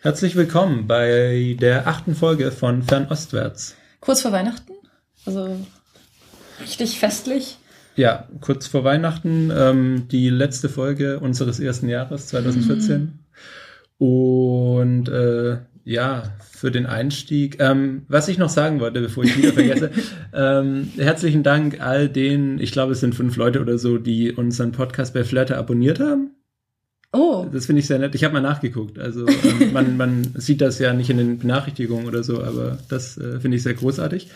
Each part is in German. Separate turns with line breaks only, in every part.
Herzlich willkommen bei der achten Folge von Fernostwärts.
Kurz vor Weihnachten, also richtig festlich.
Ja, kurz vor Weihnachten, ähm, die letzte Folge unseres ersten Jahres 2014. Mhm. Und äh, ja, für den Einstieg. Ähm, was ich noch sagen wollte, bevor ich wieder vergesse, ähm, herzlichen Dank all den, ich glaube es sind fünf Leute oder so, die unseren Podcast bei Flatter abonniert haben. Oh. Das finde ich sehr nett. Ich habe mal nachgeguckt. Also ähm, man, man sieht das ja nicht in den Benachrichtigungen oder so, aber das äh, finde ich sehr großartig.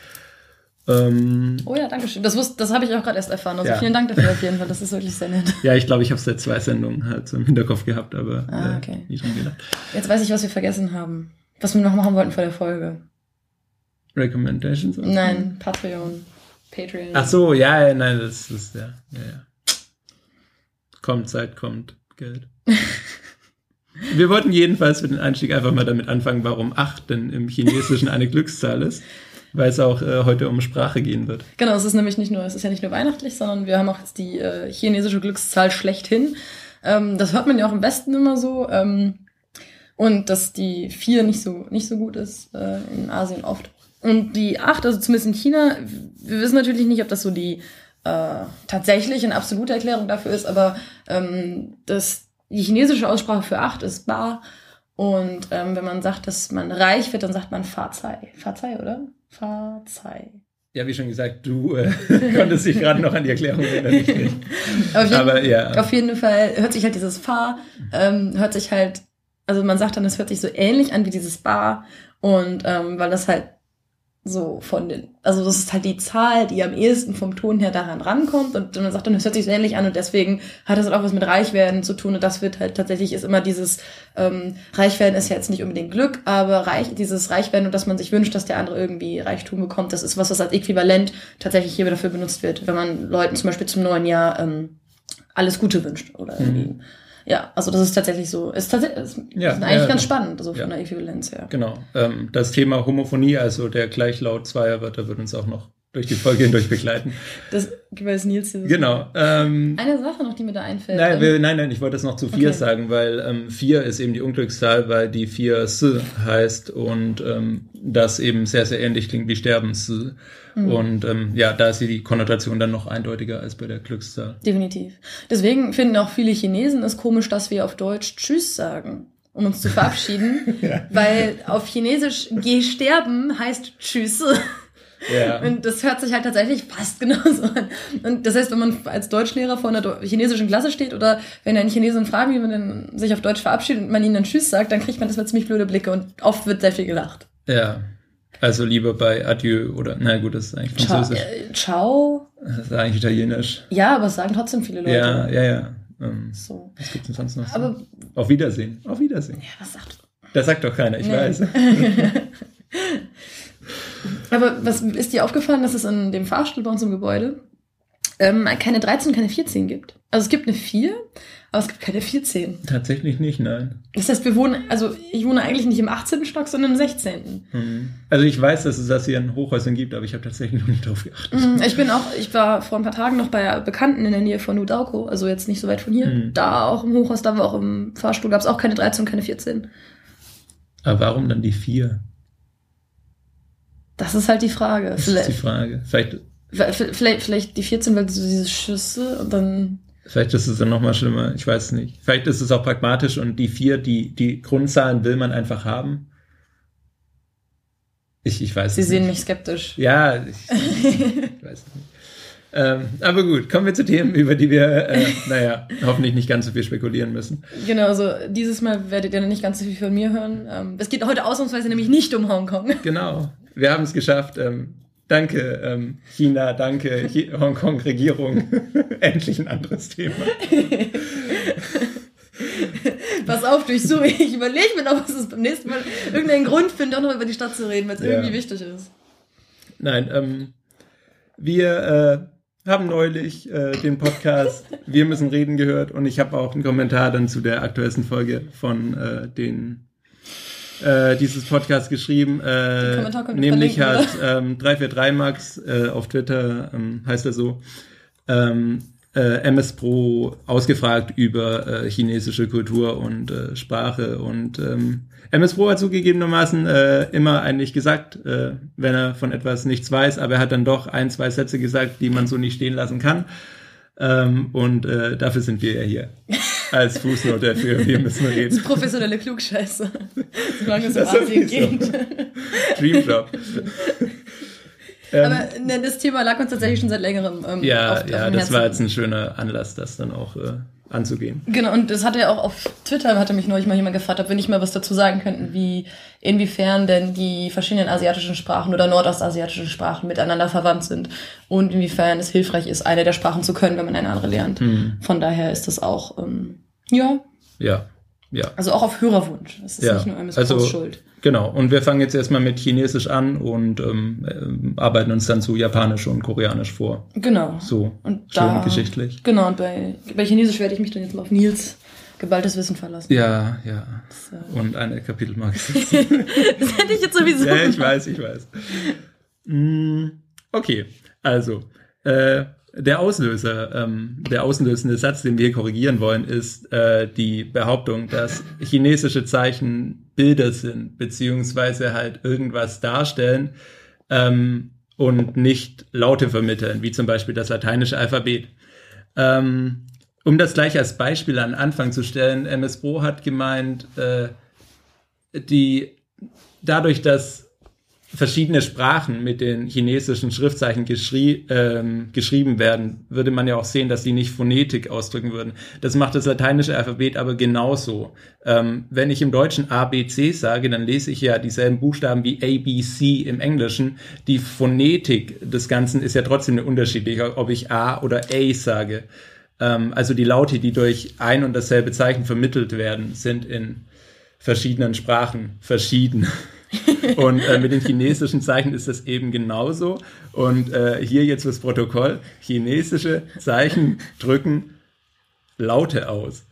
Ähm, oh ja, danke schön. Das, wusste, das habe ich auch gerade erst erfahren. Also ja. vielen Dank dafür auf jeden Fall. Das ist wirklich sehr nett.
Ja, ich glaube, ich habe es seit zwei Sendungen halt so im Hinterkopf gehabt, aber
ah, äh, okay. äh, nie dran gedacht. Jetzt weiß ich, was wir vergessen haben. Was wir noch machen wollten vor der Folge.
Recommendations?
Nein, Patreon. Patreon.
Ach so, ja, ja, nein, das ist, ja, ja, ja. Kommt, Zeit kommt, Geld. Wir wollten jedenfalls für den Einstieg einfach mal damit anfangen, warum 8 denn im Chinesischen eine Glückszahl ist, weil es auch äh, heute um Sprache gehen wird.
Genau, es ist nämlich nicht nur, es ist ja nicht nur weihnachtlich, sondern wir haben auch jetzt die äh, chinesische Glückszahl schlechthin. Ähm, das hört man ja auch im Westen immer so. Ähm, und dass die 4 nicht so, nicht so gut ist, äh, in Asien oft. Und die 8, also zumindest in China, wir wissen natürlich nicht, ob das so die äh, tatsächlich eine absolute Erklärung dafür ist, aber ähm, das die chinesische Aussprache für acht ist Bar. Und ähm, wenn man sagt, dass man reich wird, dann sagt man Fahrzeih. Fahrzeih, oder? Fahrzeih.
Ja, wie schon gesagt, du äh, konntest dich gerade noch an die Erklärung erinnern.
auf, jeden, Aber, ja. auf jeden Fall hört sich halt dieses Fahr, ähm, hört sich halt, also man sagt dann, es hört sich so ähnlich an wie dieses Bar. Und ähm, weil das halt so von den, also das ist halt die Zahl, die am ehesten vom Ton her daran rankommt und man sagt dann, das hört sich so ähnlich an und deswegen hat das halt auch was mit Reichwerden zu tun und das wird halt tatsächlich ist immer dieses ähm, Reichwerden ist ja jetzt nicht unbedingt Glück, aber reich, dieses Reichwerden und dass man sich wünscht, dass der andere irgendwie Reichtum bekommt, das ist was, was als Äquivalent tatsächlich hier dafür benutzt wird, wenn man Leuten zum Beispiel zum neuen Jahr ähm, alles Gute wünscht oder mhm. Ja, also das ist tatsächlich so. Ist, tatsächlich, ist, ja, eigentlich ja, ganz spannend, so von der Äquivalenz her.
Genau. Ähm, das Thema Homophonie, also der Gleichlaut zweier Wörter, wird uns auch noch durch die Folge hindurch begleiten.
Das weiß Nils.
Genau.
Ähm, Eine Sache noch, die mir da einfällt.
Nein, wir, nein, nein, ich wollte das noch zu vier okay. sagen, weil ähm, vier ist eben die Unglückszahl, weil die vier S heißt und ähm, das eben sehr, sehr ähnlich klingt wie Sterben S. Mhm. Und ähm, ja, da ist die Konnotation dann noch eindeutiger als bei der Glückszahl.
Definitiv. Deswegen finden auch viele Chinesen es komisch, dass wir auf Deutsch Tschüss sagen um uns zu verabschieden, ja. weil auf Chinesisch geh sterben heißt Tschüss. Ja. Und das hört sich halt tatsächlich fast genauso an. Und das heißt, wenn man als Deutschlehrer vor einer chinesischen Klasse steht oder wenn einen Chinesen fragen, wie man denn sich auf Deutsch verabschiedet und man ihnen dann Tschüss sagt, dann kriegt man das mit ziemlich blöde Blicke und oft wird sehr viel gelacht.
Ja. Also lieber bei Adieu oder, na gut, das ist eigentlich Französisch.
Ciao. Ciao.
Das ist eigentlich Italienisch.
Ja, aber es sagen trotzdem viele Leute.
Ja, ja, ja. Ähm, so. Was gibt es sonst noch? Aber, Auf Wiedersehen. Auf Wiedersehen.
Ja, was sagt.
Das sagt doch keiner, ich nee. weiß.
Aber was ist dir aufgefallen, dass es in dem Fahrstuhl bei uns im Gebäude ähm, keine 13 und keine 14 gibt? Also es gibt eine 4, aber es gibt keine 14.
Tatsächlich nicht, nein.
Das heißt, wir wohnen, also ich wohne eigentlich nicht im 18. Stock, sondern im 16.
Mhm. Also ich weiß, dass es das hier in Hochhäusern gibt, aber ich habe tatsächlich noch nicht drauf geachtet.
Mhm, ich bin auch, ich war vor ein paar Tagen noch bei Bekannten in der Nähe von Nudauko, also jetzt nicht so weit von hier. Mhm. Da auch im Hochhaus, da war auch im Fahrstuhl, gab es auch keine 13 und keine 14.
Aber warum dann die 4?
Das ist halt die Frage.
Das vielleicht, ist die Frage. Vielleicht,
vielleicht, vielleicht die 14, weil so diese Schüsse und dann.
Vielleicht ist es dann nochmal schlimmer. Ich weiß nicht. Vielleicht ist es auch pragmatisch und die vier, die, die Grundzahlen will man einfach haben. Ich, ich weiß
Sie sehen mich skeptisch.
Ja, ich, ich weiß nicht. Ähm, aber gut, kommen wir zu Themen, über die wir, äh, naja, hoffentlich nicht ganz so viel spekulieren müssen.
Genau, also dieses Mal werdet ihr nicht ganz so viel von mir hören. Ähm, es geht heute ausnahmsweise nämlich nicht um Hongkong.
Genau wir haben es geschafft. Ähm, danke, ähm, China, danke, Hongkong-Regierung. Endlich ein anderes Thema.
Pass auf, du, ich, suche, ich überlege mir noch, was es beim nächsten Mal irgendeinen Grund finde, auch noch über die Stadt zu reden, weil es ja. irgendwie wichtig ist.
Nein, ähm, wir äh, haben neulich äh, den Podcast Wir müssen reden gehört und ich habe auch einen Kommentar dann zu der aktuellsten Folge von äh, den äh, dieses Podcast geschrieben. Äh, nämlich hat ähm, 343 Max äh, auf Twitter, ähm, heißt er so, ähm, äh, MS Pro ausgefragt über äh, chinesische Kultur und äh, Sprache und ähm, MS Pro hat zugegebenermaßen immer eigentlich gesagt, wenn er von etwas nichts weiß, aber er hat dann doch ein, zwei Sätze gesagt, die man so nicht stehen lassen kann. Ähm, und dafür sind wir ja hier. Als Fußnote für wir müssen reden. Das
ist professionelle Klugscheiße. Solange es um Asien geht. Dreamjob. Aber ne, das Thema lag uns tatsächlich schon seit längerem.
Ähm, ja, auf, ja, auf das war jetzt ein schöner Anlass, das dann auch äh, anzugehen.
Genau, und das hat ja auch auf Twitter, hatte mich neulich mal jemand gefragt, ob wir nicht mal was dazu sagen könnten, wie, inwiefern denn die verschiedenen asiatischen Sprachen oder nordostasiatischen Sprachen miteinander verwandt sind und inwiefern es hilfreich ist, eine der Sprachen zu können, wenn man eine andere lernt. Hm. Von daher ist das auch, ähm, ja.
Ja, ja.
Also auch auf Hörerwunsch. Das ist
ja. nicht nur MS also, Schuld. Genau. Und wir fangen jetzt erstmal mit Chinesisch an und ähm, äh, arbeiten uns dann zu Japanisch und Koreanisch vor.
Genau.
So.
Und schön da, geschichtlich. Genau. Und bei, bei Chinesisch werde ich mich dann jetzt mal auf Nils geballtes Wissen verlassen.
Ja, ja. So. Und eine Kapitelmarke
setzen. das hätte ich jetzt sowieso.
Ja, ich weiß, ich weiß. Mm, okay. Also, äh, der Auslöser, ähm, der auslösende Satz, den wir korrigieren wollen, ist äh, die Behauptung, dass chinesische Zeichen Bilder sind, beziehungsweise halt irgendwas darstellen ähm, und nicht Laute vermitteln, wie zum Beispiel das lateinische Alphabet. Ähm, um das gleich als Beispiel an Anfang zu stellen, MS Pro hat gemeint, äh, die dadurch, dass verschiedene Sprachen mit den chinesischen Schriftzeichen geschrie ähm, geschrieben werden, würde man ja auch sehen, dass sie nicht Phonetik ausdrücken würden. Das macht das lateinische Alphabet aber genauso. Ähm, wenn ich im Deutschen A, B, C sage, dann lese ich ja dieselben Buchstaben wie A, B, C im Englischen. Die Phonetik des Ganzen ist ja trotzdem eine unterschiedliche, ob ich A oder A sage. Ähm, also die Laute, die durch ein und dasselbe Zeichen vermittelt werden, sind in verschiedenen Sprachen verschieden. Und äh, mit den chinesischen Zeichen ist das eben genauso. Und äh, hier jetzt fürs Protokoll, chinesische Zeichen drücken Laute aus.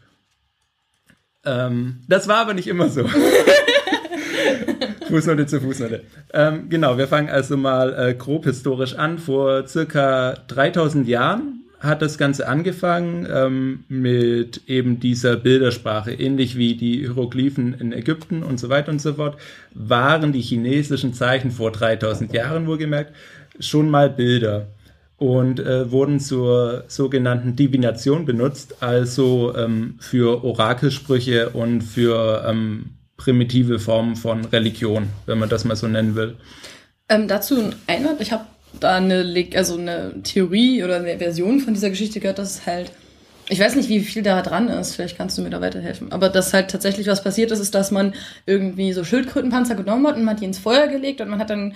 Ähm, das war aber nicht immer so. Fußnote zu Fußnote. Ähm, genau, wir fangen also mal äh, grob historisch an. Vor circa 3000 Jahren hat das Ganze angefangen ähm, mit eben dieser Bildersprache, ähnlich wie die Hieroglyphen in Ägypten und so weiter und so fort, waren die chinesischen Zeichen vor 3000 Jahren wohlgemerkt schon mal Bilder und äh, wurden zur sogenannten Divination benutzt, also ähm, für Orakelsprüche und für ähm, primitive Formen von Religion, wenn man das mal so nennen will.
Ähm, dazu ein Einwand, ich habe da eine, also eine Theorie oder eine Version von dieser Geschichte gehört, dass es halt, ich weiß nicht, wie viel da dran ist, vielleicht kannst du mir da weiterhelfen, aber dass halt tatsächlich was passiert ist, ist, dass man irgendwie so Schildkrötenpanzer genommen hat und man hat die ins Feuer gelegt und man hat dann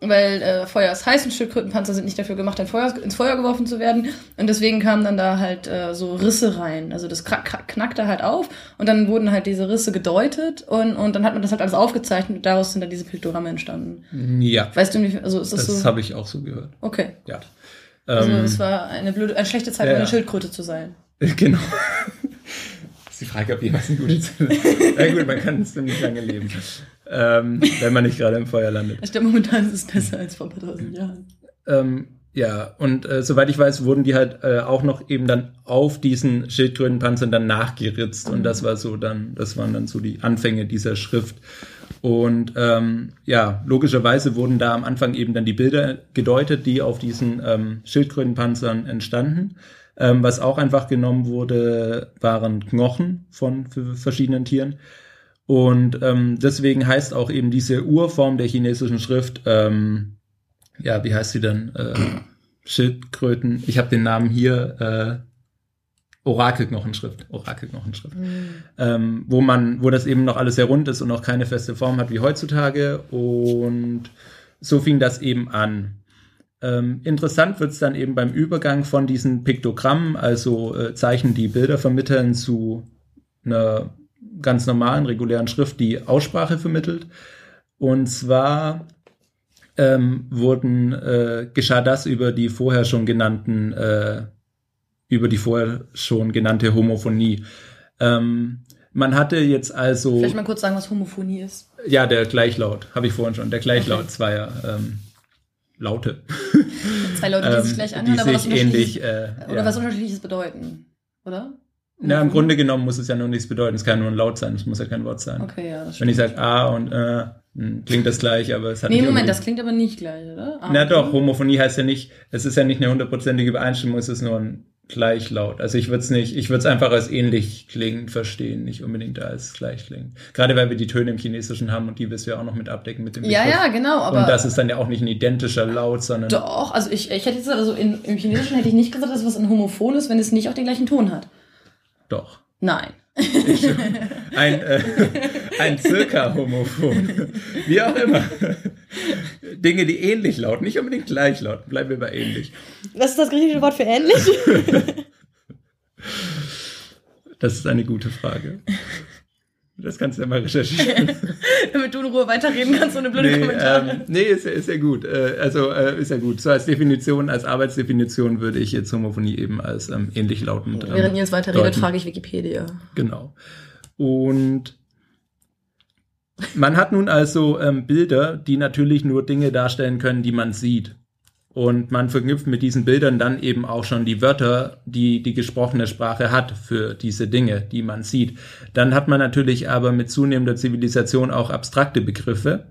weil äh, Feuer ist heiß und Schildkrötenpanzer sind nicht dafür gemacht, Feuer, ins Feuer geworfen zu werden. Und deswegen kamen dann da halt äh, so Risse rein. Also das knackte halt auf und dann wurden halt diese Risse gedeutet und, und dann hat man das halt alles aufgezeichnet und daraus sind dann diese Piktogramme entstanden.
Ja.
Weißt du, also ist das,
das
so?
Das habe ich auch so gehört.
Okay.
Ja.
Also ähm, es war eine blöde, eine schlechte Zeit, ja. um eine Schildkröte zu sein.
Genau. das ist die Frage, ob jemals eine gute Zeit ist. Ja gut, man kann ziemlich lange leben ähm, wenn man nicht gerade im Feuer landet.
Ich glaube, momentan ist es besser als vor ein paar tausend Jahren.
Ähm, ja, und äh, soweit ich weiß, wurden die halt äh, auch noch eben dann auf diesen Schildkrötenpanzern dann nachgeritzt. Mhm. Und das war so dann, das waren dann so die Anfänge dieser Schrift. Und ähm, ja, logischerweise wurden da am Anfang eben dann die Bilder gedeutet, die auf diesen ähm, Schildkrötenpanzern entstanden. Ähm, was auch einfach genommen wurde, waren Knochen von verschiedenen Tieren. Und ähm, deswegen heißt auch eben diese Urform der chinesischen Schrift, ähm, ja, wie heißt sie denn? Äh, Schildkröten. Ich habe den Namen hier. Äh, Orakelknochenschrift, Orakelknochenschrift, mhm. ähm, wo man, wo das eben noch alles sehr rund ist und noch keine feste Form hat wie heutzutage. Und so fing das eben an. Ähm, interessant wird es dann eben beim Übergang von diesen Piktogrammen, also äh, Zeichen, die Bilder vermitteln, zu einer ganz normalen, regulären Schrift die Aussprache vermittelt. Und zwar ähm, wurden, äh, geschah das über die vorher schon genannten, äh, über die vorher schon genannte Homophonie. Ähm, man hatte jetzt also.
Vielleicht mal kurz sagen, was Homophonie ist.
Ja, der Gleichlaut, habe ich vorhin schon. Der Gleichlaut okay. zweier, ähm, Laute.
Zwei Leute, die sich gleich
ähm, anhören, aber was ähnlich,
äh, oder ja. was unterschiedliches bedeuten, oder?
Na, im Grunde genommen muss es ja nur nichts bedeuten. Es kann nur ein Laut sein, es muss ja kein Wort sein.
Okay, ja.
Wenn ich sage A und äh, hm, klingt das gleich, aber es hat
Nee, Moment, das klingt aber nicht gleich, oder?
A Na doch, Homophonie heißt ja nicht, es ist ja nicht eine hundertprozentige Übereinstimmung, es ist nur ein Gleichlaut. Also ich würde es nicht, ich würde es einfach als ähnlich klingend verstehen, nicht unbedingt als gleich klingend. Gerade weil wir die Töne im Chinesischen haben und die wirst du ja auch noch mit abdecken mit dem
Begriff. Ja, ja, genau.
Aber und das ist dann ja auch nicht ein identischer Laut, sondern.
Doch, also ich, ich hätte jetzt also in, im Chinesischen hätte ich nicht gesagt, dass was ein Homophon ist, wenn es nicht auch den gleichen Ton hat.
Doch.
Nein.
ein, äh, ein circa Homophon. Wie auch immer. Dinge, die ähnlich lauten, nicht unbedingt gleich lauten. Bleiben wir bei ähnlich.
Was ist das griechische Wort für ähnlich?
das ist eine gute Frage. Das kannst du ja mal recherchieren.
Damit du in Ruhe weiterreden kannst, ohne blöde
nee,
Kommentare.
Ähm, nee, ist, ist ja gut. Äh, also äh, ist ja gut. So als Definition, als Arbeitsdefinition würde ich jetzt Homophonie eben als ähm, ähnlich lautend. Ähm,
Während ihr jetzt weiterredet, frage ich Wikipedia.
Genau. Und man hat nun also ähm, Bilder, die natürlich nur Dinge darstellen können, die man sieht. Und man verknüpft mit diesen Bildern dann eben auch schon die Wörter, die die gesprochene Sprache hat für diese Dinge, die man sieht. Dann hat man natürlich aber mit zunehmender Zivilisation auch abstrakte Begriffe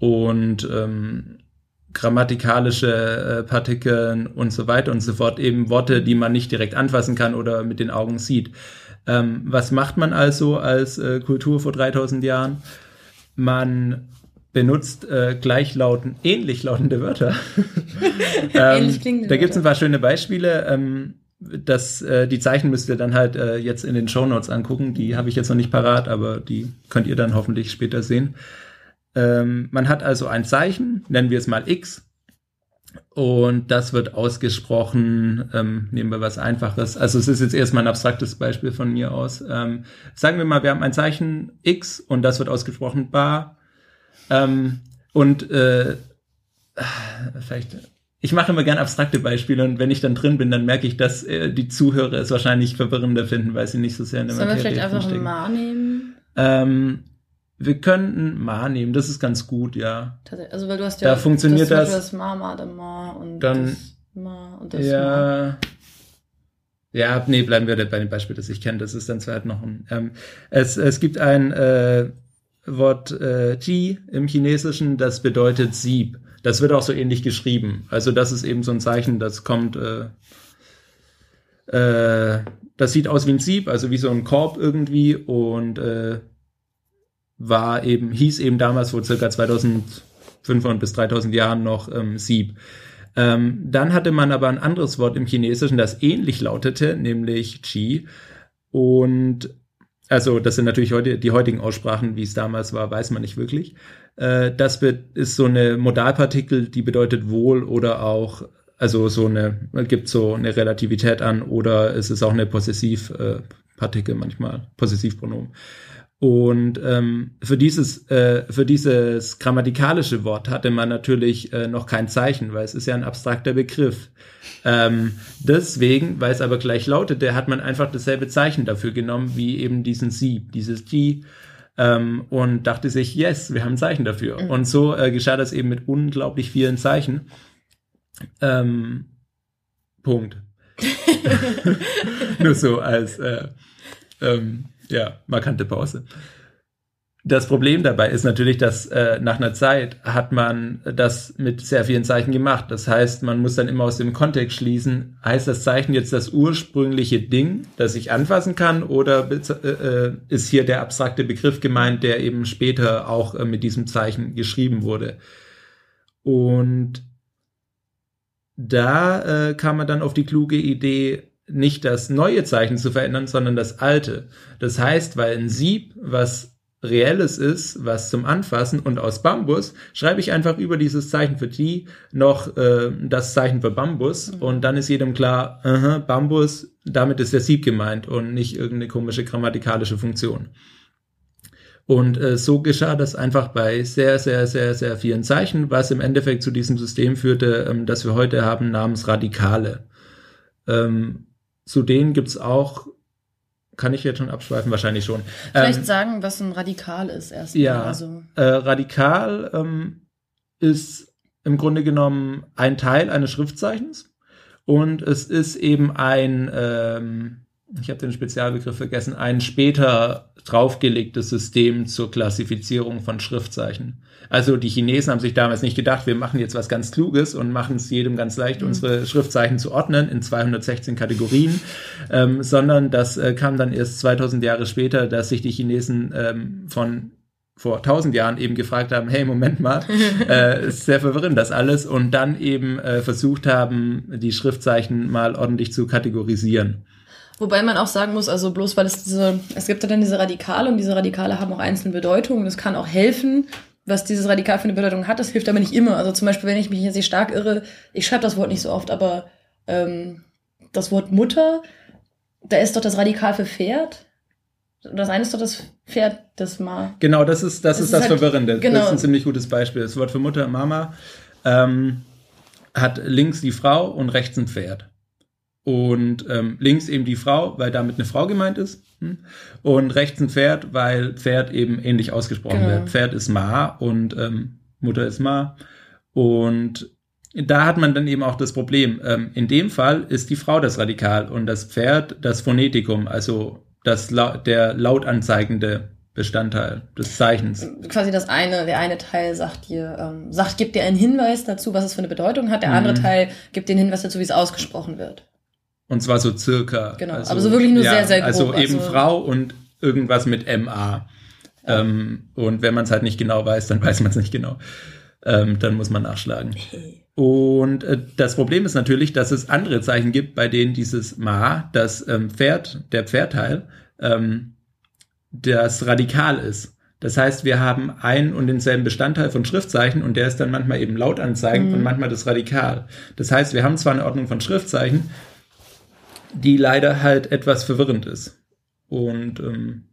und ähm, grammatikalische äh, Partikeln und so weiter und so fort, eben Worte, die man nicht direkt anfassen kann oder mit den Augen sieht. Ähm, was macht man also als äh, Kultur vor 3000 Jahren? Man benutzt äh, gleichlauten, ähnlich lautende Wörter. ähm, ähnlich da gibt es ein paar schöne Beispiele. Ähm, das, äh, die Zeichen müsst ihr dann halt äh, jetzt in den Show Notes angucken. Die habe ich jetzt noch nicht parat, aber die könnt ihr dann hoffentlich später sehen. Ähm, man hat also ein Zeichen, nennen wir es mal X. Und das wird ausgesprochen, ähm, nehmen wir was Einfaches. Also es ist jetzt erstmal ein abstraktes Beispiel von mir aus. Ähm, sagen wir mal, wir haben ein Zeichen X und das wird ausgesprochen Bar ähm, und äh, vielleicht, ich mache immer gern abstrakte Beispiele und wenn ich dann drin bin, dann merke ich, dass äh, die Zuhörer es wahrscheinlich verwirrender finden, weil sie nicht so sehr in der
Sollen Materie wir vielleicht einfach ein Ma nehmen?
Ähm, wir könnten Ma nehmen, das ist ganz gut, ja.
Also weil du hast ja
da funktioniert das,
das Ma, Ma, da Ma und
dann,
das Ma und das
ja,
Ma.
Ja, nee, bleiben wir bei dem Beispiel, das ich kenne. Das ist dann zwar halt noch ein. Ähm, es, es gibt ein äh, Wort äh, Ji im Chinesischen, das bedeutet Sieb. Das wird auch so ähnlich geschrieben. Also das ist eben so ein Zeichen, das kommt, äh, äh, das sieht aus wie ein Sieb, also wie so ein Korb irgendwie und äh, war eben, hieß eben damals vor circa 2500 bis 3000 Jahren noch ähm, Sieb. Ähm, dann hatte man aber ein anderes Wort im Chinesischen, das ähnlich lautete, nämlich Qi. Und also das sind natürlich heute die heutigen Aussprachen, wie es damals war, weiß man nicht wirklich. Äh, das ist so eine Modalpartikel, die bedeutet wohl oder auch, also so eine, gibt so eine Relativität an oder es ist auch eine Possessivpartikel manchmal, Possessivpronomen. Und ähm, für dieses äh, für dieses grammatikalische Wort hatte man natürlich äh, noch kein Zeichen, weil es ist ja ein abstrakter Begriff. Ähm, deswegen, weil es aber gleich lautete, hat man einfach dasselbe Zeichen dafür genommen wie eben diesen Sie, dieses G. Ähm, und dachte sich, yes, wir haben ein Zeichen dafür. Mhm. Und so äh, geschah das eben mit unglaublich vielen Zeichen. Ähm, Punkt. Nur so als äh, ähm, ja, markante Pause. Das Problem dabei ist natürlich, dass äh, nach einer Zeit hat man das mit sehr vielen Zeichen gemacht. Das heißt, man muss dann immer aus dem Kontext schließen, heißt das Zeichen jetzt das ursprüngliche Ding, das ich anfassen kann, oder äh, äh, ist hier der abstrakte Begriff gemeint, der eben später auch äh, mit diesem Zeichen geschrieben wurde? Und da äh, kam man dann auf die kluge Idee, nicht das neue Zeichen zu verändern, sondern das alte. Das heißt, weil ein Sieb, was reelles ist, was zum Anfassen und aus Bambus, schreibe ich einfach über dieses Zeichen für die noch äh, das Zeichen für Bambus mhm. und dann ist jedem klar, aha, Bambus, damit ist der Sieb gemeint und nicht irgendeine komische grammatikalische Funktion. Und äh, so geschah das einfach bei sehr, sehr, sehr, sehr vielen Zeichen, was im Endeffekt zu diesem System führte, ähm, das wir heute haben, namens Radikale. Ähm, zu denen gibt's auch, kann ich jetzt schon abschweifen? Wahrscheinlich schon.
Vielleicht ähm, sagen, was ein Radikal ist erstmal.
Ja, also. äh, Radikal ähm, ist im Grunde genommen ein Teil eines Schriftzeichens und es ist eben ein, ähm, ich habe den Spezialbegriff vergessen, ein später draufgelegtes System zur Klassifizierung von Schriftzeichen. Also die Chinesen haben sich damals nicht gedacht, wir machen jetzt was ganz Kluges und machen es jedem ganz leicht, mhm. unsere Schriftzeichen zu ordnen in 216 Kategorien, ähm, sondern das äh, kam dann erst 2000 Jahre später, dass sich die Chinesen ähm, von vor tausend Jahren eben gefragt haben, hey, Moment mal, äh, ist sehr verwirrend das alles und dann eben äh, versucht haben, die Schriftzeichen mal ordentlich zu kategorisieren.
Wobei man auch sagen muss, also bloß weil es diese, es gibt ja dann diese Radikale und diese Radikale haben auch einzelne Bedeutungen. Das kann auch helfen, was dieses Radikal für eine Bedeutung hat. Das hilft aber nicht immer. Also zum Beispiel, wenn ich mich jetzt nicht stark irre, ich schreibe das Wort nicht so oft, aber ähm, das Wort Mutter, da ist doch das Radikal für Pferd. Das eine ist doch das Pferd, das Ma.
Genau, das ist das, das ist, ist das halt, Verwirrende. Genau. Das ist ein ziemlich gutes Beispiel. Das Wort für Mutter, Mama, ähm, hat links die Frau und rechts ein Pferd. Und ähm, links eben die Frau, weil damit eine Frau gemeint ist. Hm? Und rechts ein Pferd, weil Pferd eben ähnlich ausgesprochen genau. wird. Pferd ist Ma und ähm, Mutter ist Ma. Und da hat man dann eben auch das Problem. Ähm, in dem Fall ist die Frau das Radikal und das Pferd das Phonetikum, also das der lautanzeigende Bestandteil des Zeichens.
Quasi das eine, der eine Teil sagt dir, ähm, sagt, gibt dir einen Hinweis dazu, was es für eine Bedeutung hat. Der mhm. andere Teil gibt einen Hinweis dazu, wie es ausgesprochen wird.
Und zwar so circa.
Genau, also, aber so wirklich nur ja, sehr, sehr grob.
Also eben also, Frau und irgendwas mit MA. Ja. Ähm, und wenn man es halt nicht genau weiß, dann weiß man es nicht genau. Ähm, dann muss man nachschlagen. Und äh, das Problem ist natürlich, dass es andere Zeichen gibt, bei denen dieses Ma, das ähm, Pferd, der Pferdteil, ähm, das Radikal ist. Das heißt, wir haben einen und denselben Bestandteil von Schriftzeichen und der ist dann manchmal eben laut anzeigend mhm. und manchmal das Radikal. Das heißt, wir haben zwar eine Ordnung von Schriftzeichen, die leider halt etwas verwirrend ist. Und ähm,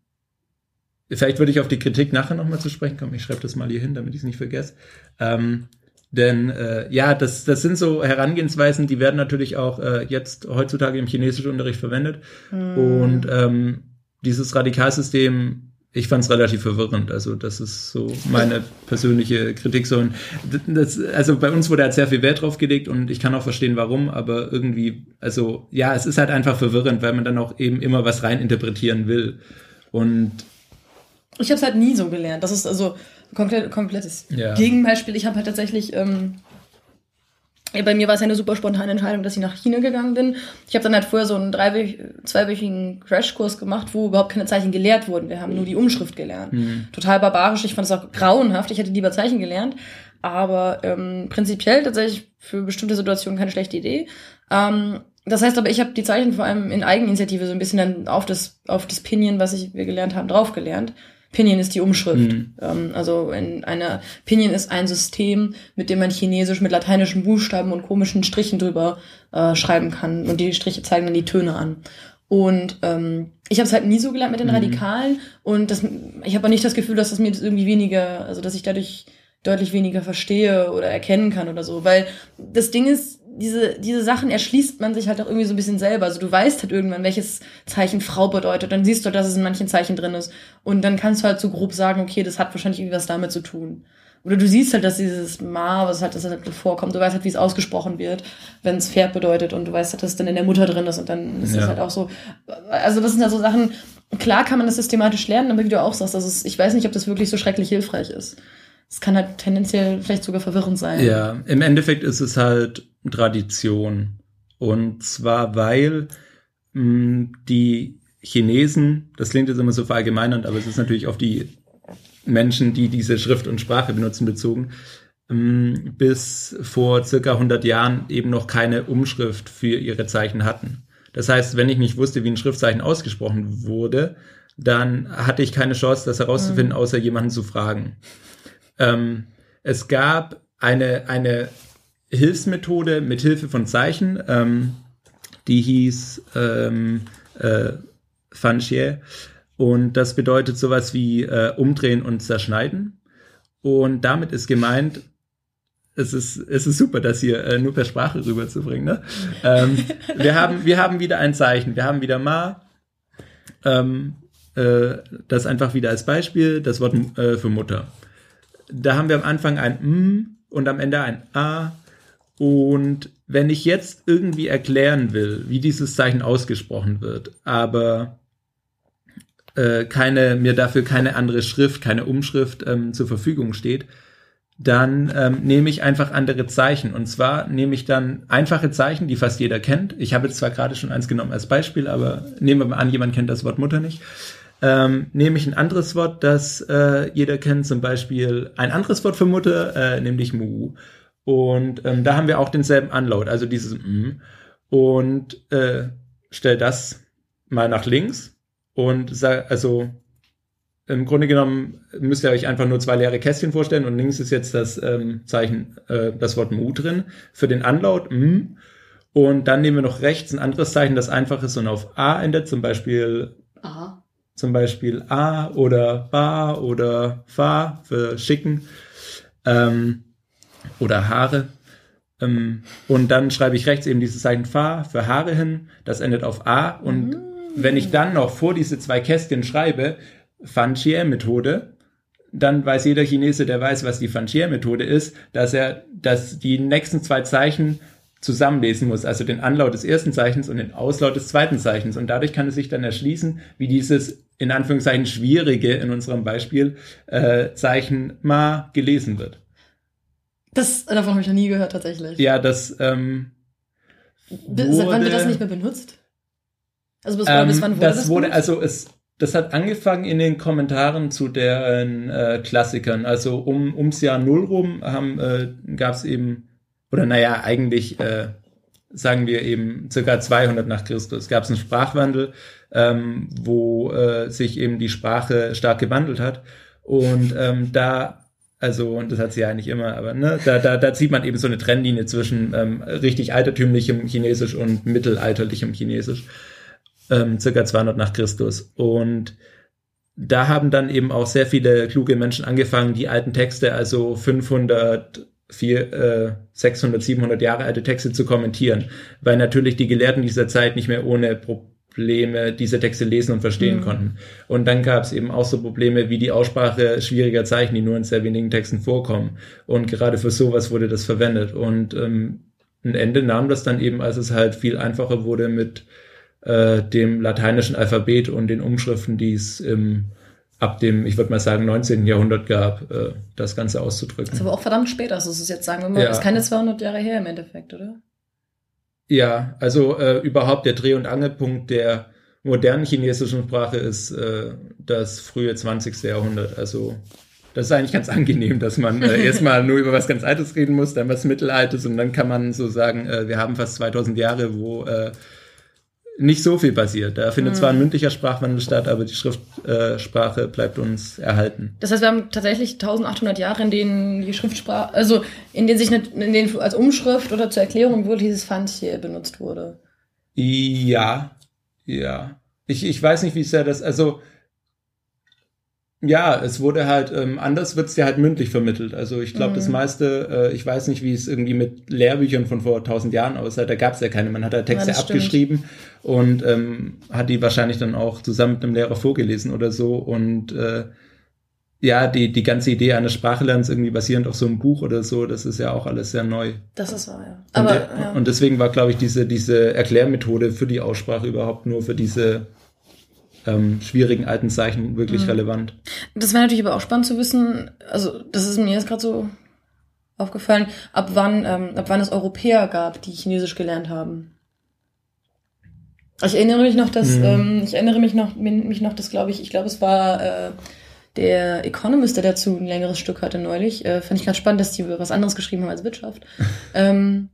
vielleicht würde ich auf die Kritik nachher nochmal zu sprechen kommen. Ich schreibe das mal hier hin, damit ich es nicht vergesse. Ähm, denn äh, ja, das, das sind so Herangehensweisen, die werden natürlich auch äh, jetzt heutzutage im chinesischen Unterricht verwendet. Hm. Und ähm, dieses Radikalsystem ich fand es relativ verwirrend. Also das ist so meine persönliche Kritik. So, das, also bei uns wurde halt sehr viel Wert drauf gelegt und ich kann auch verstehen, warum. Aber irgendwie, also ja, es ist halt einfach verwirrend, weil man dann auch eben immer was reininterpretieren will. Und
ich habe es halt nie so gelernt. Das ist also komplett komplettes ja. Gegenbeispiel. Ich habe halt tatsächlich ähm, bei mir war es ja eine super spontane Entscheidung, dass ich nach China gegangen bin. Ich habe dann halt vorher so einen zweiwöchigen Crashkurs gemacht, wo überhaupt keine Zeichen gelehrt wurden. Wir haben nur die Umschrift gelernt. Mhm. Total barbarisch. Ich fand es auch grauenhaft. Ich hätte lieber Zeichen gelernt. Aber ähm, prinzipiell tatsächlich für bestimmte Situationen keine schlechte Idee. Ähm, das heißt aber, ich habe die Zeichen vor allem in Eigeninitiative so ein bisschen dann auf das, auf das Pinion, was ich, wir gelernt haben, drauf gelernt. Pinyin ist die Umschrift. Mhm. Ähm, also in einer Pinyin ist ein System, mit dem man Chinesisch mit lateinischen Buchstaben und komischen Strichen drüber äh, schreiben kann. Und die Striche zeigen dann die Töne an. Und ähm, ich habe es halt nie so gelernt mit den mhm. Radikalen. Und das, ich habe auch nicht das Gefühl, dass das mir irgendwie weniger, also dass ich dadurch deutlich weniger verstehe oder erkennen kann oder so. Weil das Ding ist, diese, diese Sachen erschließt man sich halt auch irgendwie so ein bisschen selber. Also du weißt halt irgendwann, welches Zeichen Frau bedeutet. Dann siehst du, dass es in manchen Zeichen drin ist. Und dann kannst du halt so grob sagen, okay, das hat wahrscheinlich irgendwie was damit zu tun. Oder du siehst halt, dass dieses Ma, was halt, das halt vorkommt, du weißt halt, wie es ausgesprochen wird, wenn es Pferd bedeutet und du weißt halt, dass es dann in der Mutter drin ist und dann ist ja. das halt auch so. Also das sind halt so Sachen, klar kann man das systematisch lernen, aber wie du auch sagst, also ich weiß nicht, ob das wirklich so schrecklich hilfreich ist. Es kann halt tendenziell vielleicht sogar verwirrend sein.
Ja, im Endeffekt ist es halt Tradition. Und zwar, weil mh, hm, die Chinesen, das klingt jetzt immer so verallgemeinernd, aber es ist natürlich auf die Menschen, die diese Schrift und Sprache benutzen, bezogen, mh, hm, bis vor circa 100 Jahren eben noch keine Umschrift für ihre Zeichen hatten. Das heißt, wenn ich nicht wusste, wie ein Schriftzeichen ausgesprochen wurde, dann hatte ich keine Chance, das herauszufinden, mhm. außer jemanden zu fragen. Ähm, es gab eine, eine Hilfsmethode mit Hilfe von Zeichen, ähm, die hieß ähm, äh, Fanchie. Und das bedeutet sowas wie äh, umdrehen und zerschneiden. Und damit ist gemeint, es ist, es ist super, das hier äh, nur per Sprache rüberzubringen. Ne? Ähm, wir, haben, wir haben wieder ein Zeichen. Wir haben wieder Ma. Ähm, äh, das einfach wieder als Beispiel, das Wort äh, für Mutter. Da haben wir am Anfang ein M und am Ende ein A. Und wenn ich jetzt irgendwie erklären will, wie dieses Zeichen ausgesprochen wird, aber äh, keine, mir dafür keine andere Schrift, keine Umschrift ähm, zur Verfügung steht, dann ähm, nehme ich einfach andere Zeichen. Und zwar nehme ich dann einfache Zeichen, die fast jeder kennt. Ich habe jetzt zwar gerade schon eins genommen als Beispiel, aber nehmen wir mal an, jemand kennt das Wort Mutter nicht. Ähm, nehme ich ein anderes Wort, das äh, jeder kennt, zum Beispiel ein anderes Wort für Mutter, äh, nämlich Mu. Und ähm, da haben wir auch denselben Unload, also dieses M. Und äh, stell das mal nach links und sag, also im Grunde genommen müsst ihr euch einfach nur zwei leere Kästchen vorstellen und links ist jetzt das ähm, Zeichen, äh, das Wort Mu drin. Für den Unload M. Und dann nehmen wir noch rechts ein anderes Zeichen, das einfach ist und auf A endet, zum Beispiel Aha. Zum Beispiel A oder Ba oder Fa für schicken ähm, oder Haare. Ähm, und dann schreibe ich rechts eben dieses Zeichen Fa für Haare hin. Das endet auf A. Und mhm. wenn ich dann noch vor diese zwei Kästchen schreibe, Fan-Chier-Methode, dann weiß jeder Chinese, der weiß, was die Fan-Chier-Methode ist, dass er, dass die nächsten zwei Zeichen zusammenlesen muss, also den Anlaut des ersten Zeichens und den Auslaut des zweiten Zeichens. Und dadurch kann es sich dann erschließen, wie dieses in Anführungszeichen schwierige in unserem Beispiel äh, Zeichen Ma gelesen wird.
Das davon habe ich noch nie gehört tatsächlich.
Ja, das ähm,
wurde, Seit wann wird das nicht mehr benutzt?
Also bis, ähm, bis wann wurde das, das wurde benutzt? also es das hat angefangen in den Kommentaren zu deren äh, Klassikern. Also um ums Jahr Null rum haben äh, gab es eben oder naja eigentlich äh, sagen wir eben circa 200 nach Christus gab es einen Sprachwandel, ähm, wo äh, sich eben die Sprache stark gewandelt hat und ähm, da also, und das hat sie ja eigentlich immer, aber ne, da, da, da zieht man eben so eine Trennlinie zwischen ähm, richtig altertümlichem Chinesisch und mittelalterlichem Chinesisch ähm, circa 200 nach Christus. Und da haben dann eben auch sehr viele kluge Menschen angefangen, die alten Texte, also 500, 4, äh, 600, 700 Jahre alte Texte zu kommentieren, weil natürlich die Gelehrten dieser Zeit nicht mehr ohne Probleme diese Texte lesen und verstehen mhm. konnten. Und dann gab es eben auch so Probleme wie die Aussprache schwieriger Zeichen, die nur in sehr wenigen Texten vorkommen. Und gerade für sowas wurde das verwendet. Und ähm, ein Ende nahm das dann eben, als es halt viel einfacher wurde mit äh, dem lateinischen Alphabet und den Umschriften, die es im ab dem, ich würde mal sagen, 19. Jahrhundert gab, äh, das Ganze auszudrücken. Das
ist aber auch verdammt spät, also es ist jetzt, sagen wir mal, ja. ist keine 200 Jahre her im Endeffekt, oder?
Ja, also äh, überhaupt der Dreh- und Angelpunkt der modernen chinesischen Sprache ist äh, das frühe 20. Jahrhundert. Also das ist eigentlich ganz angenehm, dass man äh, erstmal nur über was ganz Altes reden muss, dann was Mittelaltes und dann kann man so sagen, äh, wir haben fast 2000 Jahre, wo äh, nicht so viel passiert. Da findet mhm. zwar ein mündlicher Sprachwandel statt, aber die Schriftsprache äh, bleibt uns erhalten.
Das heißt, wir haben tatsächlich 1800 Jahre, in denen die Schriftsprache, also in denen sich eine, in denen als Umschrift oder zur Erklärung wohl dieses Fantje benutzt wurde.
Ja, ja. Ich, ich weiß nicht, wie sehr das, also ja, es wurde halt, ähm, anders wird's dir halt mündlich vermittelt. Also ich glaube, mhm. das meiste, äh, ich weiß nicht, wie es irgendwie mit Lehrbüchern von vor tausend Jahren aussah, da gab's ja keine. Man hat da Texte ja, abgeschrieben stimmt. und ähm, hat die wahrscheinlich dann auch zusammen mit einem Lehrer vorgelesen oder so. Und äh, ja, die, die ganze Idee eines Sprachlernens irgendwie basierend auf so einem Buch oder so, das ist ja auch alles sehr neu.
Das ist wahr, ja.
Aber, und, ja. und deswegen war, glaube ich, diese, diese Erklärmethode für die Aussprache überhaupt nur für diese ähm, schwierigen alten Zeichen wirklich mhm. relevant.
Das wäre natürlich aber auch spannend zu wissen, also das ist mir jetzt gerade so aufgefallen, ab wann, ähm, ab wann es Europäer gab, die Chinesisch gelernt haben. Ich erinnere mich noch, dass, mhm. ähm, ich erinnere mich noch, mich noch, dass glaube ich, ich glaube, es war äh, der Economist, der dazu ein längeres Stück hatte neulich. Äh, Fand ich ganz spannend, dass die was anderes geschrieben haben als Wirtschaft. ähm,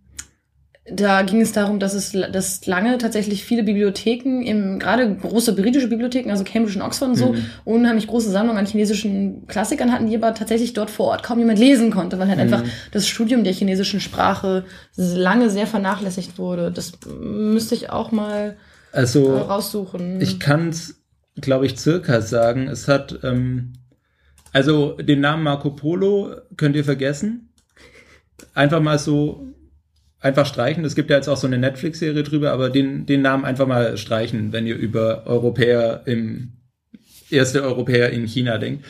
da ging es darum, dass es dass lange tatsächlich viele Bibliotheken, im, gerade große britische Bibliotheken, also Cambridge und Oxford und so, mhm. unheimlich große Sammlungen an chinesischen Klassikern hatten, die aber tatsächlich dort vor Ort kaum jemand lesen konnte, weil halt mhm. einfach das Studium der chinesischen Sprache lange sehr vernachlässigt wurde. Das müsste ich auch mal
also,
raussuchen.
Ich kann es, glaube ich, circa sagen. Es hat, ähm, also den Namen Marco Polo könnt ihr vergessen. Einfach mal so einfach streichen. Es gibt ja jetzt auch so eine Netflix-Serie drüber, aber den, den Namen einfach mal streichen, wenn ihr über Europäer im erste Europäer in China denkt.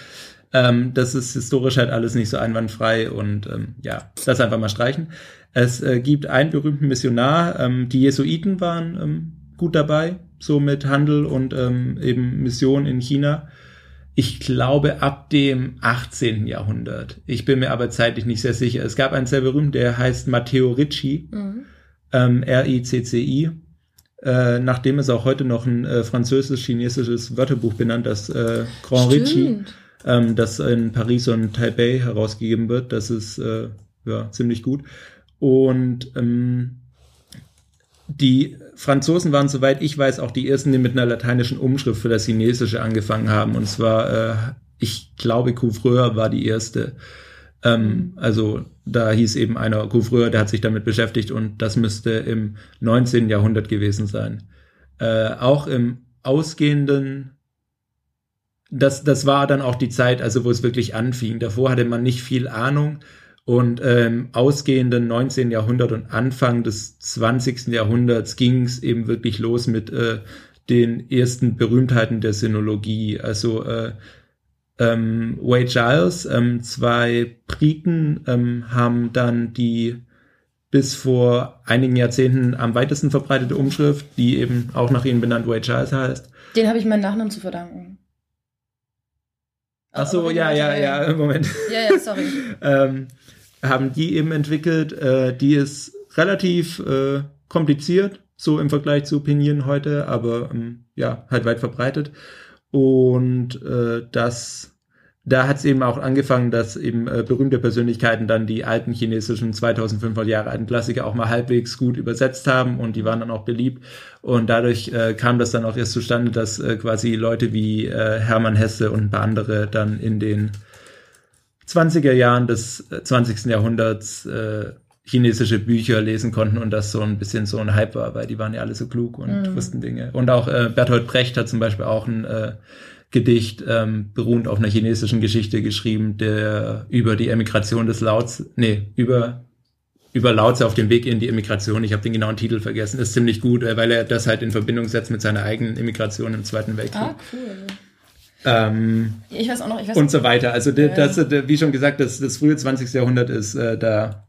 Ähm, das ist historisch halt alles nicht so einwandfrei und ähm, ja, das einfach mal streichen. Es äh, gibt einen berühmten Missionar, ähm, die Jesuiten waren ähm, gut dabei, so mit Handel und ähm, eben Mission in China. Ich glaube ab dem 18. Jahrhundert. Ich bin mir aber zeitlich nicht sehr sicher. Es gab einen sehr berühmten, der heißt Matteo Ricci, mhm. ähm, R-I-C-C-I. Äh, nachdem ist auch heute noch ein äh, französisch-chinesisches Wörterbuch benannt, das äh, Grand Stimmt. Ricci, ähm, das in Paris und Taipei herausgegeben wird. Das ist äh, ja ziemlich gut. Und ähm, die Franzosen waren, soweit ich weiß, auch die ersten, die mit einer lateinischen Umschrift für das Chinesische angefangen haben. Und zwar, äh, ich glaube, Couvreur war die erste. Ähm, also da hieß eben einer Couvreur, der hat sich damit beschäftigt und das müsste im 19. Jahrhundert gewesen sein. Äh, auch im ausgehenden, das, das war dann auch die Zeit, also wo es wirklich anfing. Davor hatte man nicht viel Ahnung und ähm, ausgehenden 19. Jahrhundert und Anfang des 20. Jahrhunderts ging es eben wirklich los mit äh, den ersten Berühmtheiten der Sinologie. Also äh, ähm, Wade Giles, ähm, zwei Briten ähm, haben dann die bis vor einigen Jahrzehnten am weitesten verbreitete Umschrift, die eben auch nach ihnen benannt Wade Giles heißt.
Den habe ich meinen Nachnamen zu verdanken.
Ach so, ja, ja, ja, Moment.
Ja, ja, sorry.
ähm, haben die eben entwickelt. Äh, die ist relativ äh, kompliziert, so im Vergleich zu Pinyin heute, aber ähm, ja, halt weit verbreitet. Und äh, das, da hat es eben auch angefangen, dass eben äh, berühmte Persönlichkeiten dann die alten chinesischen 2500 Jahre alten Klassiker auch mal halbwegs gut übersetzt haben und die waren dann auch beliebt. Und dadurch äh, kam das dann auch erst zustande, dass äh, quasi Leute wie äh, Hermann Hesse und ein paar andere dann in den 20er Jahren des 20. Äh, Jahrhunderts äh, chinesische Bücher lesen konnten und das so ein bisschen so ein Hype war, weil die waren ja alle so klug und mhm. wussten Dinge. Und auch äh, Bertolt Brecht hat zum Beispiel auch ein äh, Gedicht ähm, beruhend auf einer chinesischen Geschichte geschrieben, der über die Emigration des Lauts, nee, über über Lautze auf dem Weg in die Emigration. Ich habe den genauen Titel vergessen. Ist ziemlich gut, äh, weil er das halt in Verbindung setzt mit seiner eigenen Emigration im Zweiten Weltkrieg. Ah, cool. Ähm,
ich weiß auch noch, ich weiß
und so weiter. Also äh, das, wie schon gesagt, das, das frühe 20. Jahrhundert ist äh, da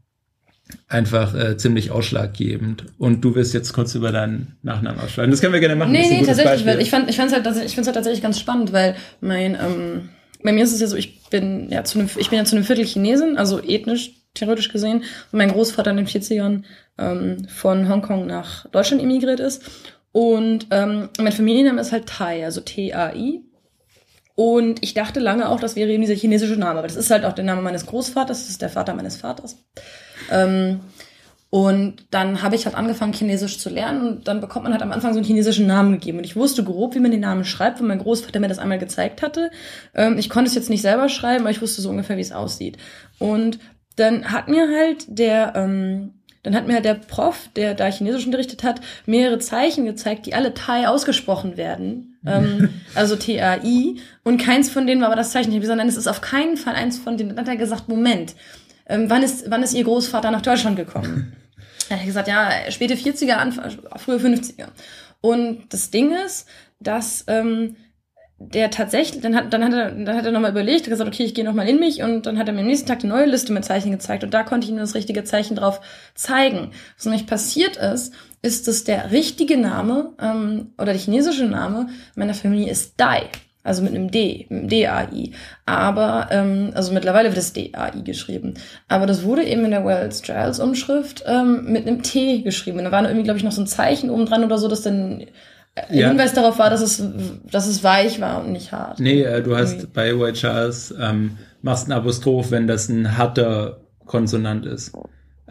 einfach äh, ziemlich ausschlaggebend. Und du wirst jetzt kurz über deinen Nachnamen ausschreiben. Das können wir gerne machen.
Nee, nee, tatsächlich. Weil ich fand, ich fand's halt, ich find's halt tatsächlich ganz spannend, weil mein, ähm, bei mir ist es ja so, ich bin ja zu einem, ich bin ja zu einem Viertel Chinesin, also ethnisch, theoretisch gesehen. Und mein Großvater in den 40ern ähm, von Hongkong nach Deutschland emigriert ist. Und ähm, mein Familienname ist halt Thai, also T-A-I. Und ich dachte lange auch, das wäre eben dieser chinesische Name. Aber das ist halt auch der Name meines Großvaters, das ist der Vater meines Vaters. Ähm, und dann habe ich halt angefangen, Chinesisch zu lernen und dann bekommt man halt am Anfang so einen chinesischen Namen gegeben. Und ich wusste grob, wie man den Namen schreibt, weil mein Großvater mir das einmal gezeigt hatte. Ähm, ich konnte es jetzt nicht selber schreiben, aber ich wusste so ungefähr, wie es aussieht. Und dann hat mir halt der, ähm, dann hat mir halt der Prof, der da Chinesisch unterrichtet hat, mehrere Zeichen gezeigt, die alle Thai ausgesprochen werden. Ähm, also T-A-I. Und keins von denen war aber das Zeichen. Ich habe gesagt, nein, es ist auf keinen Fall eins von denen. Dann hat er gesagt, Moment, ähm, wann, ist, wann ist Ihr Großvater nach Deutschland gekommen? er hat gesagt, ja, späte 40er, Anfang, frühe 50er. Und das Ding ist, dass ähm, der tatsächlich, dann hat, dann hat er, dann hat er nochmal überlegt, gesagt, okay, ich gehe nochmal in mich und dann hat er mir am nächsten Tag eine neue Liste mit Zeichen gezeigt und da konnte ich ihm das richtige Zeichen drauf zeigen. Was nämlich passiert ist, ist, dass der richtige Name ähm, oder der chinesische Name meiner Familie ist Dai. Also mit einem D, mit einem D-A-I. Aber, ähm, also mittlerweile wird das D-A-I geschrieben. Aber das wurde eben in der Wells Giles Umschrift ähm, mit einem T geschrieben. Und da war irgendwie, glaube ich, noch so ein Zeichen oben dran oder so, dass dann ja. Hinweis darauf war, dass es, dass es weich war und nicht hart.
Nee, äh, du hast Irgendwie. bei White Charles ähm, machst ein Apostroph, wenn das ein harter Konsonant ist.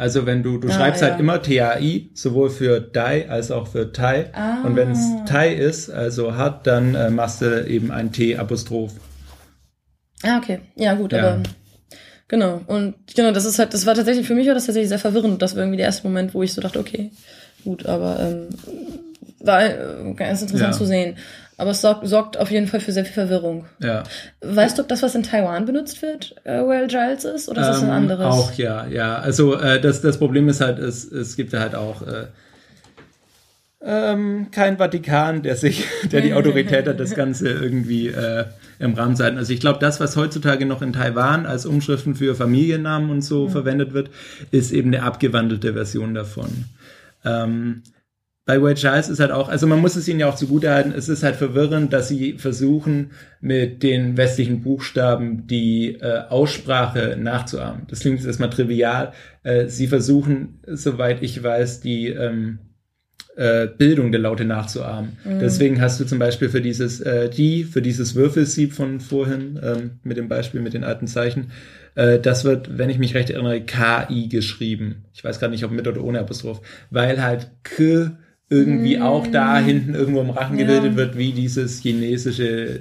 Also wenn du, du ah, schreibst halt ja. halt immer TAI, sowohl für Dai als auch für Tai. Ah. Und wenn es Tai ist, also hart, dann äh, machst du eben ein T-Apostroph.
Ah, okay. Ja, gut, ja. aber genau. Und genau, das ist halt, das war tatsächlich, für mich war das tatsächlich sehr verwirrend. Das war irgendwie der erste Moment, wo ich so dachte, okay, gut, aber ähm, war äh, ganz interessant ja. zu sehen. Aber es sorgt, sorgt auf jeden Fall für sehr viel Verwirrung.
Ja.
Weißt du, ob das, was in Taiwan benutzt wird, äh, Well Giles ist? Oder ist das ein ähm, anderes?
Auch, ja, ja. Also äh, das, das Problem ist halt, es, es gibt ja halt auch äh, ähm, kein Vatikan, der sich, der die Autorität hat, das Ganze irgendwie äh, im Rahmen zu halten. Also ich glaube, das, was heutzutage noch in Taiwan als Umschriften für Familiennamen und so mhm. verwendet wird, ist eben eine abgewandelte Version davon. Ähm, bei Wade Giles ist halt auch, also man muss es ihnen ja auch zugutehalten, es ist halt verwirrend, dass sie versuchen, mit den westlichen Buchstaben die äh, Aussprache nachzuahmen. Das klingt jetzt erstmal trivial. Äh, sie versuchen, soweit ich weiß, die ähm, äh, Bildung der Laute nachzuahmen. Mhm. Deswegen hast du zum Beispiel für dieses äh, die, für dieses Würfelsieb von vorhin, ähm, mit dem Beispiel mit den alten Zeichen, äh, das wird, wenn ich mich recht erinnere, KI geschrieben. Ich weiß gar nicht, ob mit oder ohne Apostroph, weil halt K irgendwie mm. auch da hinten irgendwo im Rachen gebildet ja. wird, wie dieses chinesische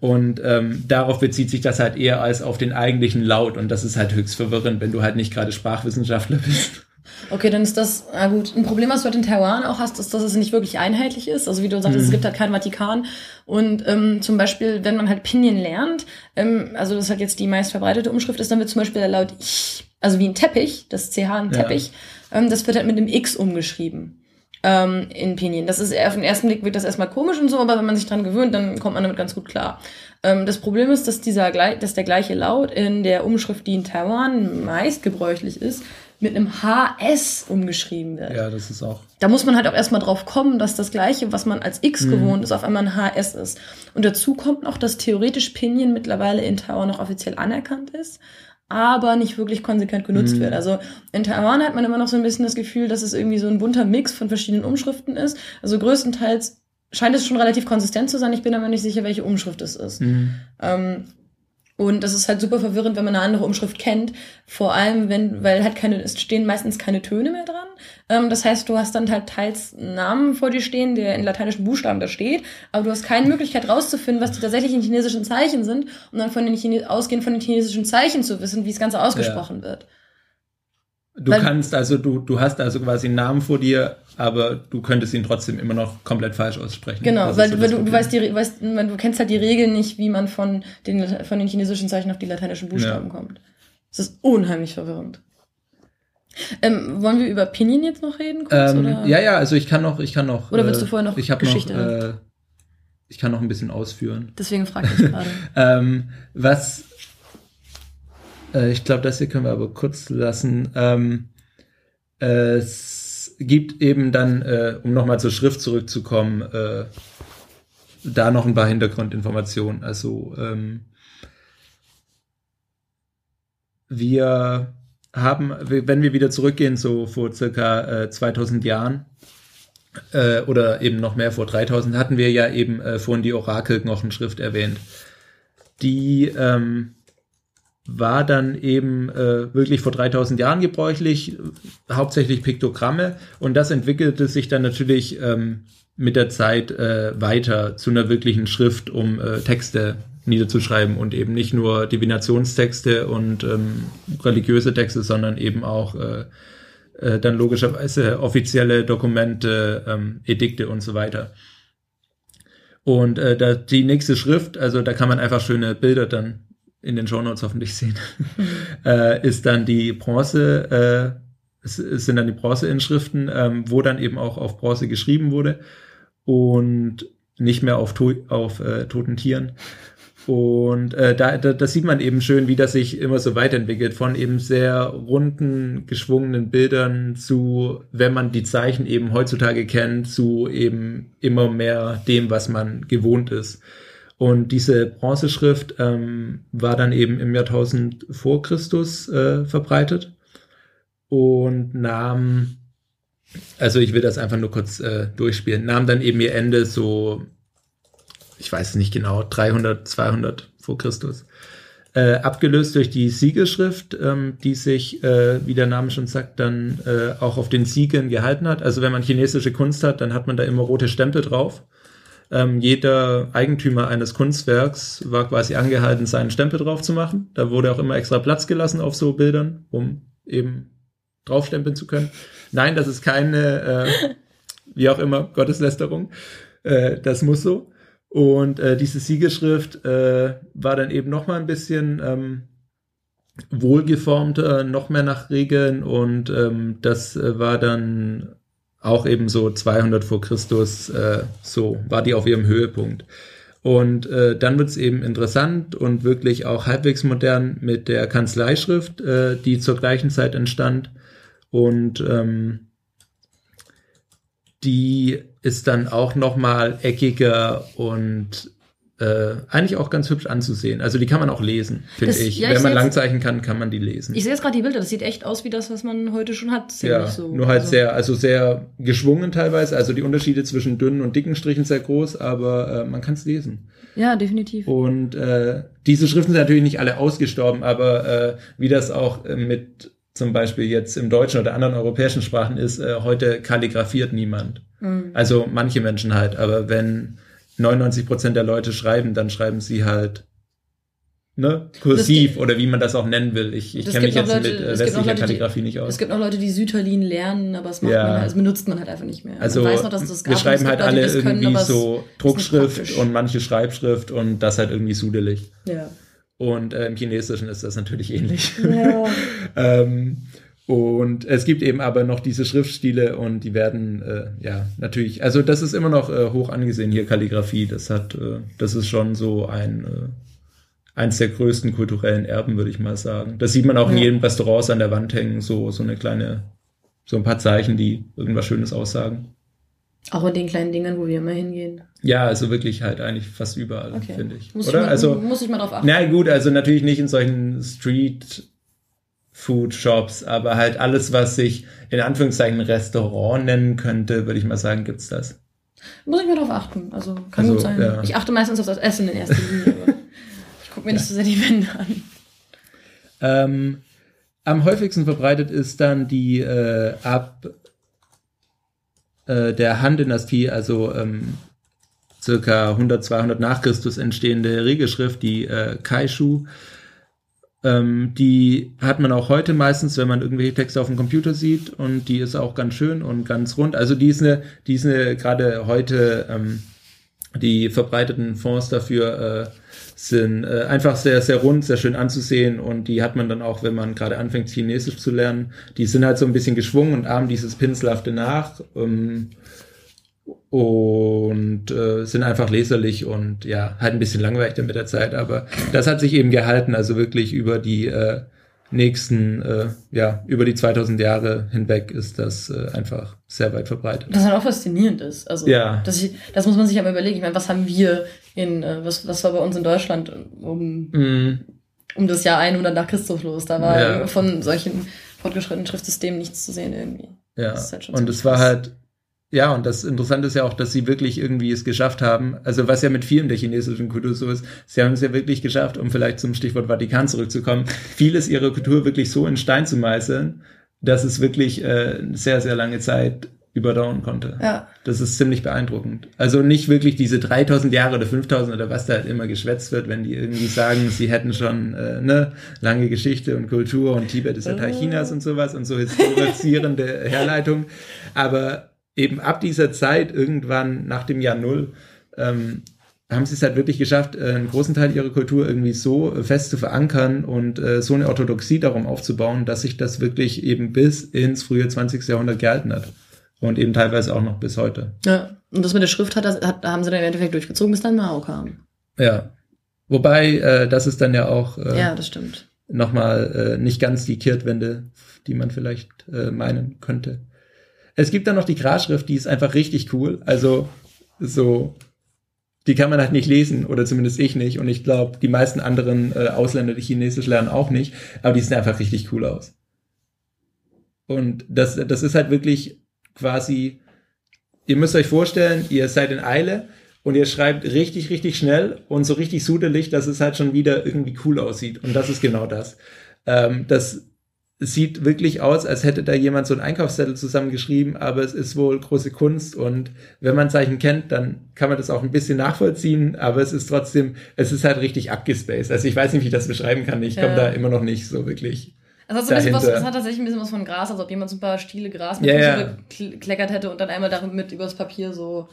und ähm, darauf bezieht sich das halt eher als auf den eigentlichen Laut und das ist halt höchst verwirrend, wenn du halt nicht gerade Sprachwissenschaftler bist.
Okay, dann ist das, na gut, ein Problem, was du halt in Taiwan auch hast, ist, dass es nicht wirklich einheitlich ist. Also wie du sagst, mhm. es gibt halt keinen Vatikan. Und ähm, zum Beispiel, wenn man halt Pinyin lernt, ähm, also das ist halt jetzt die meist verbreitete Umschrift ist, dann wird zum Beispiel der Laut ich, also wie ein Teppich, das CH ein Teppich, ja. ähm, das wird halt mit dem X umgeschrieben ähm, in Pinyin. Das ist auf den ersten Blick wird das erstmal komisch und so, aber wenn man sich dran gewöhnt, dann kommt man damit ganz gut klar. Ähm, das Problem ist, dass dieser dass der gleiche Laut in der Umschrift, die in Taiwan meist gebräuchlich ist, mit einem HS umgeschrieben wird.
Ja, das ist auch.
Da muss man halt auch erstmal drauf kommen, dass das gleiche, was man als X mhm. gewohnt ist, auf einmal ein HS ist. Und dazu kommt noch, dass theoretisch Pinyin mittlerweile in Taiwan noch offiziell anerkannt ist aber nicht wirklich konsequent genutzt mhm. wird. Also in Taiwan hat man immer noch so ein bisschen das Gefühl, dass es irgendwie so ein bunter Mix von verschiedenen Umschriften ist. Also größtenteils scheint es schon relativ konsistent zu sein. Ich bin aber nicht sicher, welche Umschrift es ist. Mhm. Ähm, und das ist halt super verwirrend, wenn man eine andere Umschrift kennt. Vor allem, wenn, weil halt keine, es stehen meistens keine Töne mehr dran. Ähm, das heißt, du hast dann halt teils einen Namen vor dir stehen, der in lateinischen Buchstaben da steht, aber du hast keine Möglichkeit rauszufinden, was die tatsächlichen chinesischen Zeichen sind, um dann von den Chine ausgehend von den chinesischen Zeichen zu wissen, wie das Ganze ausgesprochen ja. wird.
Du Weil, kannst also, du, du hast also quasi einen Namen vor dir, aber du könntest ihn trotzdem immer noch komplett falsch aussprechen.
Genau, weil, so weil du, du weißt die, weißt, du kennst halt die Regeln nicht, wie man von den, von den chinesischen Zeichen auf die lateinischen Buchstaben ja. kommt. Das ist unheimlich verwirrend. Ähm, wollen wir über Pinyin jetzt noch reden?
Kurz, ähm, ja, ja, also ich kann noch, ich kann noch.
Oder willst du vorher noch
ich Geschichte? Noch, äh, ich kann noch ein bisschen ausführen.
Deswegen frage ich gerade.
ähm, was äh, ich glaube, das hier können wir aber kurz lassen. Ähm, es gibt eben dann, äh, um nochmal zur Schrift zurückzukommen, äh, da noch ein paar Hintergrundinformationen. Also ähm, wir haben, wenn wir wieder zurückgehen, so vor circa äh, 2000 Jahren äh, oder eben noch mehr vor 3000, hatten wir ja eben äh, vorhin die Orakelknochenschrift erwähnt. Die ähm, war dann eben äh, wirklich vor 3000 Jahren gebräuchlich, hauptsächlich Piktogramme und das entwickelte sich dann natürlich ähm, mit der Zeit äh, weiter zu einer wirklichen Schrift, um äh, Texte niederzuschreiben und eben nicht nur Divinationstexte und ähm, religiöse Texte, sondern eben auch äh, äh, dann logischerweise offizielle Dokumente, ähm, Edikte und so weiter. Und äh, da, die nächste Schrift, also da kann man einfach schöne Bilder dann in den Shownotes hoffentlich sehen, mhm. äh, ist dann die Bronze, äh, es, es sind dann die Bronzeinschriften, ähm, wo dann eben auch auf Bronze geschrieben wurde und nicht mehr auf, to auf äh, toten Tieren. Und äh, da, da, das sieht man eben schön, wie das sich immer so weiterentwickelt, von eben sehr runden, geschwungenen Bildern zu, wenn man die Zeichen eben heutzutage kennt, zu eben immer mehr dem, was man gewohnt ist. Und diese Bronzeschrift ähm, war dann eben im Jahrtausend vor Christus äh, verbreitet und nahm, also ich will das einfach nur kurz äh, durchspielen, nahm dann eben ihr Ende so, ich weiß nicht genau, 300, 200 vor Christus. Äh, abgelöst durch die Siegelschrift, ähm, die sich, äh, wie der Name schon sagt, dann äh, auch auf den Siegeln gehalten hat. Also wenn man chinesische Kunst hat, dann hat man da immer rote Stempel drauf. Ähm, jeder Eigentümer eines Kunstwerks war quasi angehalten, seinen Stempel drauf zu machen. Da wurde auch immer extra Platz gelassen auf so Bildern, um eben draufstempeln zu können. Nein, das ist keine, äh, wie auch immer, Gotteslästerung. Äh, das muss so. Und äh, diese Siegeschrift äh, war dann eben noch mal ein bisschen ähm, wohlgeformter, noch mehr nach Regeln und ähm, das äh, war dann auch eben so 200 vor Christus, äh, so war die auf ihrem Höhepunkt. Und äh, dann wird es eben interessant und wirklich auch halbwegs modern mit der Kanzleischrift, äh, die zur gleichen Zeit entstand. Und ähm, die ist dann auch noch mal eckiger und äh, eigentlich auch ganz hübsch anzusehen. Also die kann man auch lesen, finde ich. Ja, Wenn ich man Langzeichen kann, kann man die lesen.
Ich sehe jetzt gerade die Bilder, das sieht echt aus wie das, was man heute schon hat.
Ja, so. nur halt also. sehr, also sehr geschwungen teilweise. Also die Unterschiede zwischen dünnen und dicken Strichen sehr groß, aber äh, man kann es lesen.
Ja, definitiv.
Und äh, diese Schriften sind natürlich nicht alle ausgestorben, aber äh, wie das auch äh, mit zum Beispiel jetzt im Deutschen oder anderen europäischen Sprachen ist, äh, heute kalligrafiert niemand. Mhm. Also manche Menschen halt, aber wenn 99 Prozent der Leute schreiben, dann schreiben sie halt ne, kursiv oder wie man das auch nennen will. Ich, ich kenne mich jetzt Leute, mit äh, westlicher
Kalligrafie die, nicht aus. Es gibt auch Leute, die Süterlin lernen, aber das, macht ja. man das benutzt man halt einfach nicht mehr.
Also noch, wir schreiben halt Leute, alle irgendwie können, so Druckschrift und manche Schreibschrift und das halt irgendwie sudelig.
Ja.
Und äh, im Chinesischen ist das natürlich ähnlich. Ja. ähm, und es gibt eben aber noch diese Schriftstile und die werden, äh, ja, natürlich, also das ist immer noch äh, hoch angesehen hier, Kalligrafie. Das hat, äh, das ist schon so ein, äh, eins der größten kulturellen Erben, würde ich mal sagen. Das sieht man auch ja. in jedem Restaurant an der Wand hängen, so, so eine kleine, so ein paar Zeichen, die irgendwas Schönes aussagen.
Auch in den kleinen Dingen, wo wir immer hingehen.
Ja, also wirklich halt eigentlich fast überall, okay. finde ich.
Muss
Oder?
Ich mal,
also,
muss ich mal drauf achten.
Na gut, also natürlich nicht in solchen Street Food Shops, aber halt alles, was sich in Anführungszeichen Restaurant nennen könnte, würde ich mal sagen, gibt's das.
Muss ich mal drauf achten. Also kann also, gut sein. Ja. Ich achte meistens auf das Essen in erster Linie, aber ich gucke mir ja. nicht so sehr die Wände an.
Ähm, am häufigsten verbreitet ist dann die äh, ab äh, der Han-Dynastie, also ähm, circa 100, 200 nach Christus entstehende Regelschrift, die äh, Kaishu. Ähm, die hat man auch heute meistens, wenn man irgendwelche Texte auf dem Computer sieht und die ist auch ganz schön und ganz rund. Also die ist eine, die ist eine gerade heute ähm, die verbreiteten Fonds dafür äh, sind äh, einfach sehr, sehr rund, sehr schön anzusehen und die hat man dann auch, wenn man gerade anfängt, Chinesisch zu lernen. Die sind halt so ein bisschen geschwungen und ahmen dieses Pinselhafte nach. Ähm, und äh, sind einfach leserlich und ja, halt ein bisschen langweilig dann mit der Zeit, aber das hat sich eben gehalten, also wirklich über die äh, nächsten, äh, ja, über die 2000 Jahre hinweg ist das äh, einfach sehr weit verbreitet.
Das halt auch faszinierend ist, also ja. das, das muss man sich aber überlegen, ich meine, was haben wir in, äh, was, was war bei uns in Deutschland um, mm. um das Jahr 100 nach Christus los, da war ja. von solchen fortgeschrittenen Schriftsystemen nichts zu sehen irgendwie.
Ja, halt und es war halt ja, und das Interessante ist ja auch, dass sie wirklich irgendwie es geschafft haben, also was ja mit vielen der chinesischen Kultur so ist, sie haben es ja wirklich geschafft, um vielleicht zum Stichwort Vatikan zurückzukommen, vieles ihrer Kultur wirklich so in Stein zu meißeln, dass es wirklich äh, sehr, sehr lange Zeit überdauern konnte.
Ja.
Das ist ziemlich beeindruckend. Also nicht wirklich diese 3000 Jahre oder 5000 oder was da halt immer geschwätzt wird, wenn die irgendwie sagen, sie hätten schon äh, ne lange Geschichte und Kultur und Tibet ist ja Teil Chinas und sowas und so historisierende Herleitung. Aber eben ab dieser Zeit, irgendwann nach dem Jahr Null, ähm, haben sie es halt wirklich geschafft, äh, einen großen Teil ihrer Kultur irgendwie so fest zu verankern und äh, so eine Orthodoxie darum aufzubauen, dass sich das wirklich eben bis ins frühe 20. Jahrhundert gehalten hat. Und eben teilweise auch noch bis heute.
Ja, und das mit der Schrift hat, hat haben sie dann im Endeffekt durchgezogen, bis dann Mao kam.
Ja. Wobei, äh, das ist dann ja auch
äh, ja, das stimmt.
nochmal äh, nicht ganz die Kehrtwende, die man vielleicht äh, meinen könnte. Es gibt dann noch die Grasschrift, die ist einfach richtig cool. Also so, die kann man halt nicht lesen oder zumindest ich nicht. Und ich glaube, die meisten anderen äh, Ausländer, die Chinesisch lernen, auch nicht. Aber die sehen einfach richtig cool aus. Und das, das ist halt wirklich quasi, ihr müsst euch vorstellen, ihr seid in Eile und ihr schreibt richtig, richtig schnell und so richtig sudelig, dass es halt schon wieder irgendwie cool aussieht. Und das ist genau das. Ähm, das es sieht wirklich aus, als hätte da jemand so einen Einkaufszettel zusammengeschrieben, aber es ist wohl große Kunst und wenn man Zeichen kennt, dann kann man das auch ein bisschen nachvollziehen, aber es ist trotzdem, es ist halt richtig abgespaced. Also ich weiß nicht, wie ich das beschreiben kann. Ich ja. komme da immer noch nicht so wirklich.
Also hat, so was, es hat tatsächlich ein bisschen was von Gras, als ob jemand so ein paar Stiele Gras mit ja, ja. gekleckert hätte und dann einmal damit übers Papier so,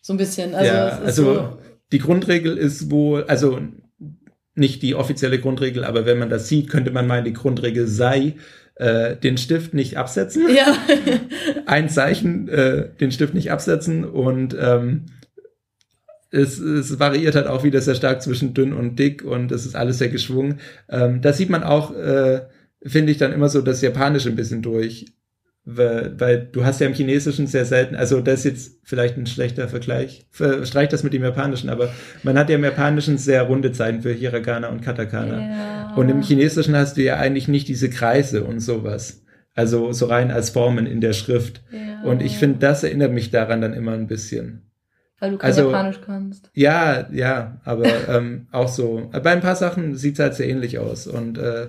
so ein bisschen.
Also, ja, also so die Grundregel ist wohl, also nicht die offizielle Grundregel, aber wenn man das sieht, könnte man meinen, die Grundregel sei, äh, den Stift nicht absetzen. Ja. ein Zeichen, äh, den Stift nicht absetzen und ähm, es, es variiert halt auch wieder sehr stark zwischen dünn und dick und es ist alles sehr geschwungen. Ähm, da sieht man auch, äh, finde ich, dann immer so das Japanische ein bisschen durch. Weil, weil du hast ja im Chinesischen sehr selten, also das ist jetzt vielleicht ein schlechter Vergleich, streich das mit dem Japanischen, aber man hat ja im Japanischen sehr runde Zeichen für Hiragana und Katakana. Ja. Und im Chinesischen hast du ja eigentlich nicht diese Kreise und sowas. Also so rein als Formen in der Schrift. Ja. Und ich finde, das erinnert mich daran dann immer ein bisschen.
Weil du kein also, Japanisch kannst.
Ja, ja, aber ähm, auch so. Bei ein paar Sachen sieht es halt sehr ähnlich aus. Und äh,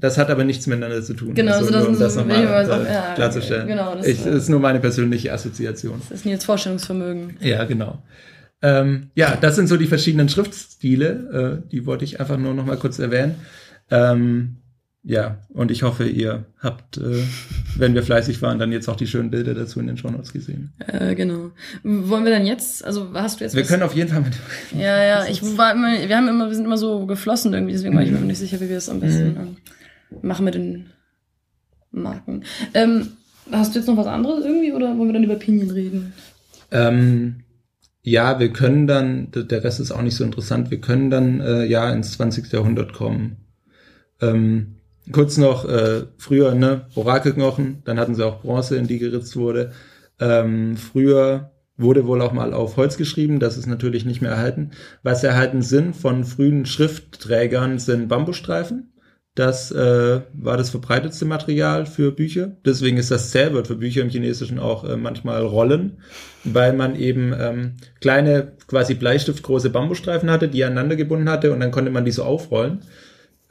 das hat aber nichts miteinander zu tun.
Genau, also,
so,
nur, um das
nochmal äh, ja, klarzustellen. Genau, das, ich, ist nur meine persönliche Assoziation.
Das ist Nils Vorstellungsvermögen.
Ja, genau. Ähm, ja, das sind so die verschiedenen Schriftstile. Äh, die wollte ich einfach nur nochmal kurz erwähnen. Ähm, ja, und ich hoffe, ihr habt, äh, wenn wir fleißig waren, dann jetzt auch die schönen Bilder dazu in den Show Notes gesehen.
Äh, genau. Wollen wir dann jetzt, also hast du jetzt
Wir was? können auf jeden Fall mit.
Ja, ja, ich war immer, wir haben immer, wir sind immer so geflossen irgendwie, deswegen war ich mir nicht sicher, wie wir es am besten mhm. Machen mit den Marken. Ähm, hast du jetzt noch was anderes irgendwie oder wollen wir dann über Pinien reden?
Ähm, ja, wir können dann, der Rest ist auch nicht so interessant, wir können dann äh, ja ins 20. Jahrhundert kommen. Ähm, kurz noch, äh, früher, ne, Orakelknochen, dann hatten sie auch Bronze, in die geritzt wurde. Ähm, früher wurde wohl auch mal auf Holz geschrieben, das ist natürlich nicht mehr erhalten. Was erhalten sind von frühen Schriftträgern sind Bambusstreifen. Das äh, war das verbreitetste Material für Bücher. Deswegen ist das Zählwort für Bücher im Chinesischen auch äh, manchmal Rollen, weil man eben ähm, kleine, quasi Bleistiftgroße Bambusstreifen hatte, die aneinander gebunden hatte und dann konnte man die so aufrollen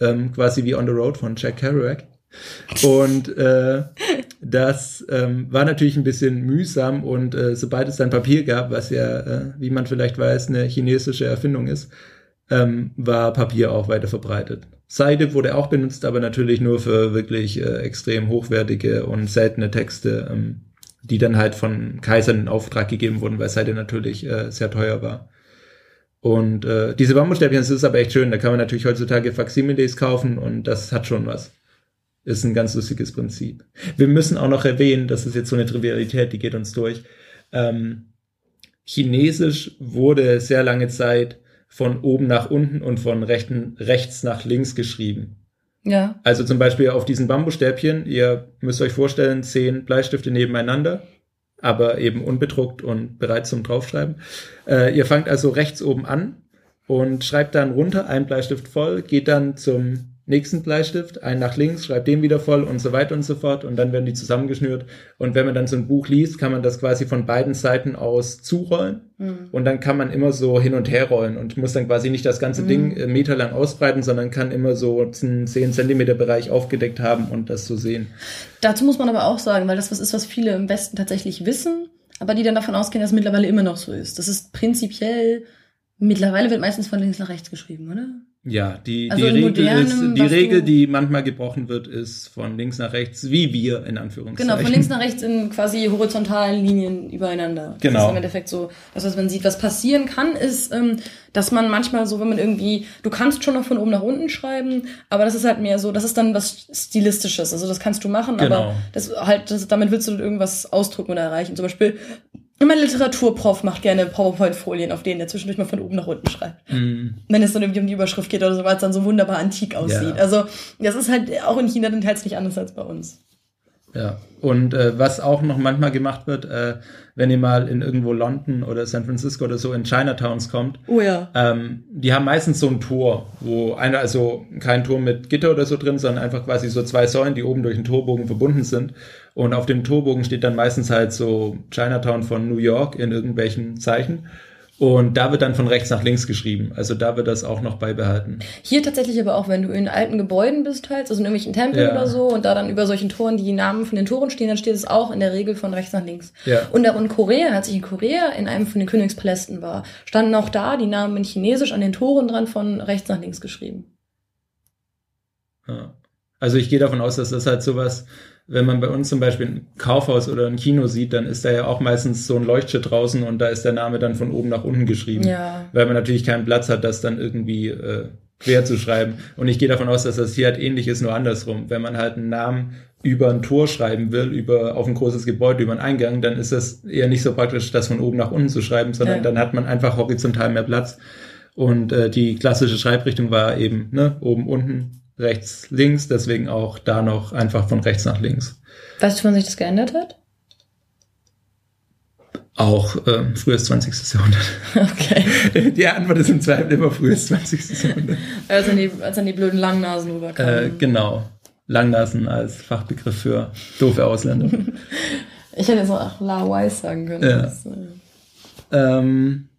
ähm, quasi wie On the Road von Jack Kerouac. Und äh, das ähm, war natürlich ein bisschen mühsam und äh, sobald es dann Papier gab, was ja, äh, wie man vielleicht weiß, eine chinesische Erfindung ist, ähm, war Papier auch weiter verbreitet. Seide wurde auch benutzt, aber natürlich nur für wirklich äh, extrem hochwertige und seltene Texte, ähm, die dann halt von Kaisern in Auftrag gegeben wurden, weil Seide natürlich äh, sehr teuer war. Und äh, diese Bambusstäbchen, das ist aber echt schön. Da kann man natürlich heutzutage Faximiles kaufen und das hat schon was. Ist ein ganz lustiges Prinzip. Wir müssen auch noch erwähnen, das ist jetzt so eine Trivialität, die geht uns durch. Ähm, Chinesisch wurde sehr lange Zeit von oben nach unten und von rechten, rechts nach links geschrieben.
Ja.
Also zum Beispiel auf diesen Bambusstäbchen, ihr müsst euch vorstellen, zehn Bleistifte nebeneinander aber eben unbedruckt und bereit zum Draufschreiben. Äh, ihr fangt also rechts oben an und schreibt dann runter, ein Bleistift voll, geht dann zum nächsten Bleistift, einen nach links, schreibt den wieder voll und so weiter und so fort und dann werden die zusammengeschnürt und wenn man dann so ein Buch liest, kann man das quasi von beiden Seiten aus zurollen mhm. und dann kann man immer so hin und her rollen und muss dann quasi nicht das ganze mhm. Ding äh, meterlang ausbreiten, sondern kann immer so einen 10 Zentimeter Bereich aufgedeckt haben und das so sehen.
Dazu muss man aber auch sagen, weil das was ist, was viele im Westen tatsächlich wissen, aber die dann davon ausgehen, dass es mittlerweile immer noch so ist. Das ist prinzipiell, mittlerweile wird meistens von links nach rechts geschrieben, oder?
Ja, die, also die, Regel, ist, die Regel, die manchmal gebrochen wird, ist von links nach rechts, wie wir in Anführungszeichen.
Genau, von links nach rechts in quasi horizontalen Linien übereinander.
Genau. Das
ist im Endeffekt so, das, was man sieht. Was passieren kann, ist, ähm, dass man manchmal so, wenn man irgendwie, du kannst schon noch von oben nach unten schreiben, aber das ist halt mehr so, das ist dann was Stilistisches. Also das kannst du machen, genau. aber das halt, das, damit willst du irgendwas ausdrücken oder erreichen. Zum Beispiel, mein Literaturprof macht gerne PowerPoint-Folien, auf denen er zwischendurch mal von oben nach unten schreibt. Mm. Wenn es dann irgendwie um die Überschrift geht oder so, weil es dann so wunderbar antik aussieht. Ja. Also das ist halt auch in China dann teils nicht anders als bei uns.
Ja, und äh, was auch noch manchmal gemacht wird, äh, wenn ihr mal in irgendwo London oder San Francisco oder so in Chinatowns kommt,
oh ja.
ähm, die haben meistens so ein Tor, wo einer, also kein Tor mit Gitter oder so drin, sondern einfach quasi so zwei Säulen, die oben durch einen Torbogen verbunden sind. Und auf dem Torbogen steht dann meistens halt so Chinatown von New York in irgendwelchen Zeichen. Und da wird dann von rechts nach links geschrieben. Also da wird das auch noch beibehalten.
Hier tatsächlich aber auch, wenn du in alten Gebäuden bist halt, also in irgendwelchen Tempeln ja. oder so, und da dann über solchen Toren die Namen von den Toren stehen, dann steht es auch in der Regel von rechts nach links.
Ja.
Und auch in Korea, als ich in Korea in einem von den Königspalästen war, standen auch da die Namen in Chinesisch an den Toren dran von rechts nach links geschrieben.
Ja. Also ich gehe davon aus, dass das halt sowas wenn man bei uns zum Beispiel ein Kaufhaus oder ein Kino sieht, dann ist da ja auch meistens so ein Leuchtschild draußen und da ist der Name dann von oben nach unten geschrieben.
Ja.
Weil man natürlich keinen Platz hat, das dann irgendwie äh, quer zu schreiben. Und ich gehe davon aus, dass das hier halt ähnlich ist, nur andersrum. Wenn man halt einen Namen über ein Tor schreiben will, über auf ein großes Gebäude, über einen Eingang, dann ist das eher nicht so praktisch, das von oben nach unten zu schreiben, sondern ja. dann hat man einfach horizontal mehr Platz. Und äh, die klassische Schreibrichtung war eben ne, oben, unten, rechts, links, deswegen auch da noch einfach von rechts nach links.
Weißt du, wann sich das geändert hat?
Auch äh, frühes 20. Jahrhundert. Okay. Die Antwort ist im Zweifel immer frühes 20. Jahrhundert.
Als dann die, als dann die blöden Langnasen
rüberkamen. Äh, genau. Langnasen als Fachbegriff für doofe Ausländer.
ich hätte jetzt auch La Wise sagen können.
Ja. Das, äh ähm,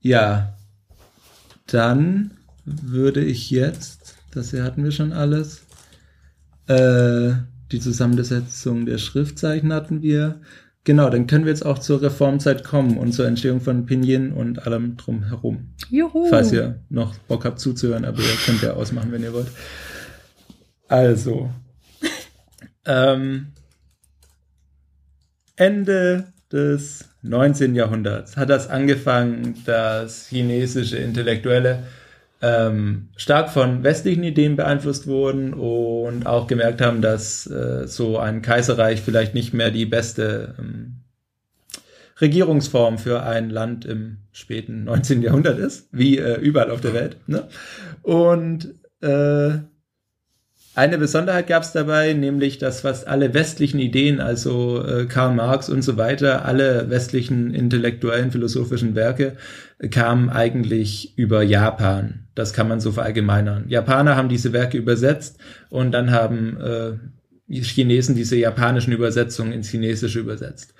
ja. Dann würde ich jetzt, das hier hatten wir schon alles, äh, die Zusammensetzung der Schriftzeichen hatten wir. Genau, dann können wir jetzt auch zur Reformzeit kommen und zur Entstehung von Pinyin und allem drumherum. Juhu. Falls ihr noch Bock habt zuzuhören, aber ihr könnt ja ausmachen, wenn ihr wollt. Also, ähm, Ende des 19. Jahrhunderts hat das angefangen, dass chinesische Intellektuelle ähm, stark von westlichen Ideen beeinflusst wurden und auch gemerkt haben, dass äh, so ein Kaiserreich vielleicht nicht mehr die beste ähm, Regierungsform für ein Land im späten 19. Jahrhundert ist, wie äh, überall auf der Welt. Ne? Und äh, eine Besonderheit gab es dabei, nämlich, dass fast alle westlichen Ideen, also äh, Karl Marx und so weiter, alle westlichen intellektuellen, philosophischen Werke äh, kamen eigentlich über Japan. Das kann man so verallgemeinern. Japaner haben diese Werke übersetzt und dann haben äh, Chinesen diese japanischen Übersetzungen ins Chinesische übersetzt.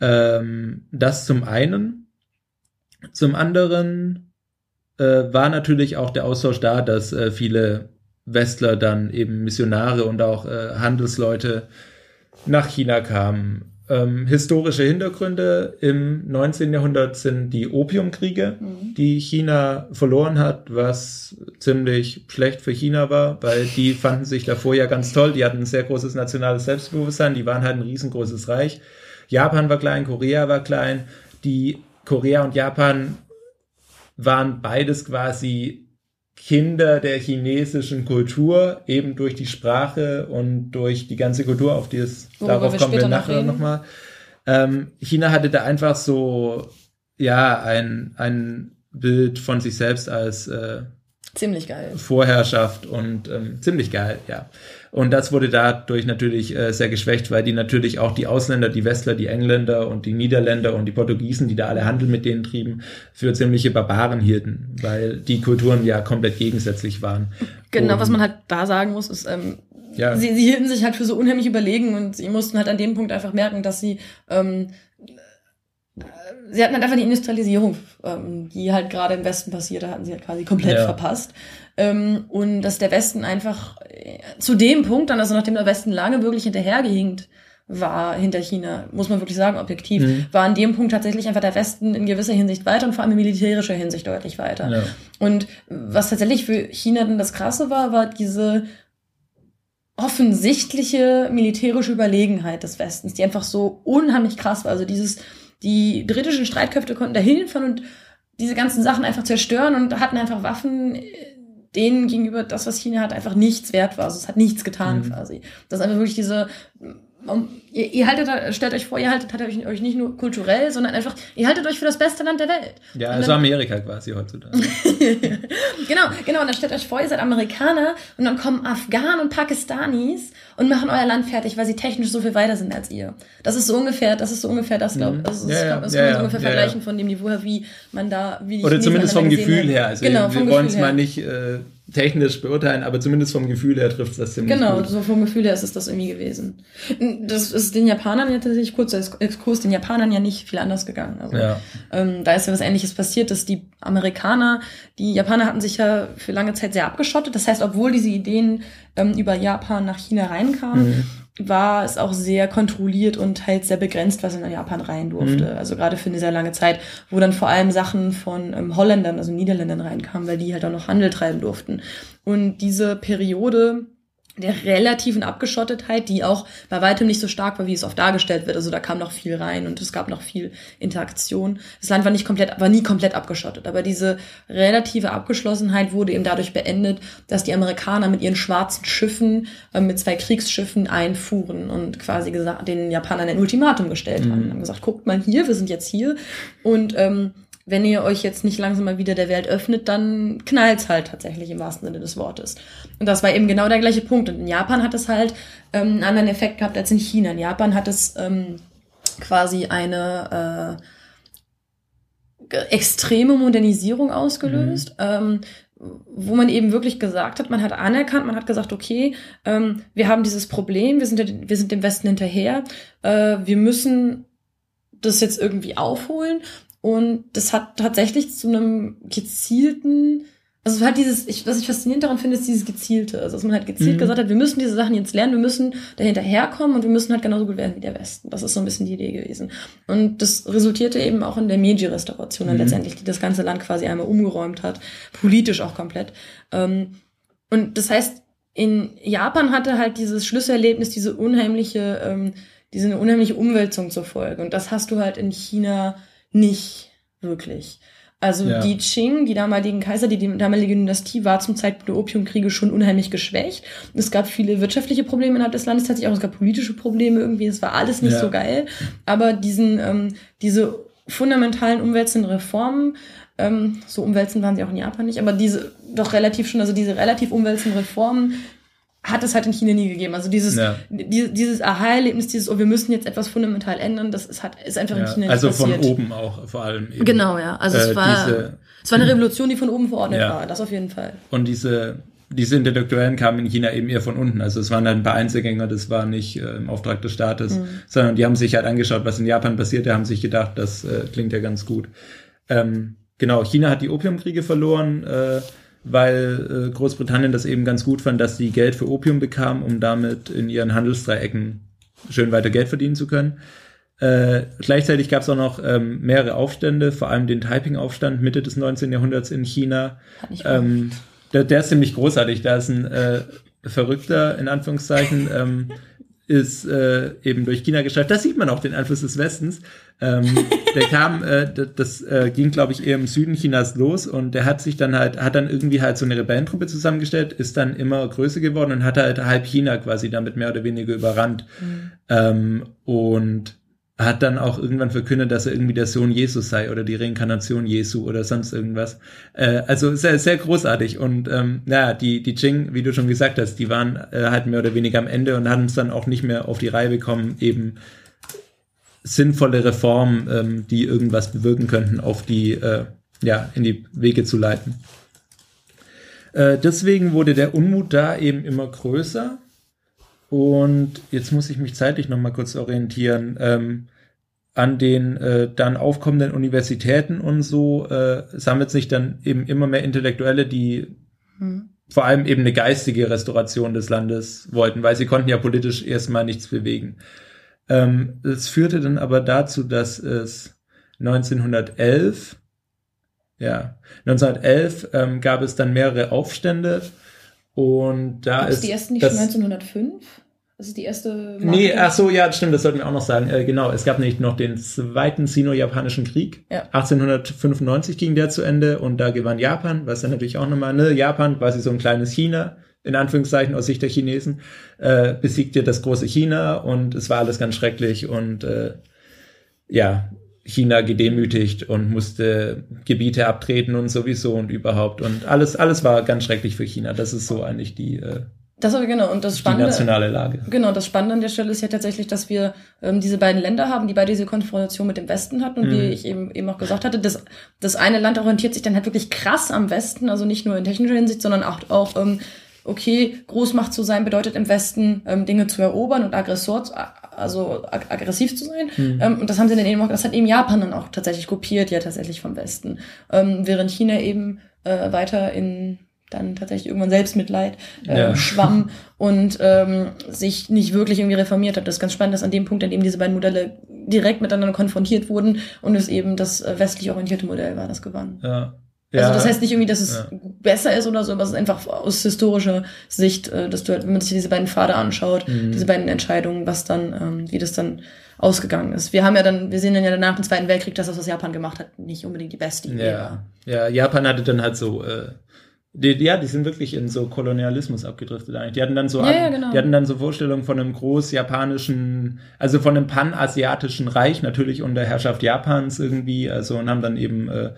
Ähm, das zum einen. Zum anderen äh, war natürlich auch der Austausch da, dass äh, viele Westler dann eben Missionare und auch äh, Handelsleute nach China kamen. Ähm, historische Hintergründe im 19. Jahrhundert sind die Opiumkriege, mhm. die China verloren hat, was ziemlich schlecht für China war, weil die fanden sich davor ja ganz toll, die hatten ein sehr großes nationales Selbstbewusstsein, die waren halt ein riesengroßes Reich. Japan war klein, Korea war klein, die Korea und Japan waren beides quasi Kinder der chinesischen Kultur, eben durch die Sprache und durch die ganze Kultur, auf die es, Worüber darauf wir kommen wir nachher nochmal. Ähm, China hatte da einfach so, ja, ein, ein Bild von sich selbst als äh,
ziemlich geil.
Vorherrschaft und ähm, ziemlich geil, ja. Und das wurde dadurch natürlich äh, sehr geschwächt, weil die natürlich auch die Ausländer, die Westler, die Engländer und die Niederländer und die Portugiesen, die da alle Handel mit denen trieben, für ziemliche Barbaren hielten, weil die Kulturen ja komplett gegensätzlich waren.
Genau, und, was man halt da sagen muss, ist, ähm, ja. sie, sie hielten sich halt für so unheimlich überlegen und sie mussten halt an dem Punkt einfach merken, dass sie ähm, sie hatten halt einfach die Industrialisierung, ähm, die halt gerade im Westen passierte, hatten sie halt quasi komplett ja. verpasst. Ähm, und dass der Westen einfach äh, zu dem Punkt dann, also nachdem der Westen lange wirklich hinterhergehinkt war hinter China, muss man wirklich sagen, objektiv, mhm. war an dem Punkt tatsächlich einfach der Westen in gewisser Hinsicht weiter und vor allem in militärischer Hinsicht deutlich weiter. Ja. Und was tatsächlich für China dann das Krasse war, war diese offensichtliche militärische Überlegenheit des Westens, die einfach so unheimlich krass war. Also dieses, die britischen Streitkräfte konnten da hinfahren und diese ganzen Sachen einfach zerstören und hatten einfach Waffen, denen gegenüber das, was China hat, einfach nichts wert war. Also es hat nichts getan mhm. quasi. Das ist einfach wirklich diese um, ihr, ihr, haltet, stellt euch vor, ihr haltet halt euch, euch, nicht nur kulturell, sondern einfach, ihr haltet euch für das beste Land der Welt.
Ja, also dann, Amerika quasi heutzutage.
genau, genau. Und dann stellt euch vor, ihr seid Amerikaner und dann kommen Afghanen und Pakistanis und machen euer Land fertig, weil sie technisch so viel weiter sind als ihr. Das ist so ungefähr, das ist so ungefähr das, glaube ich. Mhm. Das, ist, ja, das, ja, kann man so ungefähr ja, vergleichen von dem Niveau her, wie man da, wie
Oder zumindest vom Gefühl her. Also genau, wir wollen es mal nicht äh, technisch beurteilen, aber zumindest vom Gefühl her trifft es das
ziemlich Genau, gut. so vom Gefühl her ist es das irgendwie gewesen. Das ist den Japanern ja tatsächlich, kurzer Exkurs, den Japanern ja nicht viel anders gegangen. Also, ja. ähm, da ist ja was ähnliches passiert, dass die Amerikaner, die Japaner hatten sich ja für lange Zeit sehr abgeschottet. Das heißt, obwohl diese Ideen ähm, über Japan nach China reinkamen, mhm war es auch sehr kontrolliert und halt sehr begrenzt, was in Japan rein durfte. Mhm. Also gerade für eine sehr lange Zeit, wo dann vor allem Sachen von ähm, Holländern, also Niederländern reinkamen, weil die halt auch noch Handel treiben durften. Und diese Periode der relativen Abgeschottetheit, die auch bei weitem nicht so stark war, wie es oft dargestellt wird. Also da kam noch viel rein und es gab noch viel Interaktion. Das Land war nicht komplett, war nie komplett abgeschottet, aber diese relative Abgeschlossenheit wurde eben dadurch beendet, dass die Amerikaner mit ihren schwarzen Schiffen, äh, mit zwei Kriegsschiffen einfuhren und quasi gesagt, den Japanern ein Ultimatum gestellt mhm. haben. Haben gesagt, guckt mal hier, wir sind jetzt hier und ähm, wenn ihr euch jetzt nicht langsam mal wieder der Welt öffnet, dann knallt's halt tatsächlich im wahrsten Sinne des Wortes. Und das war eben genau der gleiche Punkt. Und in Japan hat es halt ähm, einen anderen Effekt gehabt als in China. In Japan hat es ähm, quasi eine äh, extreme Modernisierung ausgelöst. Mhm. Ähm, wo man eben wirklich gesagt hat, man hat anerkannt, man hat gesagt, okay, ähm, wir haben dieses Problem, wir sind, wir sind dem Westen hinterher, äh, wir müssen das jetzt irgendwie aufholen und das hat tatsächlich zu einem gezielten, also es hat dieses, ich, was ich faszinierend daran finde, ist dieses Gezielte. Also dass man halt gezielt mhm. gesagt hat, wir müssen diese Sachen jetzt lernen, wir müssen dahinterherkommen und wir müssen halt genauso gut werden wie der Westen. Das ist so ein bisschen die Idee gewesen. Und das resultierte eben auch in der Meiji-Restauration mhm. letztendlich, die das ganze Land quasi einmal umgeräumt hat, politisch auch komplett. Ähm, und das heißt, in Japan hatte halt dieses Schlüsselerlebnis, diese unheimliche, ähm, diese unheimliche Umwälzung zur Folge. Und das hast du halt in China nicht wirklich. Also ja. die Qing, die damaligen Kaiser, die, die damalige Dynastie war zum Zeitpunkt der Opiumkriege schon unheimlich geschwächt. Es gab viele wirtschaftliche Probleme innerhalb des Landes, tatsächlich auch es gab politische Probleme irgendwie, es war alles nicht ja. so geil. Aber diesen, ähm, diese fundamentalen umwälzenden Reformen, ähm, so umwälzend waren sie auch in Japan nicht, aber diese doch relativ schon, also diese relativ umwälzenden Reformen hat es halt in China nie gegeben. Also dieses, ja. die, dieses Aha-Erlebnis, dieses, oh, wir müssen jetzt etwas fundamental ändern, das ist, hat, ist einfach ja. in China
also nicht passiert. Also von oben auch vor allem.
Eben. Genau, ja. Also äh, es war, diese, es war eine Revolution, die von oben verordnet ja. war, das auf jeden Fall.
Und diese, diese Intellektuellen kamen in China eben eher von unten. Also es waren dann ein paar Einzelgänger, das war nicht äh, im Auftrag des Staates, mhm. sondern die haben sich halt angeschaut, was in Japan passiert, die haben sich gedacht, das äh, klingt ja ganz gut. Ähm, genau, China hat die Opiumkriege verloren, äh, weil äh, Großbritannien das eben ganz gut fand, dass sie Geld für Opium bekam, um damit in ihren Handelsdreiecken schön weiter Geld verdienen zu können. Äh, gleichzeitig gab es auch noch ähm, mehrere Aufstände, vor allem den Taiping-Aufstand Mitte des 19. Jahrhunderts in China. Ähm, der, der ist ziemlich großartig. Da ist ein äh, Verrückter, in Anführungszeichen, ähm, ist äh, eben durch China geschafft. Da sieht man auch den Einfluss des Westens. Ähm, der kam, äh, das äh, ging, glaube ich, eher im Süden Chinas los und der hat sich dann halt, hat dann irgendwie halt so eine Rebellentruppe zusammengestellt, ist dann immer größer geworden und hat halt halb China quasi damit mehr oder weniger überrannt. Mhm. Ähm, und hat dann auch irgendwann verkündet, dass er irgendwie der Sohn Jesus sei oder die Reinkarnation Jesu oder sonst irgendwas. Äh, also sehr, sehr großartig. Und ähm, naja, die, die Jing, wie du schon gesagt hast, die waren äh, halt mehr oder weniger am Ende und hatten es dann auch nicht mehr auf die Reihe bekommen, eben sinnvolle Reformen, ähm, die irgendwas bewirken könnten, auf die, äh, ja, in die Wege zu leiten. Äh, deswegen wurde der Unmut da eben immer größer und jetzt muss ich mich zeitlich noch mal kurz orientieren. Ähm, an den äh, dann aufkommenden Universitäten und so äh, sammelt sich dann eben immer mehr Intellektuelle, die hm. vor allem eben eine geistige Restauration des Landes wollten, weil sie konnten ja politisch erstmal nichts bewegen. Ähm, es führte dann aber dazu, dass es 1911, ja, 1911 ähm, gab es dann mehrere Aufstände und da Gab's ist.
die ersten nicht schon 1905? Das ist die erste.
Marke. Nee, ach so, ja, stimmt, das sollten wir auch noch sagen. Äh, genau, es gab nämlich noch den zweiten Sino-Japanischen Krieg. Ja. 1895 ging der zu Ende und da gewann Japan, was dann natürlich auch nochmal, ne, Japan, quasi so ein kleines China, in Anführungszeichen aus Sicht der Chinesen, äh, besiegte das große China und es war alles ganz schrecklich und äh, ja, China gedemütigt und musste Gebiete abtreten und sowieso und überhaupt und alles, alles war ganz schrecklich für China. Das ist so eigentlich die. Äh,
das war genau und das Spannende.
Die nationale Lage.
Genau, das Spannende an der Stelle ist ja tatsächlich, dass wir ähm, diese beiden Länder haben, die beide diese Konfrontation mit dem Westen hatten und mhm. wie ich eben eben auch gesagt hatte, das das eine Land orientiert sich dann halt wirklich krass am Westen, also nicht nur in technischer Hinsicht, sondern auch auch ähm, okay, Großmacht zu sein bedeutet im Westen ähm, Dinge zu erobern und Aggressor, also ag aggressiv zu sein. Mhm. Ähm, und das haben sie dann eben auch, das hat eben Japan dann auch tatsächlich kopiert, ja tatsächlich vom Westen. Ähm, während China eben äh, weiter in dann tatsächlich irgendwann Selbstmitleid äh, ja. schwamm und ähm, sich nicht wirklich irgendwie reformiert hat. Das ist ganz spannend, dass an dem Punkt, an dem diese beiden Modelle direkt miteinander konfrontiert wurden und es eben das äh, westlich orientierte Modell war, das gewann.
Ja.
Also das heißt nicht irgendwie, dass es ja. besser ist oder so, aber es ist einfach aus historischer Sicht, äh, dass du halt, wenn man sich diese beiden Pfade anschaut, mhm. diese beiden Entscheidungen, was dann, ähm, wie das dann ausgegangen ist. Wir haben ja dann, wir sehen dann ja danach im Zweiten Weltkrieg, dass das, was Japan gemacht hat, nicht unbedingt die beste
Idee ja. war. Ja, Japan hatte dann halt so, äh, die, ja, die sind wirklich in so Kolonialismus abgedriftet eigentlich. Die hatten dann so, ja, ja, genau. die hatten dann so Vorstellungen von einem groß-japanischen, also von einem panasiatischen Reich, natürlich unter Herrschaft Japans irgendwie, also und haben dann eben äh,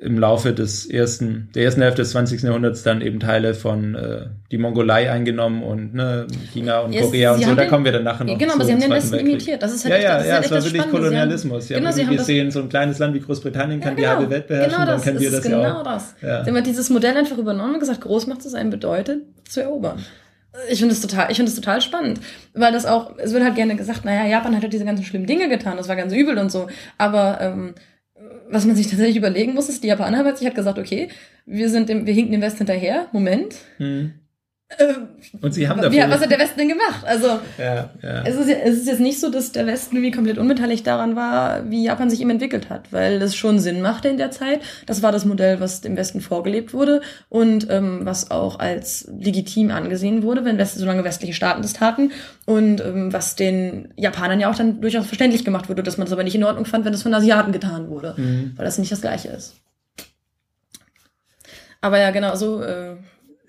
im Laufe des ersten, der ersten Hälfte des 20. Jahrhunderts dann eben Teile von äh, die Mongolei eingenommen und ne, China und yes, Korea und so, da kommen wir dann nachher noch
Genau, aber sie haben den Westen imitiert. Das ist halt
ja, ja, ja, es war wirklich Kolonialismus. Sie haben, genau, sie haben gesehen, so ein kleines Land wie Großbritannien kann ja, genau, die halbe Welt beherrschen, genau das, dann können wir das genau ja auch. Das. Ja.
Sie haben dieses Modell einfach übernommen und gesagt, Großmacht zu sein bedeutet, zu erobern. Ich finde es total, ich finde es total spannend, weil das auch, es wird halt gerne gesagt, naja, Japan hat halt diese ganzen schlimmen Dinge getan, das war ganz übel und so, aber ähm, was man sich tatsächlich überlegen muss, ist, die Japaner haben sich hat gesagt, okay, wir sind dem, wir hinken dem West hinterher, Moment. Hm.
Ähm, und sie haben
dafür. Ja, was hat der Westen denn gemacht? Also, ja, ja. Es, ist, es ist jetzt nicht so, dass der Westen irgendwie komplett unbeteiligt daran war, wie Japan sich eben entwickelt hat, weil es schon Sinn machte in der Zeit. Das war das Modell, was dem Westen vorgelebt wurde und ähm, was auch als legitim angesehen wurde, wenn Westen, solange westliche Staaten das taten und ähm, was den Japanern ja auch dann durchaus verständlich gemacht wurde, dass man das aber nicht in Ordnung fand, wenn das von Asiaten getan wurde, mhm. weil das nicht das Gleiche ist. Aber ja, genau, so. Äh,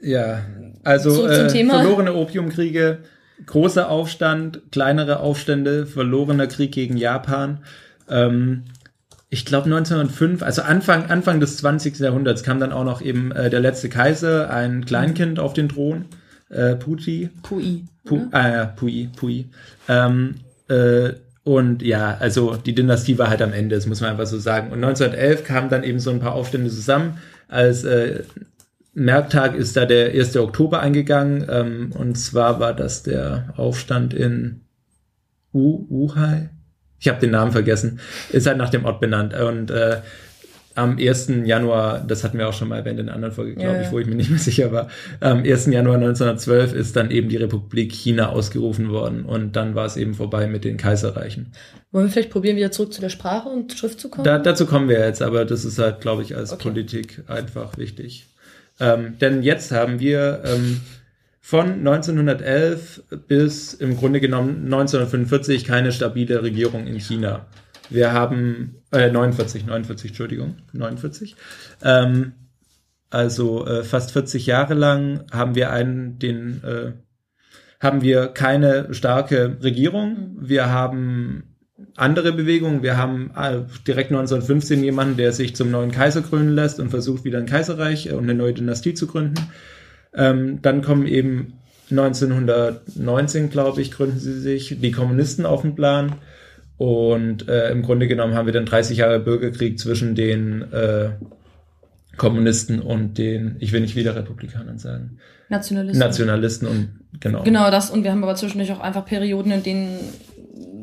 ja, also äh, verlorene Opiumkriege, großer Aufstand, kleinere Aufstände, verlorener Krieg gegen Japan. Ähm, ich glaube 1905, also Anfang, Anfang des 20. Jahrhunderts kam dann auch noch eben äh, der letzte Kaiser, ein Kleinkind auf den Thron, äh, Puti.
Pui.
Pu, ah, ja, Pui, Pui. Ähm, äh, und ja, also die Dynastie war halt am Ende, das muss man einfach so sagen. Und 1911 kamen dann eben so ein paar Aufstände zusammen, als äh, Merktag ist da der 1. Oktober eingegangen. Ähm, und zwar war das der Aufstand in U Wuhai. Ich habe den Namen vergessen. Ist halt nach dem Ort benannt. Und äh, am 1. Januar, das hatten wir auch schon mal erwähnt in einer anderen Folge, glaube ja. ich, wo ich mir nicht mehr sicher war, am 1. Januar 1912 ist dann eben die Republik China ausgerufen worden und dann war es eben vorbei mit den Kaiserreichen.
Wollen wir vielleicht probieren, wieder zurück zu der Sprache und Schrift zu kommen?
Da, dazu kommen wir jetzt, aber das ist halt, glaube ich, als okay. Politik einfach wichtig. Ähm, denn jetzt haben wir ähm, von 1911 bis im Grunde genommen 1945 keine stabile Regierung in China. Wir haben äh, 49, 49, Entschuldigung, 49. Ähm, also äh, fast 40 Jahre lang haben wir einen, den äh, haben wir keine starke Regierung. Wir haben andere Bewegungen. Wir haben äh, direkt 1915 jemanden, der sich zum neuen Kaiser krönen lässt und versucht, wieder ein Kaiserreich äh, und eine neue Dynastie zu gründen. Ähm, dann kommen eben 1919, glaube ich, gründen sie sich die Kommunisten auf den Plan. Und äh, im Grunde genommen haben wir dann 30 Jahre Bürgerkrieg zwischen den äh, Kommunisten und den, ich will nicht wieder Republikanern sagen.
Nationalisten.
Nationalisten und genau.
Genau das. Und wir haben aber zwischendurch auch einfach Perioden, in denen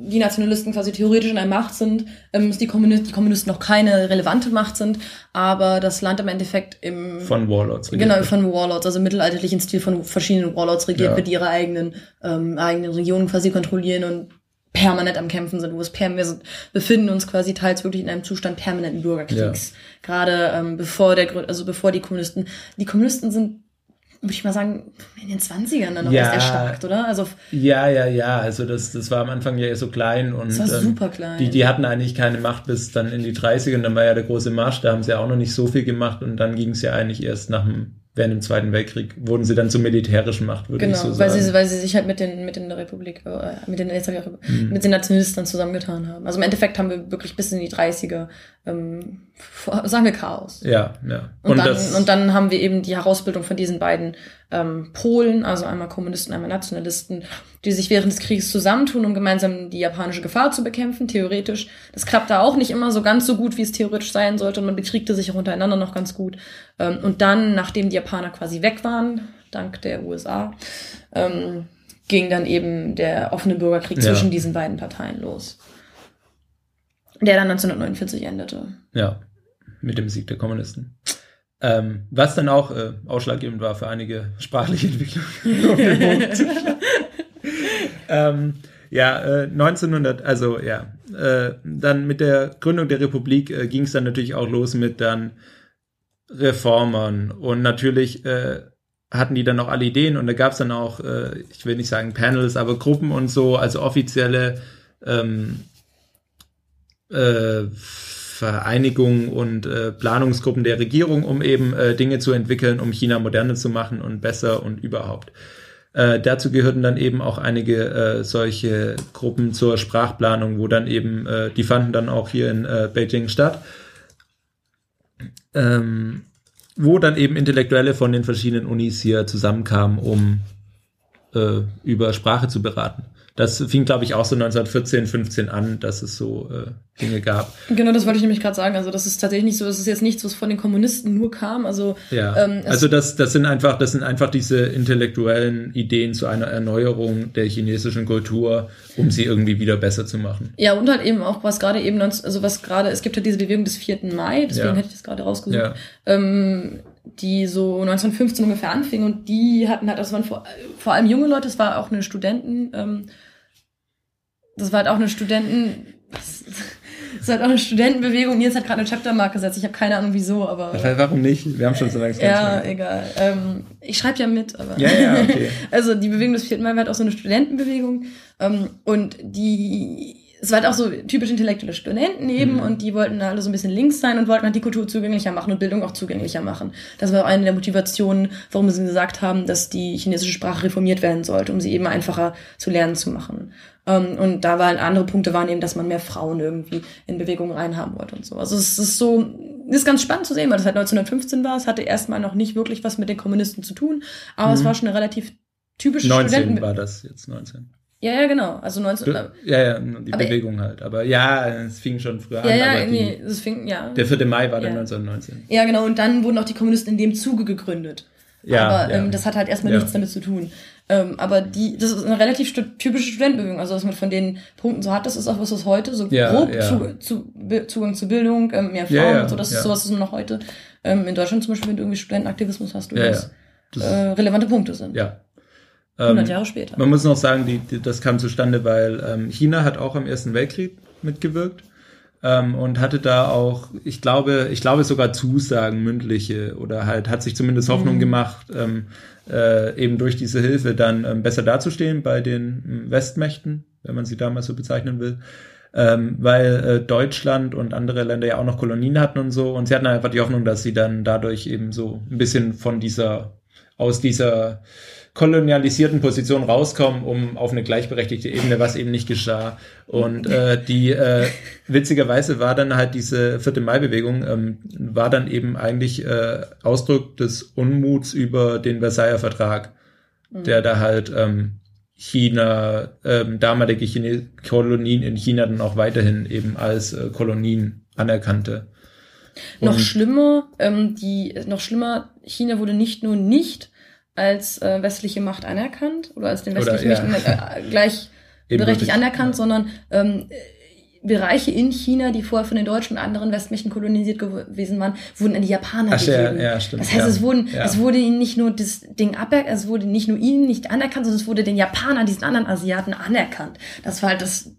die Nationalisten quasi theoretisch in der Macht sind, ähm, die, Kommunisten, die Kommunisten noch keine relevante Macht sind, aber das Land im Endeffekt im...
Von Warlords regiert
Genau, von Warlords, also mittelalterlichen Stil von verschiedenen Warlords regiert ja. wird, die ihre eigenen, ähm, eigenen Regionen quasi kontrollieren und permanent am Kämpfen sind, wo es per wir sind, befinden uns quasi teils wirklich in einem Zustand permanenten Bürgerkriegs. Ja. Gerade ähm, bevor der also bevor die Kommunisten, die Kommunisten sind würde ich mal sagen, in den 20ern dann noch ja, erst erstarkt, oder? Also,
ja, ja, ja. Also das, das war am Anfang ja so klein und
das war ähm, super klein.
Die, die hatten eigentlich keine Macht bis dann in die 30er und dann war ja der große Marsch, da haben sie auch noch nicht so viel gemacht und dann ging es ja eigentlich erst nach dem während dem Zweiten Weltkrieg wurden sie dann zur militärischen Macht, würde genau, ich so
sagen. Weil sie, weil sie sich halt mit den, mit den Republik, äh, mit den, jetzt mhm. mit den Nationalisten zusammengetan haben. Also im Endeffekt haben wir wirklich bis in die 30er, ähm, sagen wir Chaos.
Ja, ja.
Und, und, dann, und dann haben wir eben die Herausbildung von diesen beiden ähm, Polen, also einmal Kommunisten, einmal Nationalisten, die sich während des Krieges zusammentun, um gemeinsam die japanische Gefahr zu bekämpfen, theoretisch. Das klappt da auch nicht immer so ganz so gut, wie es theoretisch sein sollte und man bekriegte sich auch untereinander noch ganz gut. Ähm, und dann, nachdem die Japaner quasi weg waren, dank der USA, ähm, ging dann eben der offene Bürgerkrieg ja. zwischen diesen beiden Parteien los. Der dann 1949 endete.
Ja, mit dem Sieg der Kommunisten. Ähm, was dann auch äh, ausschlaggebend war für einige sprachliche Entwicklungen. ähm, ja, äh, 1900, also ja, äh, dann mit der Gründung der Republik äh, ging es dann natürlich auch los mit dann Reformern und natürlich äh, hatten die dann noch alle Ideen und da gab es dann auch, äh, ich will nicht sagen Panels, aber Gruppen und so, also offizielle ähm, äh, Vereinigungen und äh, Planungsgruppen der Regierung, um eben äh, Dinge zu entwickeln, um China moderner zu machen und besser und überhaupt. Äh, dazu gehörten dann eben auch einige äh, solche Gruppen zur Sprachplanung, wo dann eben, äh, die fanden dann auch hier in äh, Beijing statt, ähm, wo dann eben Intellektuelle von den verschiedenen Unis hier zusammenkamen, um äh, über Sprache zu beraten das fing, glaube ich, auch so 1914, 15 an, dass es so äh, Dinge gab.
Genau, das wollte ich nämlich gerade sagen. Also das ist tatsächlich nicht so, das ist jetzt nichts, was von den Kommunisten nur kam. Also
ja, ähm, also das, das sind einfach, das sind einfach diese intellektuellen Ideen zu einer Erneuerung der chinesischen Kultur, um sie irgendwie wieder besser zu machen.
Ja, und halt eben auch, was gerade eben, also was gerade, es gibt ja diese Bewegung des 4. Mai, deswegen ja. hätte ich das gerade rausgesucht. Ja. Ähm, die so 1915 ungefähr anfing und die hatten halt, das waren vor, vor allem junge Leute, es war auch eine Studenten, ähm, das war halt auch eine Studenten, das ist halt auch eine Studentenbewegung. Nils hat gerade eine Chaptermark gesetzt. Ich habe keine Ahnung wieso, aber.
Warum nicht? Wir haben schon so lange
Ja, egal. Ähm, ich schreibe ja mit, aber.
Ja, ja, okay.
also die Bewegung des vierten Mai war halt auch so eine Studentenbewegung. Ähm, und die es war halt auch so typisch intellektuelle Studenten eben mhm. und die wollten alle so ein bisschen links sein und wollten halt die Kultur zugänglicher machen und Bildung auch zugänglicher machen. Das war auch eine der Motivationen, warum sie gesagt haben, dass die chinesische Sprache reformiert werden sollte, um sie eben einfacher zu lernen zu machen. Ähm, und da waren andere Punkte waren eben, dass man mehr Frauen irgendwie in Bewegung reinhaben wollte und so. Also es ist so, es ist ganz spannend zu sehen, weil das halt 1915 war. Es hatte erstmal noch nicht wirklich was mit den Kommunisten zu tun, aber mhm. es war schon eine relativ typische
19 Studenten war das jetzt 19.
Ja, ja, genau. Also 19.
Ja, ja, die Bewegung halt. Aber ja, es fing schon früher
ja,
an.
Ja, nee, es fing, ja.
Der 4. Mai war dann 1919.
Ja, genau. Und dann wurden auch die Kommunisten in dem Zuge gegründet. Ja, aber ähm, das hat halt erstmal nichts damit zu tun. Ähm, aber die, das ist eine relativ stu typische Studentenbewegung. Also, was man von den Punkten so hat, das ist auch was, was heute so grob zu, zu, Zugang zu Bildung, ähm, mehr Frauen und so, das ist sowas, ist nur noch heute. Ähm, in Deutschland zum Beispiel, wenn du irgendwie Studentenaktivismus hast, du das, äh, relevante Punkte sind.
Ja,
100 ähm, Jahre später.
Man muss noch sagen, die, die, das kam zustande, weil ähm, China hat auch am Ersten Weltkrieg mitgewirkt ähm, und hatte da auch, ich glaube, ich glaube sogar Zusagen mündliche oder halt hat sich zumindest Hoffnung mhm. gemacht, ähm, äh, eben durch diese Hilfe dann ähm, besser dazustehen bei den Westmächten, wenn man sie damals so bezeichnen will. Ähm, weil äh, Deutschland und andere Länder ja auch noch Kolonien hatten und so. Und sie hatten einfach die Hoffnung, dass sie dann dadurch eben so ein bisschen von dieser, aus dieser kolonialisierten Position rauskommen, um auf eine gleichberechtigte Ebene, was eben nicht geschah. Und äh, die äh, witzigerweise war dann halt diese vierte Mai-Bewegung, ähm, war dann eben eigentlich äh, Ausdruck des Unmuts über den Versailler Vertrag, mhm. der da halt ähm, China, ähm, damalige Chine Kolonien in China dann auch weiterhin eben als äh, Kolonien anerkannte.
Und noch schlimmer, ähm, die noch schlimmer, China wurde nicht nur nicht als äh, westliche Macht anerkannt oder als den westlichen oder, ja. äh, gleichberechtigt anerkannt, sondern ähm, Bereiche in China, die vorher von den Deutschen und anderen Westmächten kolonisiert gewesen waren, wurden an die Japaner
Ach, gegeben. Ja, ja, stimmt,
das heißt, es, wurden, es wurde ihnen nicht nur das Ding aberkannt, es wurde nicht nur ihnen nicht anerkannt, sondern es wurde den Japanern, diesen anderen Asiaten anerkannt. Das war halt das,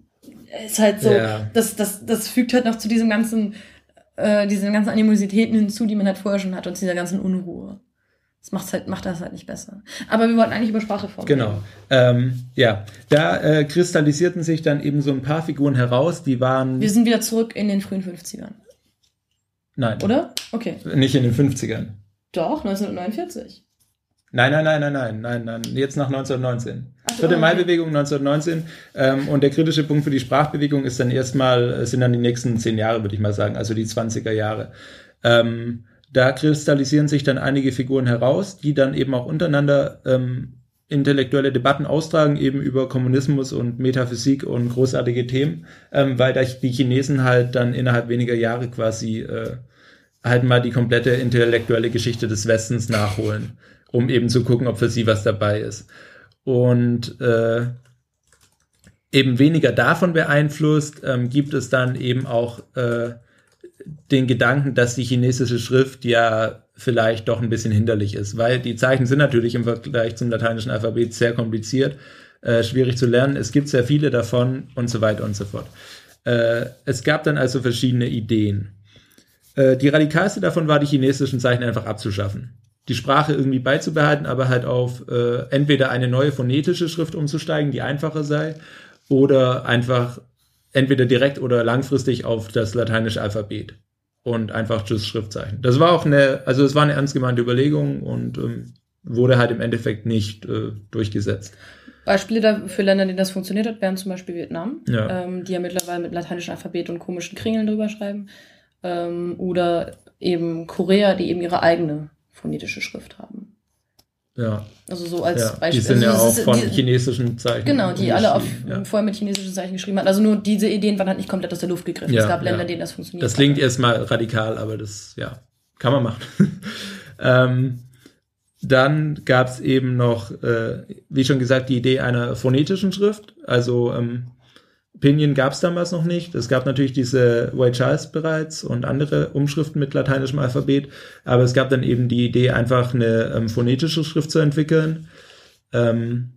ist halt so, das, das, das fügt halt noch zu diesem ganzen, äh, diesen ganzen Animositäten hinzu, die man halt vorher schon hat und zu dieser ganzen Unruhe. Das macht's halt, macht das halt nicht besser. Aber wir wollten eigentlich über Sprachreform
Genau. Ähm, ja, da äh, kristallisierten sich dann eben so ein paar Figuren heraus, die waren.
Wir sind wieder zurück in den frühen 50ern.
Nein.
Oder? Okay.
Nicht in den 50ern.
Doch, 1949.
Nein, nein, nein, nein, nein, nein, nein, jetzt nach 1919. So, Vierte Mai-Bewegung 1919 ähm, und der kritische Punkt für die Sprachbewegung ist dann erstmal, sind dann die nächsten zehn Jahre, würde ich mal sagen, also die 20er Jahre. Ähm, da kristallisieren sich dann einige Figuren heraus, die dann eben auch untereinander ähm, intellektuelle Debatten austragen, eben über Kommunismus und Metaphysik und großartige Themen, ähm, weil da die Chinesen halt dann innerhalb weniger Jahre quasi äh, halt mal die komplette intellektuelle Geschichte des Westens nachholen, um eben zu gucken, ob für sie was dabei ist. Und äh, eben weniger davon beeinflusst, ähm, gibt es dann eben auch äh, den Gedanken, dass die chinesische Schrift ja vielleicht doch ein bisschen hinderlich ist, weil die Zeichen sind natürlich im Vergleich zum lateinischen Alphabet sehr kompliziert, äh, schwierig zu lernen. Es gibt sehr viele davon und so weiter und so fort. Äh, es gab dann also verschiedene Ideen. Äh, die radikalste davon war, die chinesischen Zeichen einfach abzuschaffen. Die Sprache irgendwie beizubehalten, aber halt auf äh, entweder eine neue phonetische Schrift umzusteigen, die einfacher sei, oder einfach entweder direkt oder langfristig auf das lateinische Alphabet und einfach Just Schriftzeichen. Das war auch eine, also es war eine ernst gemeinte Überlegung und ähm, wurde halt im Endeffekt nicht äh, durchgesetzt.
Beispiele für Länder, denen das funktioniert hat, wären zum Beispiel Vietnam, ja. Ähm, die ja mittlerweile mit lateinischem Alphabet und komischen Kringeln drüber schreiben. Ähm, oder eben Korea, die eben ihre eigene phonetische Schrift haben.
Ja.
Also so als
ja, Beispiel. Die sind ja also auch von die, chinesischen Zeichen.
Genau, die alle auf, ja. vorher mit chinesischen Zeichen geschrieben haben. Also nur diese Ideen waren halt nicht komplett aus der Luft gegriffen. Ja, es gab Länder, denen das funktioniert.
Das klingt erstmal radikal, aber das, ja, kann man machen. ähm, dann gab es eben noch, äh, wie schon gesagt, die Idee einer phonetischen Schrift. Also ähm, Pinyin gab es damals noch nicht. Es gab natürlich diese White Charles bereits und andere Umschriften mit lateinischem Alphabet, aber es gab dann eben die Idee, einfach eine ähm, phonetische Schrift zu entwickeln ähm,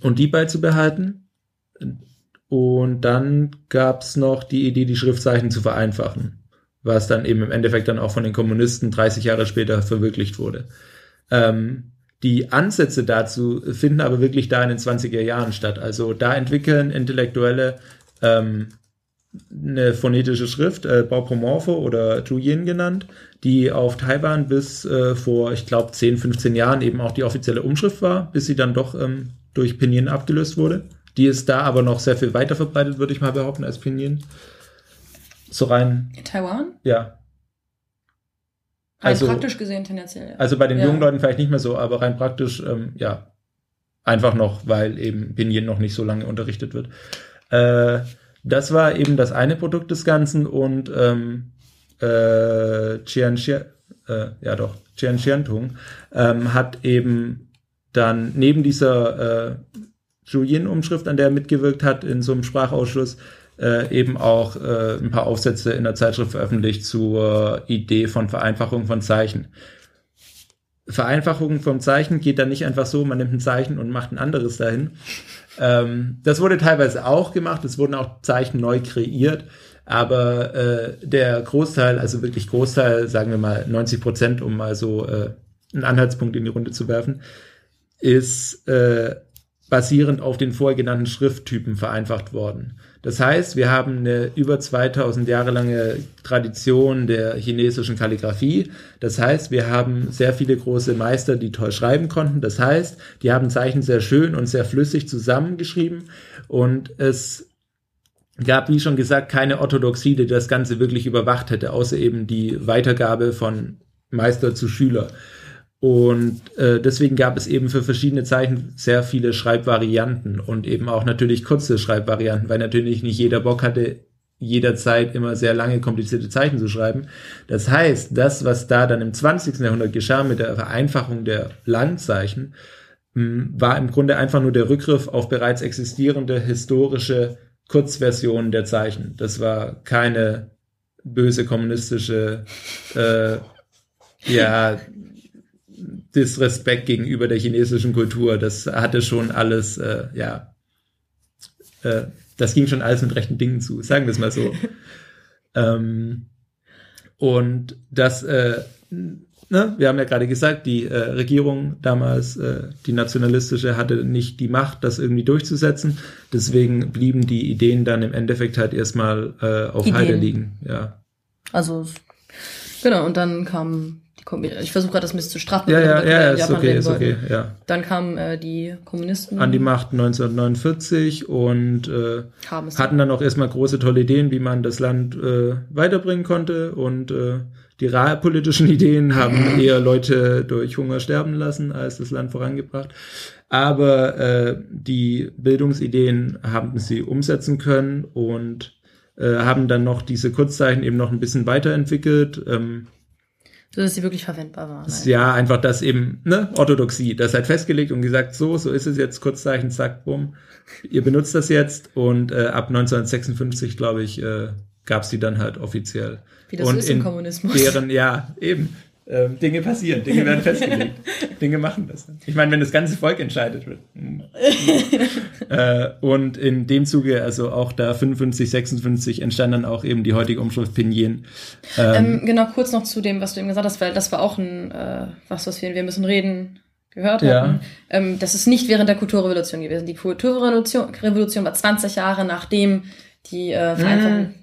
und die beizubehalten. Und dann gab es noch die Idee, die Schriftzeichen zu vereinfachen, was dann eben im Endeffekt dann auch von den Kommunisten 30 Jahre später verwirklicht wurde. Ähm, die Ansätze dazu finden aber wirklich da in den 20er Jahren statt. Also da entwickeln Intellektuelle ähm, eine phonetische Schrift, äh, Baupomorpho oder Zhuyin genannt, die auf Taiwan bis äh, vor, ich glaube, 10, 15 Jahren eben auch die offizielle Umschrift war, bis sie dann doch ähm, durch Pinyin abgelöst wurde. Die ist da aber noch sehr viel weiter verbreitet, würde ich mal behaupten, als Pinyin. So rein.
In Taiwan?
Ja.
Rein also, praktisch gesehen tendenziell. Ja.
Also bei den ja. jungen Leuten vielleicht nicht mehr so, aber rein praktisch, ähm, ja, einfach noch, weil eben Pinyin noch nicht so lange unterrichtet wird. Äh, das war eben das eine Produkt des Ganzen und ähm, äh, Chian, äh, ja doch, Chian Xiantung ähm, hat eben dann neben dieser äh, Julian-Umschrift, an der er mitgewirkt hat, in so einem Sprachausschuss, äh, eben auch äh, ein paar Aufsätze in der Zeitschrift veröffentlicht zur Idee von Vereinfachung von Zeichen. Vereinfachung vom Zeichen geht dann nicht einfach so, man nimmt ein Zeichen und macht ein anderes dahin. Ähm, das wurde teilweise auch gemacht, es wurden auch Zeichen neu kreiert, aber äh, der Großteil, also wirklich Großteil, sagen wir mal 90 Prozent, um mal so äh, einen Anhaltspunkt in die Runde zu werfen, ist äh, basierend auf den vorher genannten Schrifttypen vereinfacht worden. Das heißt, wir haben eine über 2000 Jahre lange Tradition der chinesischen Kalligraphie. Das heißt, wir haben sehr viele große Meister, die toll schreiben konnten. Das heißt, die haben Zeichen sehr schön und sehr flüssig zusammengeschrieben und es gab, wie schon gesagt, keine Orthodoxie, die das Ganze wirklich überwacht hätte, außer eben die Weitergabe von Meister zu Schüler. Und äh, deswegen gab es eben für verschiedene Zeichen sehr viele Schreibvarianten und eben auch natürlich kurze Schreibvarianten, weil natürlich nicht jeder Bock hatte, jederzeit immer sehr lange komplizierte Zeichen zu schreiben. Das heißt, das, was da dann im 20. Jahrhundert geschah mit der Vereinfachung der Langzeichen, hm, war im Grunde einfach nur der Rückgriff auf bereits existierende historische Kurzversionen der Zeichen. Das war keine böse kommunistische äh, ja, Disrespekt gegenüber der chinesischen Kultur. Das hatte schon alles, äh, ja, äh, das ging schon alles mit rechten Dingen zu, sagen wir es mal so. ähm, und das, äh, ne, wir haben ja gerade gesagt, die äh, Regierung damals, äh, die nationalistische, hatte nicht die Macht, das irgendwie durchzusetzen. Deswegen blieben die Ideen dann im Endeffekt halt erstmal äh, auf Ideen. Heide liegen. Ja.
Also genau, und dann kam ich versuche gerade das ein bisschen zu straffen.
Ja, ja, ja, ist okay, ist okay, ja.
Dann kamen äh, die Kommunisten.
An die Macht 1949 und äh, hatten dann auch erstmal große, tolle Ideen, wie man das Land äh, weiterbringen konnte. Und äh, die realpolitischen Ideen haben eher Leute durch Hunger sterben lassen, als das Land vorangebracht. Aber äh, die Bildungsideen haben sie umsetzen können und äh, haben dann noch diese Kurzzeichen eben noch ein bisschen weiterentwickelt. Ähm,
so dass sie wirklich verwendbar waren.
Halt. Ja, einfach das eben, ne, Orthodoxie. Das halt festgelegt und gesagt, so, so ist es jetzt, Kurzzeichen, zack, bumm. Ihr benutzt das jetzt und äh, ab 1956, glaube ich, äh, gab es die dann halt offiziell.
Wie das
und
ist im Kommunismus.
Deren, ja, eben. Ähm, Dinge passieren, Dinge werden festgelegt. Dinge machen das. Ich meine, wenn das ganze Volk entscheidet wird. Äh, und in dem Zuge, also auch da 55, 56, entstand dann auch eben die heutige Umschrift Pinyin.
Ähm, ähm, genau, kurz noch zu dem, was du eben gesagt hast, weil das war auch ein, äh, was, was wir, wir müssen reden, gehört ja. hatten. Ähm, das ist nicht während der Kulturrevolution gewesen. Die Kulturrevolution Revolution war 20 Jahre nachdem die äh, Vereinfachung. Hm.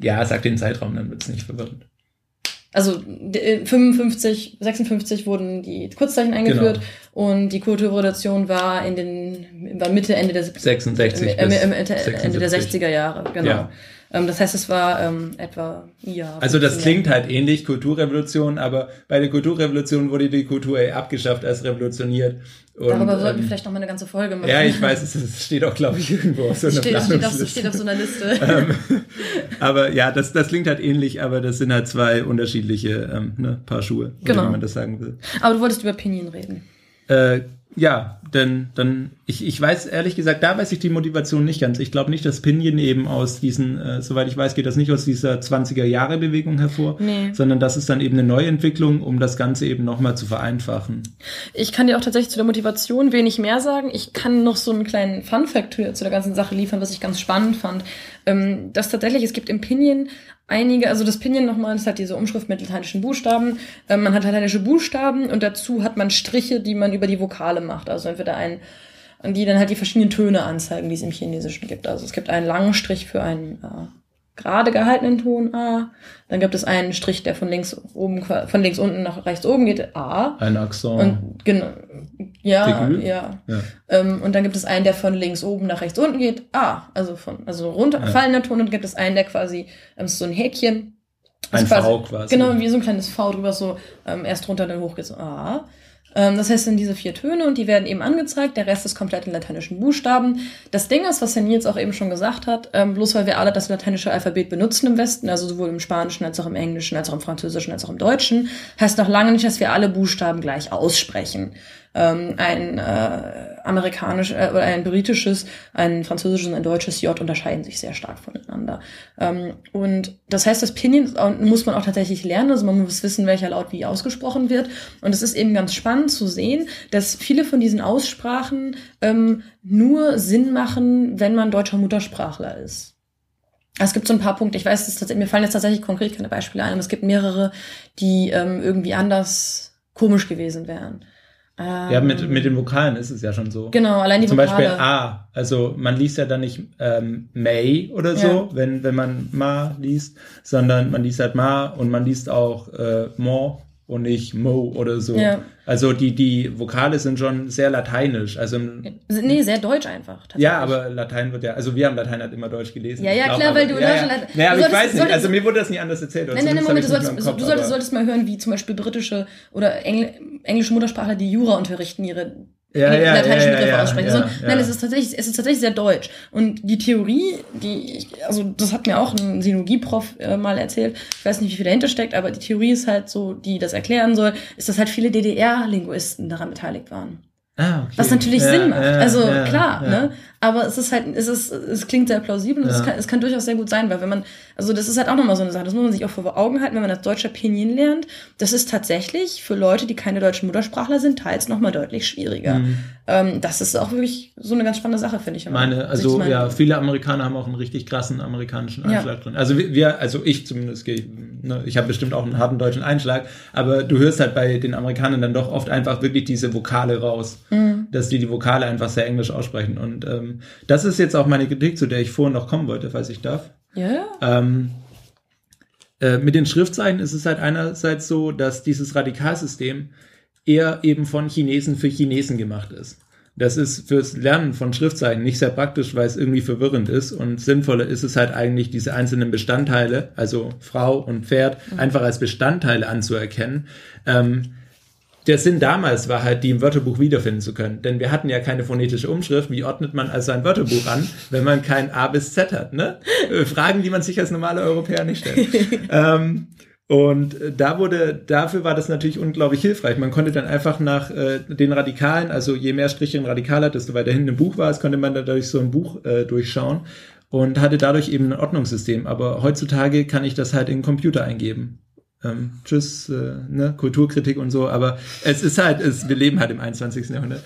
Ja, sag den Zeitraum, dann wird's nicht verwirrend.
Also 55, 56 äh, wurden die Kurzzeichen eingeführt genau. und die Kulturrevolution war in den war Mitte Ende der
66
äh, Ende der 60er Jahre, genau. Ja. Ähm, das heißt, es war ähm, etwa ja.
Also das klingt halt ähnlich Kulturrevolution, aber bei der Kulturrevolution wurde die Kultur eh abgeschafft als revolutioniert.
Und, Darüber sollten ähm, wir vielleicht noch mal eine ganze Folge machen.
Ja, ich weiß, es, es steht auch, glaube ich, irgendwo auf so einer steht,
steht, auf, steht auf so einer Liste.
ähm, aber ja, das, das klingt halt ähnlich, aber das sind halt zwei unterschiedliche ähm, ne, Paar Schuhe,
genau.
wie man das sagen will.
Aber du wolltest über Pinien reden.
Äh, ja, denn dann ich, ich weiß ehrlich gesagt, da weiß ich die Motivation nicht ganz. Ich glaube nicht, dass Pinion eben aus diesen, äh, soweit ich weiß, geht das nicht aus dieser 20er Jahre Bewegung hervor, nee. sondern das ist dann eben eine Neuentwicklung, um das Ganze eben nochmal zu vereinfachen.
Ich kann dir auch tatsächlich zu der Motivation wenig mehr sagen. Ich kann noch so einen kleinen Fun-Fact zu der ganzen Sache liefern, was ich ganz spannend fand. Ähm, dass tatsächlich, es gibt im Pinion einige, also das Pinion nochmal, das hat diese Umschrift mit lateinischen Buchstaben. Ähm, man hat lateinische Buchstaben und dazu hat man Striche, die man über die Vokale macht. Also entweder ein die dann halt die verschiedenen Töne anzeigen, die es im Chinesischen gibt. Also es gibt einen langen Strich für einen äh, gerade gehaltenen Ton A, dann gibt es einen Strich, der von links oben von links unten nach rechts oben geht A.
Ein Akzent.
Und genau, ja, ja. ja. Ähm, und dann gibt es einen, der von links oben nach rechts unten geht A, also von also runterfallender ja. Ton und gibt es einen, der quasi ähm, so ein Häkchen
ein quasi, V quasi.
Genau, wie so ein kleines V drüber, so ähm, erst runter, dann hoch geht so A. Ähm, das heißt, sind diese vier Töne und die werden eben angezeigt. Der Rest ist komplett in lateinischen Buchstaben. Das Ding ist, was Herr Nils auch eben schon gesagt hat, ähm, bloß weil wir alle das lateinische Alphabet benutzen im Westen, also sowohl im Spanischen als auch im Englischen, als auch im Französischen, als auch im Deutschen, heißt noch lange nicht, dass wir alle Buchstaben gleich aussprechen ähm, ein äh, amerikanisch äh, oder ein britisches, ein französisches und ein deutsches J unterscheiden sich sehr stark voneinander. Ähm, und das heißt, das Pinyin muss man auch tatsächlich lernen, also man muss wissen, welcher Laut wie ausgesprochen wird. Und es ist eben ganz spannend zu sehen, dass viele von diesen Aussprachen ähm, nur Sinn machen, wenn man deutscher Muttersprachler ist. Es gibt so ein paar Punkte, ich weiß, das, mir fallen jetzt tatsächlich konkret keine Beispiele ein, aber es gibt mehrere, die ähm, irgendwie anders komisch gewesen wären.
Ähm, ja, mit, mit den Vokalen ist es ja schon so.
Genau, allein die
Zum Vokale. Zum Beispiel A. Also man liest ja dann nicht ähm, May oder so, ja. wenn, wenn man Ma liest, sondern man liest halt Ma und man liest auch äh, Mo und nicht Mo oder so. Ja. Also die, die Vokale sind schon sehr lateinisch. Also
nee, sehr deutsch einfach.
Ja, aber Latein wird ja, also wir haben Latein halt immer deutsch gelesen.
Ja, ja, glaub, klar, aber, weil du in
ja, Deutschland ja. Latein. Naja, aber ich weiß nicht, also mir wurde das nie anders erzählt.
Nein, nein, nein, Moment, du solltest, Kopf, du solltest, solltest mal hören, wie zum Beispiel britische oder Engl englische Muttersprachler, die Jura unterrichten, ihre
ja, ja, lateinischen ja, Begriffe
aussprechen.
Ja,
so, nein, es ist tatsächlich, es ist tatsächlich sehr deutsch. Und die Theorie, die, ich, also das hat mir auch ein Sinologie-Prof äh, mal erzählt. Ich weiß nicht, wie viel dahinter steckt, aber die Theorie ist halt so, die das erklären soll, ist, dass halt viele DDR-Linguisten daran beteiligt waren.
Ah, okay.
Was natürlich ja, Sinn macht. Ja, also ja, klar, ne? Aber es ist halt, es ist, es klingt sehr plausibel und es, kann, es kann durchaus sehr gut sein, weil wenn man, also das ist halt auch nochmal so eine Sache, das muss man sich auch vor Augen halten, wenn man das deutsche Pinyin lernt, das ist tatsächlich für Leute, die keine deutschen Muttersprachler sind, teils nochmal deutlich schwieriger. Mhm. Ähm, das ist auch wirklich so eine ganz spannende Sache, finde ich.
Meine, also ja, viele Amerikaner haben auch einen richtig krassen amerikanischen Einschlag drin. Also wir, also ich zumindest, ne, ich habe bestimmt auch einen harten deutschen Einschlag, aber du hörst halt bei den Amerikanern dann doch oft einfach wirklich diese Vokale raus, mhm. dass die die Vokale einfach sehr englisch aussprechen und ähm, das ist jetzt auch meine Kritik, zu der ich vorhin noch kommen wollte, falls ich darf.
Ja.
Ähm, äh, mit den Schriftzeichen ist es halt einerseits so, dass dieses Radikalsystem eher eben von Chinesen für Chinesen gemacht ist. Das ist fürs Lernen von Schriftzeichen nicht sehr praktisch, weil es irgendwie verwirrend ist und sinnvoller ist es halt eigentlich, diese einzelnen Bestandteile, also Frau und Pferd, mhm. einfach als Bestandteile anzuerkennen. Ähm, der Sinn damals war halt, die im Wörterbuch wiederfinden zu können. Denn wir hatten ja keine phonetische Umschrift. Wie ordnet man also ein Wörterbuch an, wenn man kein A bis Z hat? Ne? Äh, Fragen, die man sich als normaler Europäer nicht stellt. ähm, und da wurde, dafür war das natürlich unglaublich hilfreich. Man konnte dann einfach nach äh, den Radikalen, also je mehr Striche ein Radikal hat, desto weiter hinten im Buch war es, konnte man dadurch so ein Buch äh, durchschauen und hatte dadurch eben ein Ordnungssystem. Aber heutzutage kann ich das halt in den Computer eingeben ähm, tschüss, äh, ne, Kulturkritik und so, aber es ist halt, es, wir leben halt im 21. Jahrhundert.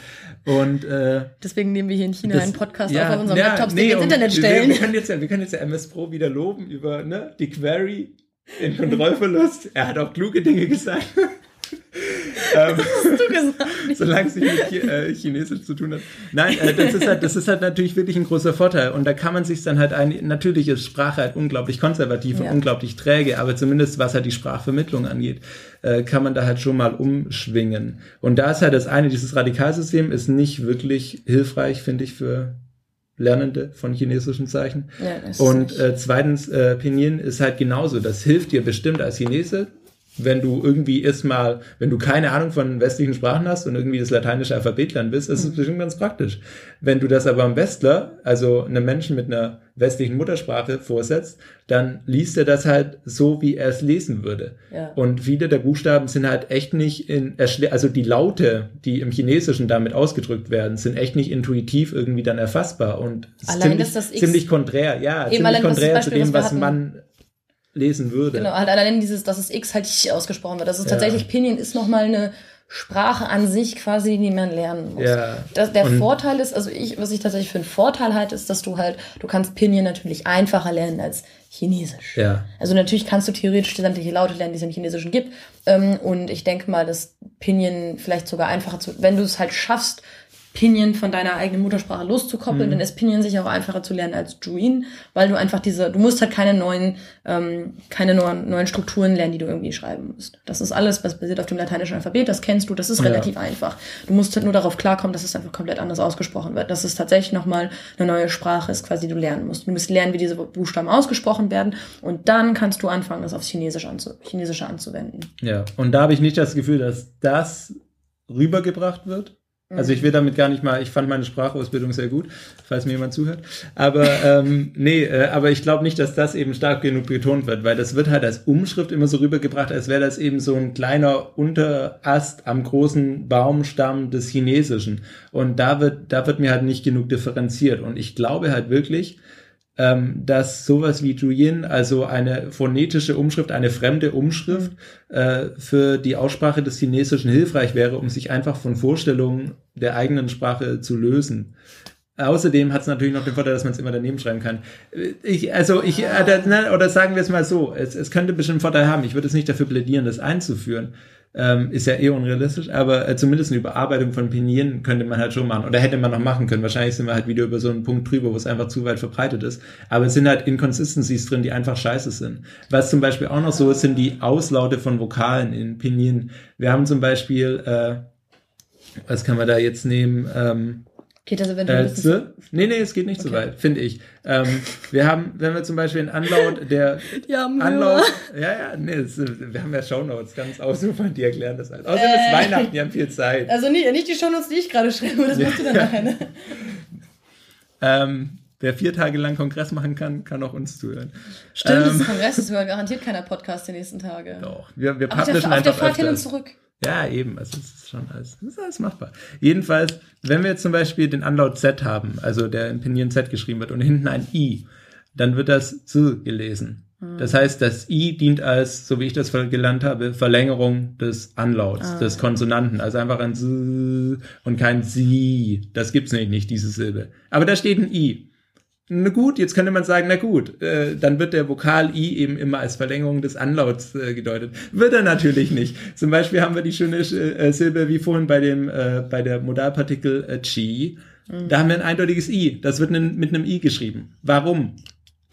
Und äh,
deswegen nehmen wir hier in China das, einen Podcast ja, auf unseren ja, Laptops, nee, den ins Internet stellen.
Wir, wir, können jetzt ja, wir können jetzt ja MS Pro wieder loben über ne, die Query in Kontrollverlust. er hat auch kluge Dinge gesagt. ähm, du gesagt? Solange es nicht mit äh, Chinesisch zu tun hat. Nein, äh, das, ist halt, das ist halt natürlich wirklich ein großer Vorteil. Und da kann man sich dann halt ein, natürlich ist Sprache halt unglaublich konservativ ja. und unglaublich träge, aber zumindest was halt die Sprachvermittlung angeht, äh, kann man da halt schon mal umschwingen. Und da ist halt das eine, dieses Radikalsystem ist nicht wirklich hilfreich, finde ich, für Lernende von chinesischen Zeichen. Ja, und äh, zweitens, äh, Pinyin ist halt genauso. Das hilft dir bestimmt als Chinese wenn du irgendwie erstmal, wenn du keine Ahnung von westlichen Sprachen hast und irgendwie das lateinische Alphabet lernen bist, ist es mhm. bestimmt ganz praktisch. Wenn du das aber einem Westler, also einem Menschen mit einer westlichen Muttersprache vorsetzt, dann liest er das halt so, wie er es lesen würde. Ja. Und viele der Buchstaben sind halt echt nicht in, also die Laute, die im Chinesischen damit ausgedrückt werden, sind echt nicht intuitiv irgendwie dann erfassbar und ziemlich, ziemlich konträr, ja, ziemlich konträr zu dem, was man lesen würde.
Genau, halt allein dieses, dass es X halt ausgesprochen wird. Das ist ja. tatsächlich, Pinyin ist nochmal eine Sprache an sich quasi, die man lernen muss. Ja. Das, der und Vorteil ist, also ich, was ich tatsächlich für einen Vorteil halte, ist, dass du halt, du kannst Pinyin natürlich einfacher lernen als Chinesisch. Ja. Also natürlich kannst du theoretisch sämtliche Laute lernen, die es im Chinesischen gibt. Ähm, und ich denke mal, dass Pinyin vielleicht sogar einfacher zu, wenn du es halt schaffst, Pinyin von deiner eigenen Muttersprache loszukoppeln, mhm. dann ist Pinyin sicher auch einfacher zu lernen als Juin, weil du einfach diese, du musst halt keine neuen, ähm, keine neuen, neuen Strukturen lernen, die du irgendwie schreiben musst. Das ist alles, was basiert auf dem lateinischen Alphabet, das kennst du, das ist relativ ja. einfach. Du musst halt nur darauf klarkommen, dass es einfach komplett anders ausgesprochen wird. Dass es tatsächlich nochmal eine neue Sprache ist, quasi, die du lernen musst. Du musst lernen, wie diese Buchstaben ausgesprochen werden und dann kannst du anfangen, das aufs Chinesische, anzu Chinesische anzuwenden.
Ja, und da habe ich nicht das Gefühl, dass das rübergebracht wird also ich will damit gar nicht mal, ich fand meine Sprachausbildung sehr gut, falls mir jemand zuhört. Aber ähm, nee, äh, aber ich glaube nicht, dass das eben stark genug betont wird, weil das wird halt als Umschrift immer so rübergebracht, als wäre das eben so ein kleiner Unterast am großen Baumstamm des Chinesischen. Und da wird, da wird mir halt nicht genug differenziert. Und ich glaube halt wirklich, ähm, dass sowas wie Juyin, also eine phonetische Umschrift, eine fremde Umschrift äh, für die Aussprache des Chinesischen hilfreich wäre, um sich einfach von Vorstellungen der eigenen Sprache zu lösen. Außerdem hat es natürlich noch den Vorteil, dass man es immer daneben schreiben kann. Ich, also ich, äh, oder sagen wir es mal so, es, es könnte bestimmt einen Vorteil haben. Ich würde es nicht dafür plädieren, das einzuführen ähm, ist ja eh unrealistisch, aber äh, zumindest eine Überarbeitung von Pinyin könnte man halt schon machen. Oder hätte man noch machen können. Wahrscheinlich sind wir halt wieder über so einen Punkt drüber, wo es einfach zu weit verbreitet ist. Aber es sind halt Inconsistencies drin, die einfach scheiße sind. Was zum Beispiel auch noch so ist, sind die Auslaute von Vokalen in Pinyin. Wir haben zum Beispiel, äh, was kann man da jetzt nehmen? Ähm, Geht das eventuell äh, zu, Nee, nee, es geht nicht okay. so weit, finde ich. Ähm, wir haben, wenn wir zum Beispiel einen Anlaut, der ja, Anlaut, ja, ja, nee, das, wir haben ja Shownotes, ganz ausufernd, die erklären das halt. Außerdem äh, ist Weihnachten, die haben viel Zeit.
Also nicht, nicht die Shownotes, die ich gerade schreibe, das machst du dann nachher. Ne?
ähm, wer vier Tage lang Kongress machen kann, kann auch uns zuhören.
Stimmt, ähm, das ist Kongress, das hört garantiert keiner Podcast die nächsten Tage.
Doch, wir, wir publishen einfach Auf der Fahrt hin und zurück. Ja, eben. Also es ist schon alles, ist alles machbar. Jedenfalls, wenn wir jetzt zum Beispiel den Anlaut Z haben, also der in Pinion Z geschrieben wird und hinten ein I, dann wird das Z gelesen. Hm. Das heißt, das I dient als, so wie ich das gelernt habe, Verlängerung des Anlauts, ah. des Konsonanten. Also einfach ein S und kein Sie. Das gibt's nämlich nicht, diese Silbe. Aber da steht ein I. Na gut, jetzt könnte man sagen, na gut, äh, dann wird der Vokal I eben immer als Verlängerung des Anlauts äh, gedeutet. Wird er natürlich nicht. Zum Beispiel haben wir die schöne äh, Silbe wie vorhin bei dem äh, bei der Modalpartikel äh, Chi. Mhm. Da haben wir ein eindeutiges I. Das wird mit einem I geschrieben. Warum?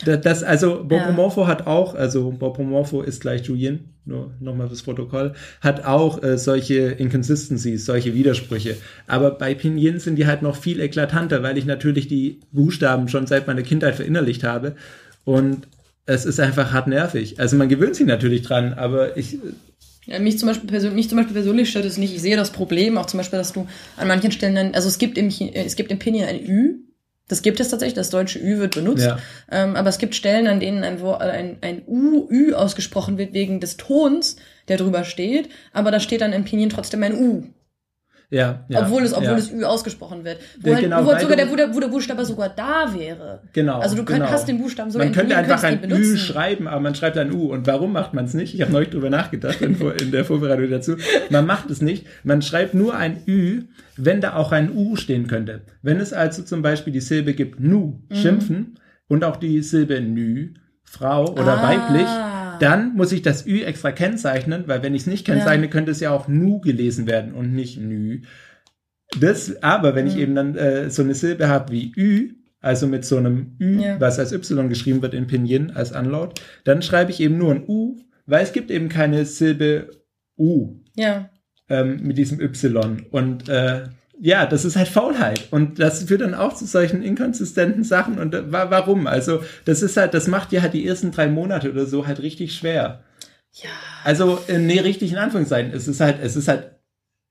Das, also Bopomorpho ja. hat auch, also Bopomorpho ist gleich Julian, nur nochmal fürs Protokoll, hat auch äh, solche Inconsistencies, solche Widersprüche. Aber bei Pinyin sind die halt noch viel eklatanter, weil ich natürlich die Buchstaben schon seit meiner Kindheit verinnerlicht habe. Und es ist einfach hart nervig. Also man gewöhnt sich natürlich dran, aber ich.
Ja, mich zum Beispiel persönlich, mich zum Beispiel persönlich stört es nicht. Ich sehe das Problem auch zum Beispiel, dass du an manchen Stellen dann, also es gibt im, es gibt im Pinyin ein Ü, das gibt es tatsächlich, das deutsche Ü wird benutzt. Ja. Ähm, aber es gibt Stellen, an denen ein, ein, ein U, Ü ausgesprochen wird wegen des Tons, der drüber steht. Aber da steht dann im Pinyin trotzdem ein U.
Ja,
ja obwohl es, obwohl ja. es Ü ausgesprochen wird. Wo, halt, genau, wo, halt sogar der, wo, der, wo der Buchstabe sogar da wäre.
Genau.
Also du könnt,
genau.
hast den Buchstaben sogar
Man könnte einfach ein Ü schreiben, aber man schreibt ein U. Und warum macht man es nicht? Ich habe neulich drüber nachgedacht in, in der Vorbereitung dazu. Man macht es nicht. Man schreibt nur ein Ü, wenn da auch ein U stehen könnte. Wenn es also zum Beispiel die Silbe gibt, nu, mhm. schimpfen, und auch die Silbe nü, Frau oder ah. weiblich, dann muss ich das Ü extra kennzeichnen, weil wenn ich es nicht kennzeichne, ja. könnte es ja auch nu gelesen werden und nicht nü. Das, aber wenn mhm. ich eben dann äh, so eine Silbe habe wie Ü, also mit so einem Ü, ja. was als Y geschrieben wird in Pinyin als Anlaut, dann schreibe ich eben nur ein U, weil es gibt eben keine Silbe U.
Ja.
Ähm, mit diesem Y. Und äh, ja, das ist halt Faulheit. Und das führt dann auch zu solchen inkonsistenten Sachen. Und warum? Also, das ist halt, das macht dir halt die ersten drei Monate oder so halt richtig schwer.
Ja.
Also, äh, nee, richtig in Anführungszeichen. Es ist halt, es ist halt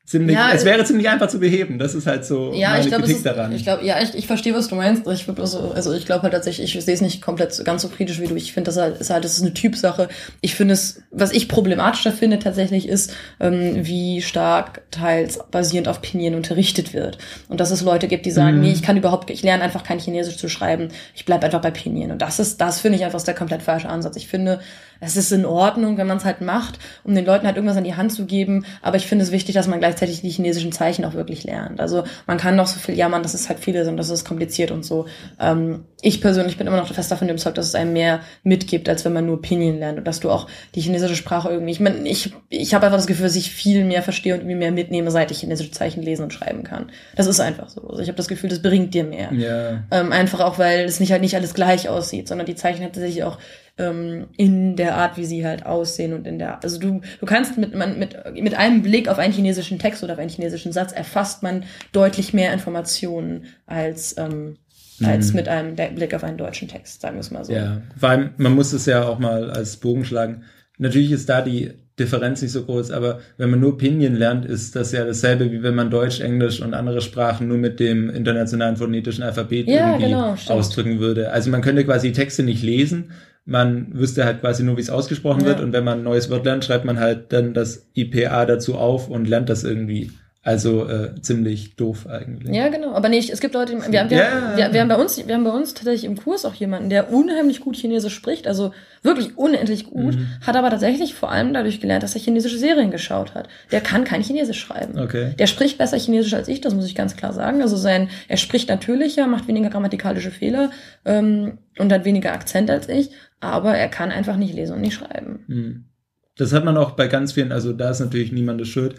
ziemlich, ja, es wäre ziemlich einfach zu beheben. Das ist halt so
ja, meine ich glaub, Kritik ist, daran. Ich glaube, ja, ich, ich verstehe, was du meinst. Ich also, also ich glaube halt tatsächlich, ich sehe es nicht komplett ganz so kritisch wie du. Ich finde, das halt, ist halt, das ist eine Typsache. Ich finde es, was ich problematischer finde tatsächlich ist, ähm, wie stark teils basierend auf Pinyin unterrichtet wird. Und dass es Leute gibt, die sagen, mhm. nee, ich kann überhaupt, ich lerne einfach kein Chinesisch zu schreiben. Ich bleib einfach bei Pinyin. Und das ist, das finde ich einfach der komplett falsche Ansatz. Ich finde, es ist in Ordnung, wenn man es halt macht, um den Leuten halt irgendwas an die Hand zu geben. Aber ich finde es wichtig, dass man gleichzeitig die chinesischen Zeichen auch wirklich lernt. Also man kann noch so viel jammern, dass es halt viele sind, dass es kompliziert und so. Ähm, ich persönlich bin immer noch fest davon überzeugt, dass es einem mehr mitgibt, als wenn man nur Pinyin lernt und dass du auch die chinesische Sprache irgendwie. Ich meine, ich, ich habe einfach das Gefühl, dass ich viel mehr verstehe und irgendwie mehr mitnehme, seit ich chinesische Zeichen lesen und schreiben kann. Das ist einfach so. Also ich habe das Gefühl, das bringt dir mehr.
Ja.
Ähm, einfach auch, weil es nicht halt nicht alles gleich aussieht, sondern die Zeichen hat tatsächlich auch ähm, in der Art, wie sie halt aussehen und in der, also du, du kannst mit, man, mit, mit einem Blick auf einen chinesischen Text oder auf einen chinesischen Satz erfasst man deutlich mehr Informationen als, ähm, als mhm. mit einem Blick auf einen deutschen Text, sagen wir es mal so.
Ja, weil man muss es ja auch mal als Bogen schlagen. Natürlich ist da die Differenz nicht so groß, aber wenn man nur Pinyin lernt, ist das ja dasselbe, wie wenn man Deutsch, Englisch und andere Sprachen nur mit dem internationalen phonetischen Alphabet ja, irgendwie genau, ausdrücken würde. Also man könnte quasi Texte nicht lesen, man wüsste halt quasi nur, wie es ausgesprochen ja. wird und wenn man ein neues Wort lernt, schreibt man halt dann das IPA dazu auf und lernt das irgendwie. Also äh, ziemlich doof eigentlich.
Ja, genau. Aber nicht, es gibt Leute, wir, wir, yeah. wir, wir, haben bei uns, wir haben bei uns tatsächlich im Kurs auch jemanden, der unheimlich gut Chinesisch spricht, also wirklich unendlich gut, mhm. hat aber tatsächlich vor allem dadurch gelernt, dass er chinesische Serien geschaut hat. Der kann kein Chinesisch schreiben.
Okay.
Der spricht besser Chinesisch als ich, das muss ich ganz klar sagen. Also sein, er spricht natürlicher, macht weniger grammatikalische Fehler ähm, und hat weniger Akzent als ich, aber er kann einfach nicht lesen und nicht schreiben.
Mhm. Das hat man auch bei ganz vielen, also da ist natürlich niemandes Schuld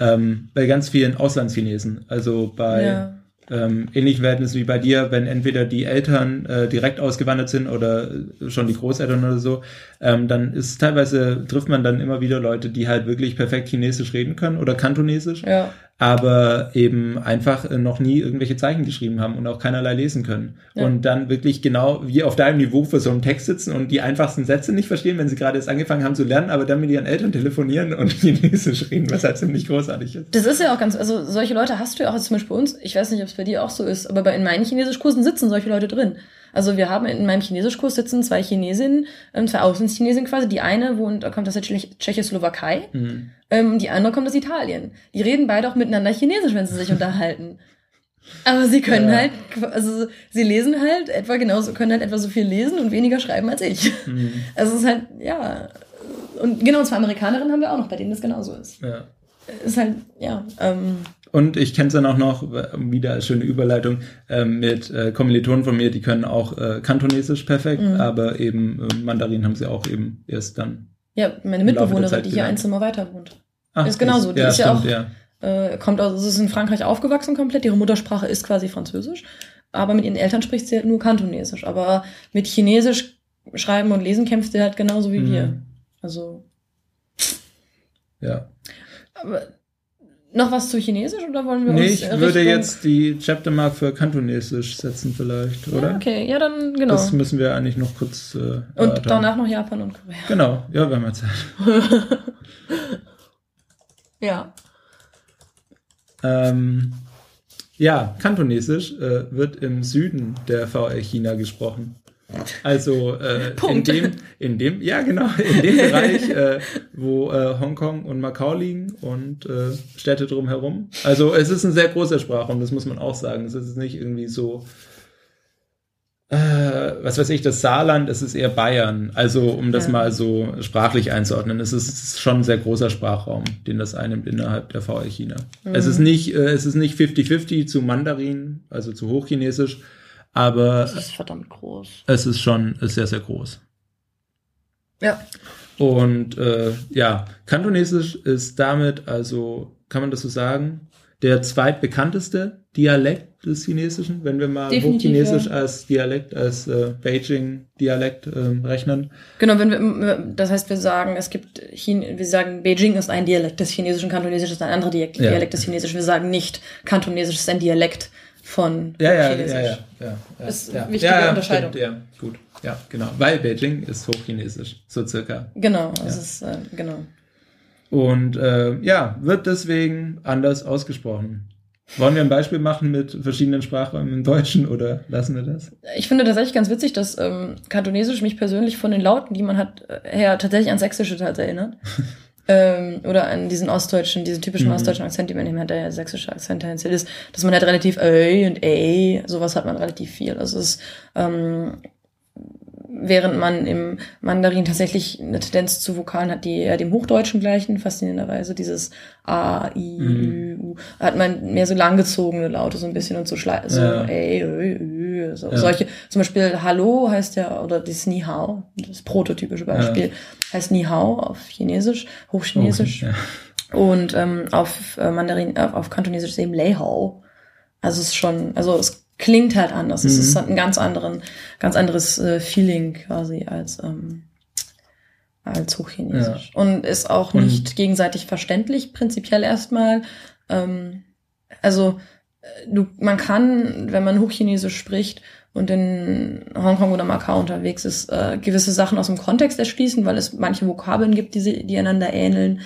ähm, bei ganz vielen Auslandschinesen. Also bei ja. ähm, ähnlichen Verhältnissen wie bei dir, wenn entweder die Eltern äh, direkt ausgewandert sind oder schon die Großeltern oder so, ähm, dann ist teilweise trifft man dann immer wieder Leute, die halt wirklich perfekt Chinesisch reden können oder Kantonesisch.
Ja
aber eben einfach noch nie irgendwelche Zeichen geschrieben haben und auch keinerlei lesen können. Ja. Und dann wirklich genau wie auf deinem Niveau für so einen Text sitzen und die einfachsten Sätze nicht verstehen, wenn sie gerade erst angefangen haben zu lernen, aber dann mit ihren Eltern telefonieren und Chinesisch reden, was halt ziemlich großartig ist.
Das ist ja auch ganz, also solche Leute hast du ja auch zum Beispiel bei uns, ich weiß nicht, ob es bei dir auch so ist, aber bei, in meinen Chinesischkursen sitzen solche Leute drin. Also wir haben in meinem Chinesischkurs sitzen zwei Chinesinnen, ähm, zwei Auslandschinesinnen quasi. Die eine wohnt, kommt aus der Tschechoslowakei. Mhm. Ähm, die andere kommt aus Italien. Die reden beide auch miteinander Chinesisch, wenn sie sich unterhalten. Aber sie können ja. halt, also sie lesen halt etwa genauso, können halt etwa so viel lesen und weniger schreiben als ich. Mhm. Also es ist halt, ja. Und genau, zwei Amerikanerinnen haben wir auch noch, bei denen das genauso ist.
Ja.
Ist halt, ja. Ähm,
und ich kenne es dann auch noch, wieder als schöne Überleitung, äh, mit äh, Kommilitonen von mir, die können auch äh, Kantonesisch perfekt, mhm. aber eben äh, Mandarin haben sie auch eben erst dann.
Ja, meine Mitbewohnerin, die hier ein Zimmer weiter wohnt. Ach, ist genauso. Die ja, ist stimmt, ja auch, ja. Äh, kommt aus, ist in Frankreich aufgewachsen komplett. Ihre Muttersprache ist quasi Französisch. Aber mit ihren Eltern spricht sie halt nur Kantonesisch. Aber mit Chinesisch schreiben und lesen kämpft sie halt genauso wie mhm. wir. Also.
Ja.
Aber noch was zu Chinesisch oder wollen wir
nee, uns ich würde jetzt die Chaptermark für Kantonesisch setzen vielleicht, oder?
Ja, okay, ja dann genau.
Das müssen wir eigentlich noch kurz
äh, Und danach noch Japan und Korea.
Genau, ja, wir haben ja Zeit.
ja.
Ähm, ja, Kantonesisch äh, wird im Süden der VR China gesprochen. Also äh, in dem, in dem, ja genau, in dem Bereich, äh, wo äh, Hongkong und Macau liegen und äh, Städte drumherum. Also es ist ein sehr großer Sprachraum, das muss man auch sagen. Es ist nicht irgendwie so, äh, was weiß ich, das Saarland, es ist eher Bayern. Also um das ja. mal so sprachlich einzuordnen, es ist schon ein sehr großer Sprachraum, den das einnimmt innerhalb der VR China. Mhm. Es ist nicht, äh, es ist nicht 50-50 zu Mandarin, also zu Hochchinesisch, aber
es ist verdammt groß.
Es ist schon ist sehr, sehr groß.
Ja.
Und äh, ja, Kantonesisch ist damit, also kann man das so sagen, der zweitbekannteste Dialekt des Chinesischen, wenn wir mal ja. als Dialekt, als äh, Beijing-Dialekt ähm, rechnen.
Genau, wenn wir, das heißt, wir sagen, es gibt, Chine, wir sagen, Beijing ist ein Dialekt des Chinesischen, Kantonesisch ist ein anderer Dialekt, ja. Dialekt des Chinesischen. Wir sagen nicht, Kantonesisch ist ein Dialekt von
ja, ja, Chinesisch. Ja, ja, ja,
ist
ja.
eine wichtige Unterscheidung.
Stimmt, ja, gut. Ja, genau. Weil Beijing ist Hochchinesisch, so circa.
Genau, das ist, äh, genau.
Und äh, ja, wird deswegen anders ausgesprochen. Wollen wir ein Beispiel machen mit verschiedenen Sprachräumen im Deutschen oder lassen wir das?
Ich finde tatsächlich ganz witzig, dass ähm, Kantonesisch mich persönlich von den Lauten, die man hat, äh, her tatsächlich an Sächsische teils erinnert. ähm, oder an diesen ostdeutschen, diesen typischen mhm. ostdeutschen Akzent, die man eben hat, der sächsische Akzent tendenziell ist, dass man halt relativ ey und ey, sowas hat man relativ viel. Also es ist ähm, während man im Mandarin tatsächlich eine Tendenz zu Vokalen hat, die eher dem Hochdeutschen gleichen, faszinierenderweise. Dieses A, I, mhm. U, hat man mehr so langgezogene Laute so ein bisschen und so, so ja. ey, ö, ö, so. Ja. solche. Zum Beispiel Hallo heißt ja, oder das Ni Hao, das prototypische Beispiel, ja. heißt Ni Hao auf Chinesisch, Hochchinesisch. Oh, und ähm, auf äh, Mandarin, äh, auf Kantonesisch ist eben Lei Hao. Also es ist schon, also es klingt halt anders. Mhm. Es ist halt ein ganz anderen, ganz anderes äh, Feeling quasi als ähm, als Hochchinesisch ja. und ist auch und nicht gegenseitig verständlich prinzipiell erstmal. Ähm, also du, man kann, wenn man Hochchinesisch spricht und in Hongkong oder Macau unterwegs ist, äh, gewisse Sachen aus dem Kontext erschließen, weil es manche Vokabeln gibt, die, sie, die einander ähneln.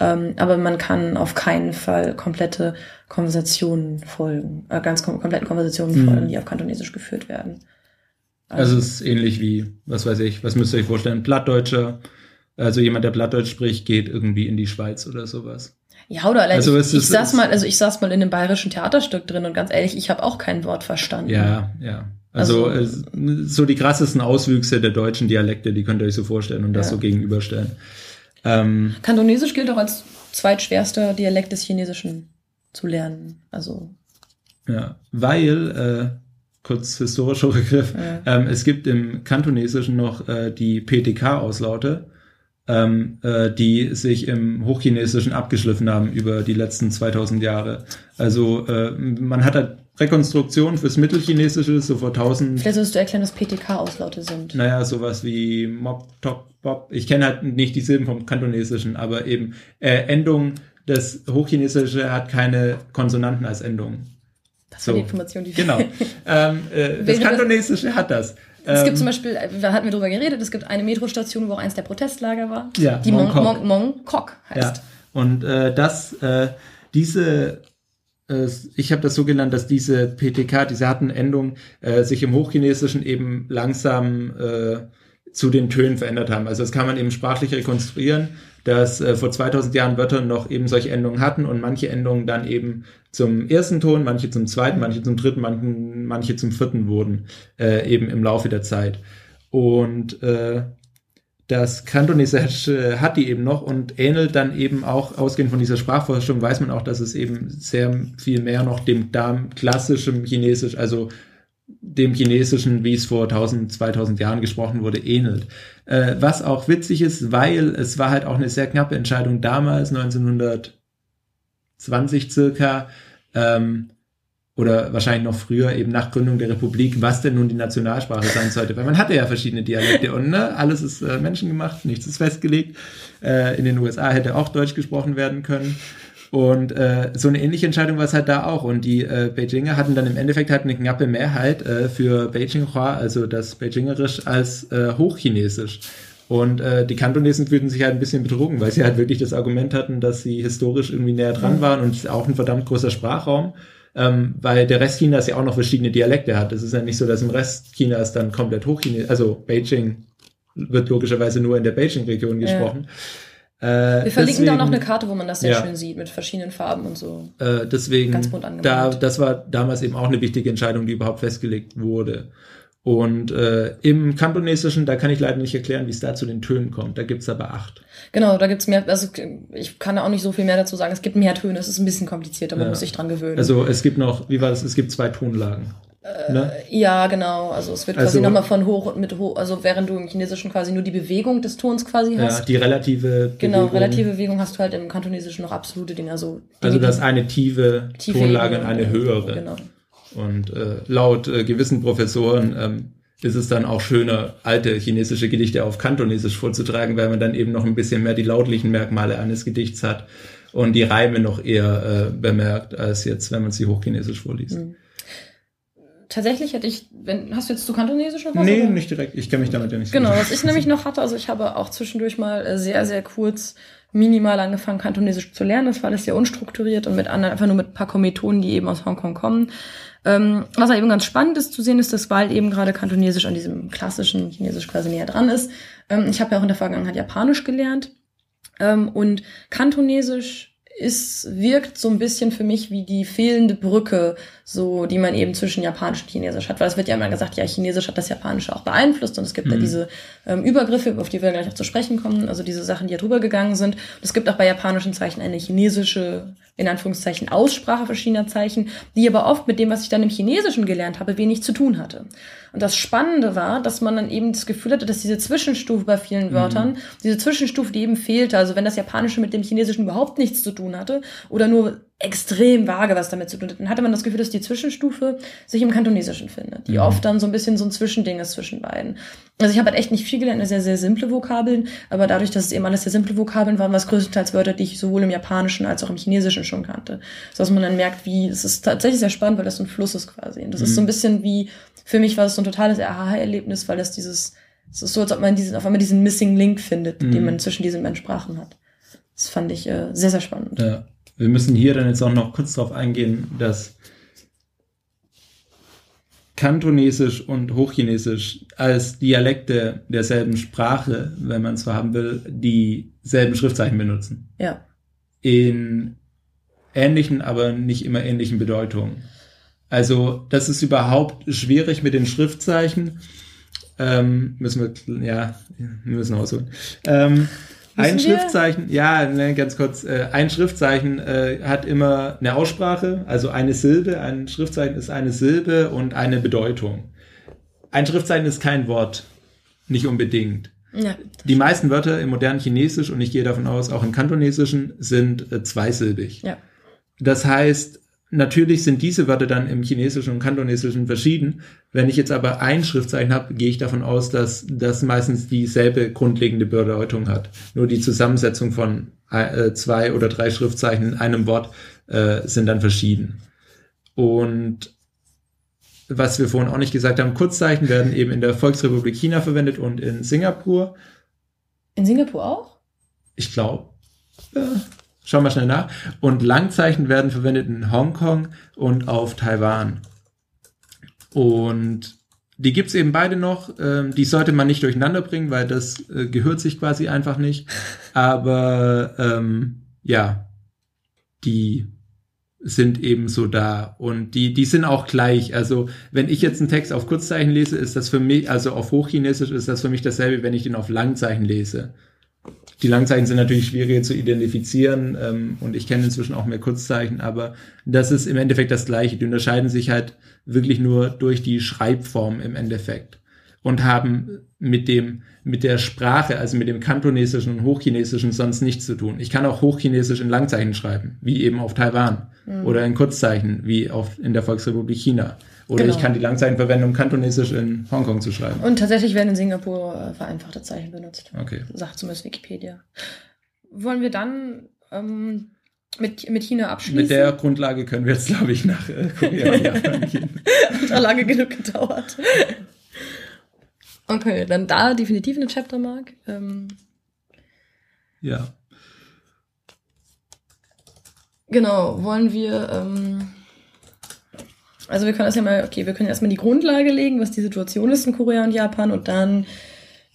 Ähm, aber man kann auf keinen Fall komplette Konversationen folgen, äh, ganz kom kompletten Konversationen mhm. folgen, die auf Kantonesisch geführt werden.
Also, also es ist ähnlich wie, was weiß ich, was müsst ihr euch vorstellen, Plattdeutscher, also jemand, der Plattdeutsch spricht, geht irgendwie in die Schweiz oder sowas.
Ja, oder allein also ich, ich saß mal, also ich saß mal in einem bayerischen Theaterstück drin und ganz ehrlich, ich habe auch kein Wort verstanden.
Ja, ja. Also, also so die krassesten Auswüchse der deutschen Dialekte, die könnt ihr euch so vorstellen und das ja. so gegenüberstellen.
Ähm, Kantonesisch gilt auch als zweitschwerster Dialekt des Chinesischen zu lernen. Also.
Ja, weil, äh, kurz historischer Begriff, ja. ähm, es gibt im Kantonesischen noch äh, die PTK-Auslaute, ähm, äh, die sich im Hochchinesischen abgeschliffen haben über die letzten 2000 Jahre. Also äh, man hat halt Rekonstruktion fürs Mittelchinesische, so vor 1000.
Vielleicht solltest du erklären, was PTK-Auslaute sind.
Naja, sowas wie Mok, Tok, Bob. Ich kenne halt nicht die Silben vom Kantonesischen, aber eben äh, Endung, das Hochchinesische hat keine Konsonanten als Endung.
Das so. war die Information, die
Genau. ähm, äh, das Kantonesische hat das.
Es gibt ähm, zum Beispiel, äh, da hatten wir drüber geredet, es gibt eine Metrostation, wo auch eins der Protestlager war,
ja,
die Mongkok Mon Mon Mon heißt.
Ja. Und äh, das, äh, diese ich habe das so genannt, dass diese PTK, diese harten Endungen, äh, sich im Hochchinesischen eben langsam äh, zu den Tönen verändert haben. Also das kann man eben sprachlich rekonstruieren, dass äh, vor 2000 Jahren Wörter noch eben solche Endungen hatten und manche Endungen dann eben zum ersten Ton, manche zum zweiten, manche zum dritten, manche, manche zum vierten wurden, äh, eben im Laufe der Zeit. Und äh, das Kantonesische hat die eben noch und ähnelt dann eben auch, ausgehend von dieser Sprachforschung, weiß man auch, dass es eben sehr viel mehr noch dem klassischen Chinesisch, also dem Chinesischen, wie es vor 1000, 2000 Jahren gesprochen wurde, ähnelt. Äh, was auch witzig ist, weil es war halt auch eine sehr knappe Entscheidung damals, 1920 circa, ähm, oder wahrscheinlich noch früher, eben nach Gründung der Republik, was denn nun die Nationalsprache sein sollte. Weil man hatte ja verschiedene Dialekte und ne, alles ist äh, menschengemacht, nichts ist festgelegt. Äh, in den USA hätte auch Deutsch gesprochen werden können. Und äh, so eine ähnliche Entscheidung war es halt da auch. Und die äh, Beijinger hatten dann im Endeffekt halt eine knappe Mehrheit äh, für Beijinghua, also das Beijingerisch, als äh, Hochchinesisch. Und äh, die Kantonesen fühlten sich halt ein bisschen betrogen, weil sie halt wirklich das Argument hatten, dass sie historisch irgendwie näher dran waren und auch ein verdammt großer Sprachraum ähm, weil der Rest Chinas ja auch noch verschiedene Dialekte hat. Es ist ja nicht so, dass im Rest Chinas dann komplett Hochchinesisch, also Beijing wird logischerweise nur in der Beijing-Region gesprochen. Ja.
Äh, Wir verlinken deswegen, da noch eine Karte, wo man das sehr ja, schön sieht, mit verschiedenen Farben und so.
Äh, deswegen, Ganz bunt da, das war damals eben auch eine wichtige Entscheidung, die überhaupt festgelegt wurde. Und äh, im Kantonesischen, da kann ich leider nicht erklären, wie es da zu den Tönen kommt. Da gibt's aber acht.
Genau, da gibt's mehr, also ich kann da auch nicht so viel mehr dazu sagen. Es gibt mehr Töne, es ist ein bisschen komplizierter, man ja. muss sich dran gewöhnen.
Also es gibt noch, wie war das, es gibt zwei Tonlagen.
Äh, ne? Ja, genau. Also es wird quasi also, nochmal von hoch und mit hoch, also während du im Chinesischen quasi nur die Bewegung des Tons quasi hast.
Ja, die relative
Bewegung. Genau, relative Bewegung hast du halt im Kantonesischen noch absolute Dinge. Also,
also das eine tiefe, tiefe Tonlage und eine höhere. Genau. Und äh, laut äh, gewissen Professoren ähm, ist es dann auch schöner, alte chinesische Gedichte auf Kantonesisch vorzutragen, weil man dann eben noch ein bisschen mehr die lautlichen Merkmale eines Gedichts hat und die Reime noch eher äh, bemerkt, als jetzt, wenn man sie hochchinesisch vorliest. Mhm.
Tatsächlich hätte ich, wenn, hast du jetzt zu Kantonesisch
noch was? Nee, oder? nicht direkt. Ich kenne mich damit ja nicht
so Genau, was ich nämlich noch hatte, also ich habe auch zwischendurch mal äh, sehr, sehr kurz minimal angefangen, Kantonesisch zu lernen. Das war alles sehr unstrukturiert und mit anderen, einfach nur mit ein paar Kommilitonen, die eben aus Hongkong kommen. Ähm, was eben ganz spannend ist zu sehen, ist, dass Wald eben gerade Kantonesisch an diesem klassischen Chinesisch quasi näher dran ist. Ähm, ich habe ja auch in der Vergangenheit Japanisch gelernt. Ähm, und Kantonesisch ist, wirkt so ein bisschen für mich wie die fehlende Brücke, so, die man eben zwischen Japanisch und Chinesisch hat. Weil es wird ja immer gesagt, ja, Chinesisch hat das Japanische auch beeinflusst und es gibt mhm. ja diese ähm, Übergriffe, auf die wir gleich auch zu sprechen kommen, also diese Sachen, die ja drüber gegangen sind. Und es gibt auch bei japanischen Zeichen eine chinesische, in Anführungszeichen, Aussprache verschiedener Zeichen, die aber oft mit dem, was ich dann im Chinesischen gelernt habe, wenig zu tun hatte. Und das Spannende war, dass man dann eben das Gefühl hatte, dass diese Zwischenstufe bei vielen mhm. Wörtern, mhm. diese Zwischenstufe, die eben fehlte, also wenn das Japanische mit dem Chinesischen überhaupt nichts zu tun hatte oder nur extrem vage was damit zu tun hat, dann hatte man das Gefühl, dass die Zwischenstufe sich im Kantonesischen findet, die mhm. oft dann so ein bisschen so ein Zwischending ist zwischen beiden. Also ich habe halt echt nicht viel gelernt, sehr, sehr simple Vokabeln, aber dadurch, dass es eben alles sehr simple Vokabeln waren, was größtenteils Wörter, die ich sowohl im Japanischen als auch im Chinesischen schon kannte. So dass man dann merkt, wie, es ist tatsächlich sehr spannend, weil das so ein Fluss ist quasi. Und das mhm. ist so ein bisschen wie, für mich war es so ein totales Aha-Erlebnis, weil das dieses, es ist so, als ob man diesen, auf einmal diesen Missing Link findet, mhm. den man zwischen diesen beiden Sprachen hat. Das fand ich äh, sehr, sehr spannend.
Ja. Wir müssen hier dann jetzt auch noch kurz darauf eingehen, dass Kantonesisch und Hochchinesisch als Dialekte derselben Sprache, wenn man es so haben will, dieselben Schriftzeichen benutzen.
Ja.
In ähnlichen, aber nicht immer ähnlichen Bedeutungen. Also das ist überhaupt schwierig mit den Schriftzeichen. Ähm, müssen wir, ja, wir müssen ausholen. Ähm, ein Schriftzeichen, ja, ne, ganz kurz, äh, ein Schriftzeichen äh, hat immer eine Aussprache, also eine Silbe. Ein Schriftzeichen ist eine Silbe und eine Bedeutung. Ein Schriftzeichen ist kein Wort, nicht unbedingt. Ja, die meisten Wörter im modernen Chinesisch, und ich gehe davon aus, auch im Kantonesischen, sind äh, zweisilbig.
Ja.
Das heißt, Natürlich sind diese Wörter dann im Chinesischen und Kantonesischen verschieden. Wenn ich jetzt aber ein Schriftzeichen habe, gehe ich davon aus, dass das meistens dieselbe grundlegende Bedeutung hat. Nur die Zusammensetzung von äh, zwei oder drei Schriftzeichen in einem Wort äh, sind dann verschieden. Und was wir vorhin auch nicht gesagt haben, Kurzzeichen werden eben in der Volksrepublik China verwendet und in Singapur.
In Singapur auch?
Ich glaube. Äh, Schau mal schnell nach. Und Langzeichen werden verwendet in Hongkong und auf Taiwan. Und die gibt's eben beide noch. Ähm, die sollte man nicht durcheinander bringen, weil das äh, gehört sich quasi einfach nicht. Aber ähm, ja, die sind eben so da und die die sind auch gleich. Also wenn ich jetzt einen Text auf Kurzzeichen lese, ist das für mich, also auf Hochchinesisch ist das für mich dasselbe, wenn ich den auf Langzeichen lese. Die Langzeichen sind natürlich schwieriger zu identifizieren ähm, und ich kenne inzwischen auch mehr Kurzzeichen, aber das ist im Endeffekt das Gleiche. Die unterscheiden sich halt wirklich nur durch die Schreibform im Endeffekt und haben mit dem, mit der Sprache, also mit dem Kantonesischen und Hochchinesischen sonst nichts zu tun. Ich kann auch Hochchinesisch in Langzeichen schreiben, wie eben auf Taiwan mhm. oder in Kurzzeichen, wie auf, in der Volksrepublik China. Oder genau. ich kann die Langzeichen verwenden, um Kantonesisch in Hongkong zu schreiben.
Und tatsächlich werden in Singapur äh, vereinfachte Zeichen benutzt.
Okay.
Sagt zumindest Wikipedia. Wollen wir dann ähm, mit, mit China abschließen?
Mit der Grundlage können wir jetzt, glaube ich, nach äh, Korea und Japan
gehen. Hat lange genug gedauert. Okay, dann da definitiv eine Chaptermark. Ähm,
ja.
Genau, wollen wir ähm, also wir können mal, okay, wir können erstmal die Grundlage legen, was die Situation ist in Korea und Japan und dann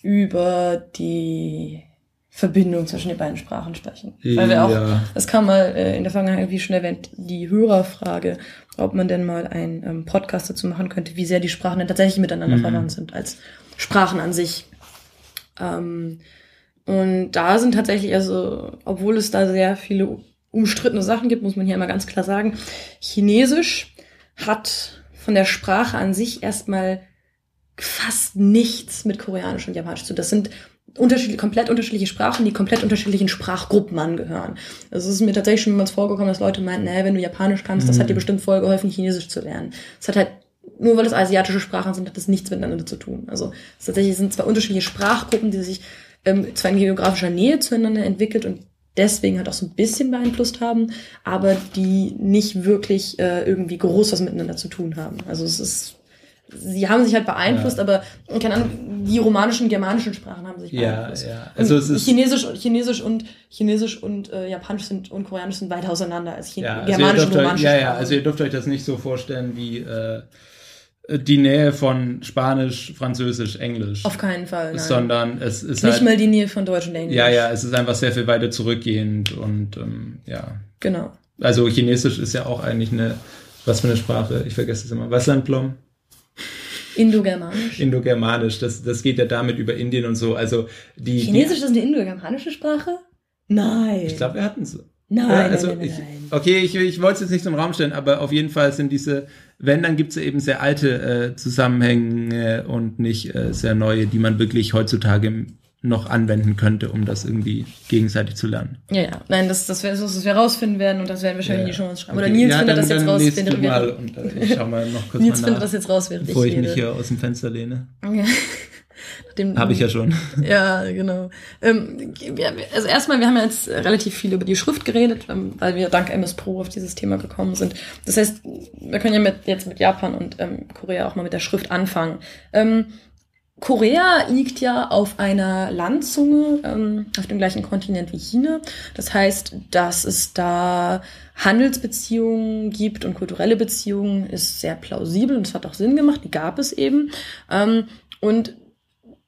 über die Verbindung zwischen den beiden Sprachen sprechen. Weil wir auch, ja. das kam mal äh, in der Vergangenheit, wie schon erwähnt, die Hörerfrage, ob man denn mal einen ähm, Podcast dazu machen könnte, wie sehr die Sprachen denn tatsächlich miteinander mhm. verwandt sind, als Sprachen an sich. Ähm, und da sind tatsächlich, also, obwohl es da sehr viele umstrittene Sachen gibt, muss man hier mal ganz klar sagen, Chinesisch hat von der Sprache an sich erstmal fast nichts mit Koreanisch und Japanisch zu. Das sind unterschiedliche, komplett unterschiedliche Sprachen, die komplett unterschiedlichen Sprachgruppen angehören. Also es ist mir tatsächlich schon mal vorgekommen, dass Leute meinten, naja, wenn du Japanisch kannst, mhm. das hat dir mhm. bestimmt voll geholfen, Chinesisch zu lernen. Es hat halt, nur weil es asiatische Sprachen sind, hat das nichts miteinander zu tun. Also es tatsächlich sind zwei unterschiedliche Sprachgruppen, die sich ähm, zwar in geografischer Nähe zueinander entwickelt und deswegen halt auch so ein bisschen beeinflusst haben, aber die nicht wirklich äh, irgendwie groß was miteinander zu tun haben. Also es ist sie haben sich halt beeinflusst, ja. aber keine Ahnung, die romanischen, germanischen Sprachen haben sich beeinflusst. Ja, ja. Also es ist Chinesisch, Chinesisch und Chinesisch und äh, Japanisch sind und Koreanisch sind weit auseinander als Chin ja, also Germanisch
und romanische Ja, ja, also ihr dürft euch das nicht so vorstellen wie äh, die Nähe von Spanisch, Französisch, Englisch.
Auf keinen Fall,
nein. Sondern es ist
Nicht halt, mal die Nähe von Deutsch und Englisch.
Ja, ja, es ist einfach sehr viel weiter zurückgehend und ähm, ja.
Genau.
Also Chinesisch ist ja auch eigentlich eine, was für eine Sprache, ich vergesse es immer, Wasserplom.
Indogermanisch.
Indogermanisch, das, das geht ja damit über Indien und so. Also die.
Chinesisch die, ist eine indogermanische Sprache? Nein.
Ich glaube, wir hatten es.
Nein, ja, also nein, nein,
nein, ich, Okay, ich, ich wollte es jetzt nicht im Raum stellen, aber auf jeden Fall sind diese, wenn, dann gibt es eben sehr alte äh, Zusammenhänge und nicht äh, sehr neue, die man wirklich heutzutage noch anwenden könnte, um das irgendwie gegenseitig zu lernen.
Ja, ja. Nein, das, das wäre so, was wir rausfinden werden und das werden wir wahrscheinlich ja, schon uns schreiben. Okay. Oder Nils ja, findet dann, das jetzt raus, während wir. Mal und, äh, ich schau mal noch kurz Nils mal findet das jetzt raus, während
bevor ich, ich mich hier aus dem Fenster lehne. Ja. Habe ich ja schon.
Ja, genau. Ähm, also erstmal, wir haben ja jetzt relativ viel über die Schrift geredet, ähm, weil wir dank MS Pro auf dieses Thema gekommen sind. Das heißt, wir können ja mit, jetzt mit Japan und ähm, Korea auch mal mit der Schrift anfangen. Ähm, Korea liegt ja auf einer Landzunge ähm, auf dem gleichen Kontinent wie China. Das heißt, dass es da Handelsbeziehungen gibt und kulturelle Beziehungen ist sehr plausibel und es hat auch Sinn gemacht. Die gab es eben. Ähm, und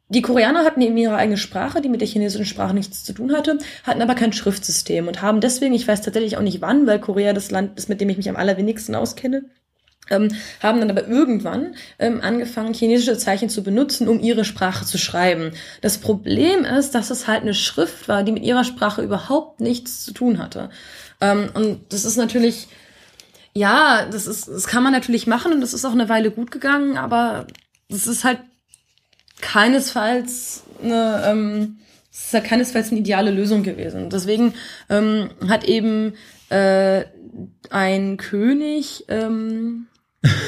die Koreaner hatten eben ihre eigene Sprache, die mit der chinesischen Sprache nichts zu tun hatte, hatten aber kein Schriftsystem und haben deswegen, ich weiß tatsächlich auch nicht wann, weil Korea das Land ist, mit dem ich mich am allerwenigsten auskenne, ähm, haben dann aber irgendwann ähm, angefangen, chinesische Zeichen zu benutzen, um ihre Sprache zu schreiben. Das Problem ist, dass es halt eine Schrift war, die mit ihrer Sprache überhaupt nichts zu tun hatte. Ähm, und das ist natürlich, ja, das ist, das kann man natürlich machen und das ist auch eine Weile gut gegangen, aber das ist halt keinesfalls eine, ähm, das ist halt keinesfalls eine ideale Lösung gewesen. Deswegen ähm, hat eben äh, ein König ähm,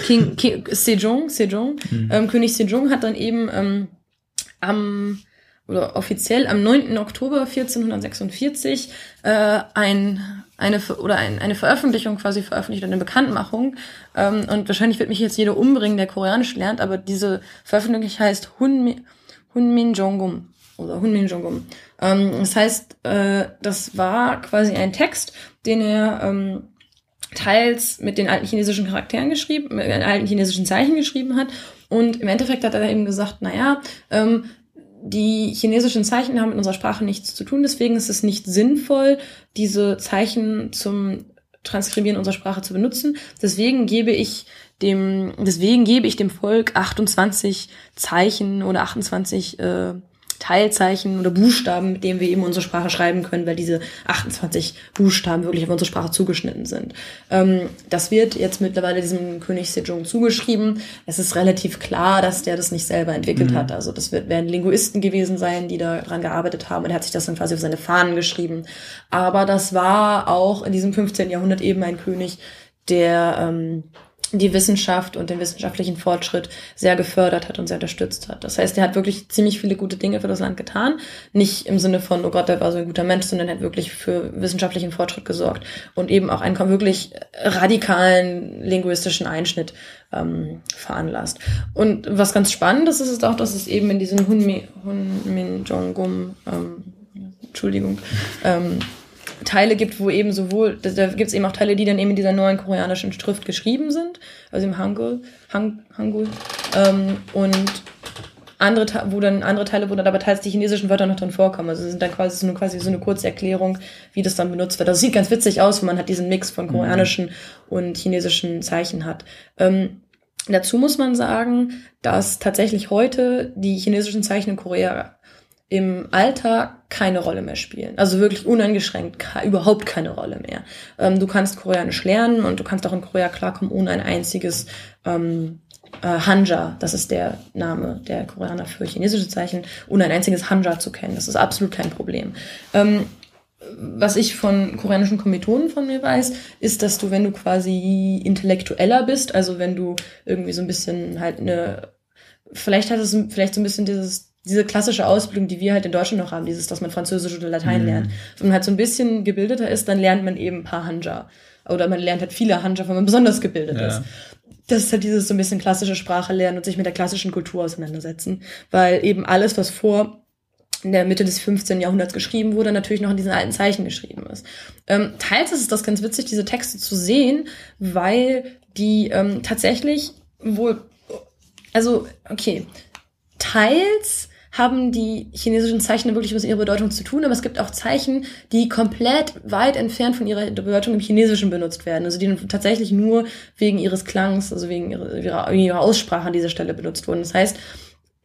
King, King Sejong, Sejong, mhm. ähm, König Sejong hat dann eben ähm, am oder offiziell am 9. Oktober 1446 äh, ein, eine oder ein, eine Veröffentlichung quasi veröffentlicht, eine Bekanntmachung. Ähm, und wahrscheinlich wird mich jetzt jeder umbringen, der Koreanisch lernt, aber diese Veröffentlichung heißt Hunmin, Hunmin Jongum oder Hunmin Jongum. Ähm, das heißt, äh, das war quasi ein Text, den er ähm, teils mit den alten chinesischen Charakteren geschrieben, mit den alten chinesischen Zeichen geschrieben hat. Und im Endeffekt hat er eben gesagt, naja, ähm, die chinesischen Zeichen haben mit unserer Sprache nichts zu tun, deswegen ist es nicht sinnvoll, diese Zeichen zum Transkribieren unserer Sprache zu benutzen. Deswegen gebe ich dem, deswegen gebe ich dem Volk 28 Zeichen oder 28 äh, Teilzeichen oder Buchstaben, mit denen wir eben unsere Sprache schreiben können, weil diese 28 Buchstaben wirklich auf unsere Sprache zugeschnitten sind. Ähm, das wird jetzt mittlerweile diesem König Sejong zugeschrieben. Es ist relativ klar, dass der das nicht selber entwickelt mhm. hat. Also das wird, werden Linguisten gewesen sein, die daran gearbeitet haben und er hat sich das dann quasi auf seine Fahnen geschrieben. Aber das war auch in diesem 15. Jahrhundert eben ein König, der ähm, die Wissenschaft und den wissenschaftlichen Fortschritt sehr gefördert hat und sehr unterstützt hat. Das heißt, er hat wirklich ziemlich viele gute Dinge für das Land getan. Nicht im Sinne von, oh Gott, der war so ein guter Mensch, sondern er hat wirklich für wissenschaftlichen Fortschritt gesorgt und eben auch einen wirklich radikalen linguistischen Einschnitt ähm, veranlasst. Und was ganz spannend ist, ist auch, dass es eben in diesem Hunmin, Hunmin Jongum, ähm, Entschuldigung, ähm, Teile gibt, wo eben sowohl, da, gibt es eben auch Teile, die dann eben in dieser neuen koreanischen Schrift geschrieben sind, also im Hangul, Hang, Hangul ähm, und andere, wo dann andere Teile, wo dann aber teils die chinesischen Wörter noch drin vorkommen. Also sind dann quasi so eine, quasi so eine kurze Erklärung, wie das dann benutzt wird. Das sieht ganz witzig aus, wenn man halt diesen Mix von mhm. koreanischen mhm. und chinesischen Zeichen hat. Ähm, dazu muss man sagen, dass tatsächlich heute die chinesischen Zeichen in Korea im Alltag keine Rolle mehr spielen. Also wirklich uneingeschränkt überhaupt keine Rolle mehr. Ähm, du kannst Koreanisch lernen und du kannst auch in Korea klarkommen ohne ein einziges ähm, äh, Hanja, das ist der Name der Koreaner für chinesische Zeichen, ohne ein einziges Hanja zu kennen. Das ist absolut kein Problem. Ähm, was ich von koreanischen Kommilitonen von mir weiß, ist, dass du, wenn du quasi intellektueller bist, also wenn du irgendwie so ein bisschen halt eine, vielleicht hat es vielleicht so ein bisschen dieses diese klassische Ausbildung, die wir halt in Deutschland noch haben, dieses, dass man Französisch oder Latein mhm. lernt. Wenn man halt so ein bisschen gebildeter ist, dann lernt man eben ein paar Hanja. Oder man lernt halt viele Hanja, wenn man besonders gebildet ja. ist. Das ist halt dieses so ein bisschen klassische Sprache lernen und sich mit der klassischen Kultur auseinandersetzen. Weil eben alles, was vor in der Mitte des 15. Jahrhunderts geschrieben wurde, natürlich noch in diesen alten Zeichen geschrieben ist. Ähm, teils ist es das ganz witzig, diese Texte zu sehen, weil die ähm, tatsächlich wohl, also okay, teils haben die chinesischen Zeichen wirklich was mit ihrer Bedeutung zu tun, aber es gibt auch Zeichen, die komplett weit entfernt von ihrer Bedeutung im Chinesischen benutzt werden. Also die tatsächlich nur wegen ihres Klangs, also wegen ihrer, ihrer, Aussprache an dieser Stelle benutzt wurden. Das heißt,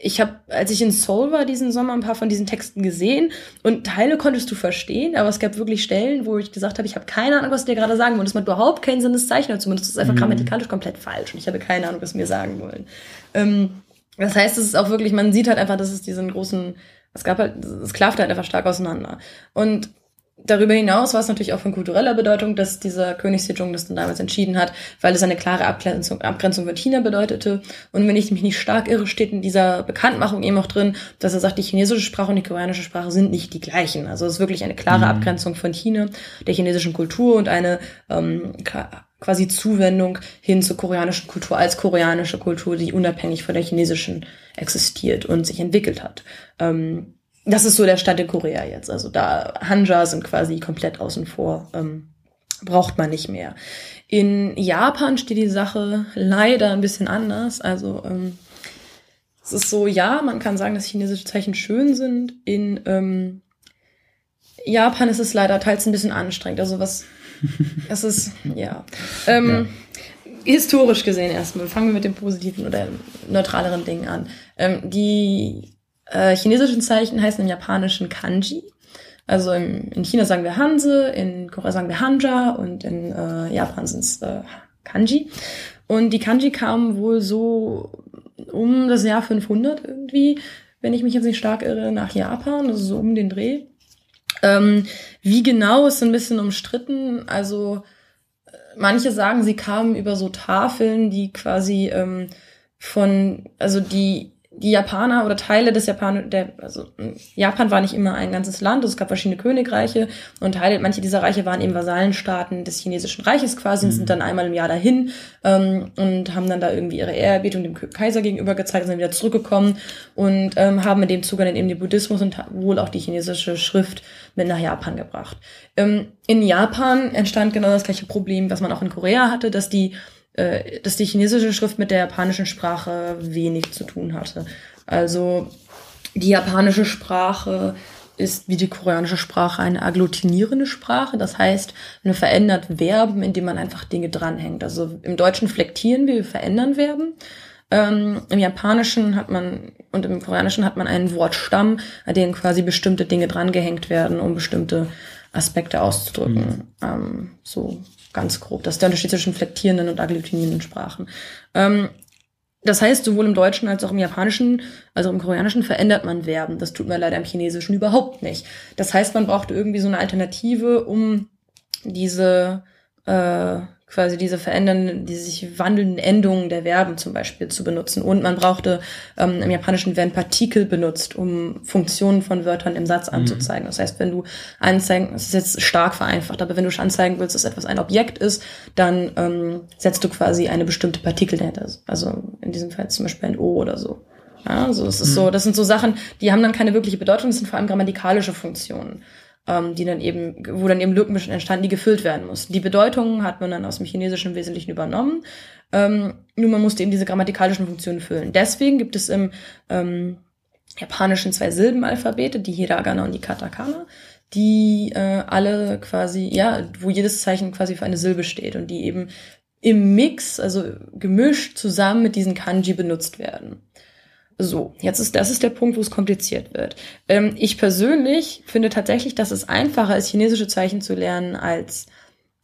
ich habe, als ich in Seoul war diesen Sommer, ein paar von diesen Texten gesehen und Teile konntest du verstehen, aber es gab wirklich Stellen, wo ich gesagt habe, ich habe keine Ahnung, was dir gerade sagen wollen. Das macht überhaupt keinen Sinn, das Zeichen zumindest. Das ist einfach mhm. grammatikalisch komplett falsch und ich habe keine Ahnung, was mir sagen wollen. Ähm, das heißt, es ist auch wirklich, man sieht halt einfach, dass es diesen großen, es gab halt, es klafft halt einfach stark auseinander. Und darüber hinaus war es natürlich auch von kultureller Bedeutung, dass dieser König Sejong das dann damals entschieden hat, weil es eine klare Abgrenzung, Abgrenzung von China bedeutete. Und wenn ich mich nicht stark irre, steht in dieser Bekanntmachung eben auch drin, dass er sagt, die chinesische Sprache und die koreanische Sprache sind nicht die gleichen. Also es ist wirklich eine klare mhm. Abgrenzung von China, der chinesischen Kultur und eine ähm, quasi Zuwendung hin zur koreanischen Kultur als koreanische Kultur, die unabhängig von der chinesischen existiert und sich entwickelt hat. Ähm, das ist so der Stand in Korea jetzt. Also da Hanja sind quasi komplett außen vor. Ähm, braucht man nicht mehr. In Japan steht die Sache leider ein bisschen anders. Also ähm, es ist so, ja, man kann sagen, dass chinesische Zeichen schön sind. In ähm, Japan ist es leider teils ein bisschen anstrengend. Also was es ist, ja. Ähm, ja. Historisch gesehen erstmal, fangen wir mit dem positiven oder neutraleren Dingen an. Ähm, die äh, chinesischen Zeichen heißen im japanischen Kanji. Also im, in China sagen wir Hanse, in Korea sagen wir Hanja und in äh, Japan sind es äh, Kanji. Und die Kanji kamen wohl so um das Jahr 500 irgendwie, wenn ich mich jetzt nicht stark irre, nach Japan, also so um den Dreh. Ähm, wie genau ist ein bisschen umstritten. Also manche sagen, sie kamen über so Tafeln, die quasi ähm, von, also die die Japaner oder Teile des Japan, der, also Japan war nicht immer ein ganzes Land, es gab verschiedene Königreiche und Teile, manche dieser Reiche waren eben Vasallenstaaten des chinesischen Reiches quasi und sind mhm. dann einmal im Jahr dahin ähm, und haben dann da irgendwie ihre Ehrerbietung dem Kaiser gegenüber gezeigt und sind wieder zurückgekommen und ähm, haben mit dem Zugang dann eben den Buddhismus und wohl auch die chinesische Schrift mit nach Japan gebracht. Ähm, in Japan entstand genau das gleiche Problem, was man auch in Korea hatte, dass die äh, dass die chinesische Schrift mit der japanischen Sprache wenig zu tun hatte. Also die japanische Sprache ist wie die koreanische Sprache eine agglutinierende Sprache. Das heißt, man verändert Verben, indem man einfach Dinge dranhängt. Also im Deutschen flektieren wir, wir verändern Verben. Ähm, Im Japanischen hat man und im Koreanischen hat man einen Wortstamm, an dem quasi bestimmte Dinge drangehängt werden, um bestimmte Aspekte auszudrücken. Mhm. Ähm, so ganz grob. Das ist der Unterschied zwischen flektierenden und agglutinierenden Sprachen. Ähm, das heißt, sowohl im Deutschen als auch im Japanischen, also im Koreanischen verändert man Verben. Das tut man leider im Chinesischen überhaupt nicht. Das heißt, man braucht irgendwie so eine Alternative, um diese äh, quasi diese verändernden, diese sich wandelnden Endungen der Verben zum Beispiel zu benutzen. Und man brauchte, ähm, im Japanischen werden Partikel benutzt, um Funktionen von Wörtern im Satz mhm. anzuzeigen. Mhm. Das heißt, wenn du anzeigen, das ist jetzt stark vereinfacht, aber wenn du anzeigen willst, dass etwas ein Objekt ist, dann ähm, setzt du quasi eine bestimmte Partikel dahinter. Also in diesem Fall zum Beispiel ein O oder so. Ja, also es ist mhm. so, das sind so Sachen, die haben dann keine wirkliche Bedeutung, das sind vor allem grammatikalische Funktionen. Ähm, die dann eben, wo dann eben Lücken entstanden, die gefüllt werden mussten. Die Bedeutungen hat man dann aus dem Chinesischen im Wesentlichen übernommen. Ähm, nur man musste eben diese grammatikalischen Funktionen füllen. Deswegen gibt es im ähm, Japanischen zwei Silbenalphabete, die Hiragana und die Katakana, die äh, alle quasi, ja, wo jedes Zeichen quasi für eine Silbe steht und die eben im Mix, also gemischt zusammen mit diesen Kanji benutzt werden. So, jetzt ist das ist der Punkt, wo es kompliziert wird. Ähm, ich persönlich finde tatsächlich, dass es einfacher ist, chinesische Zeichen zu lernen, als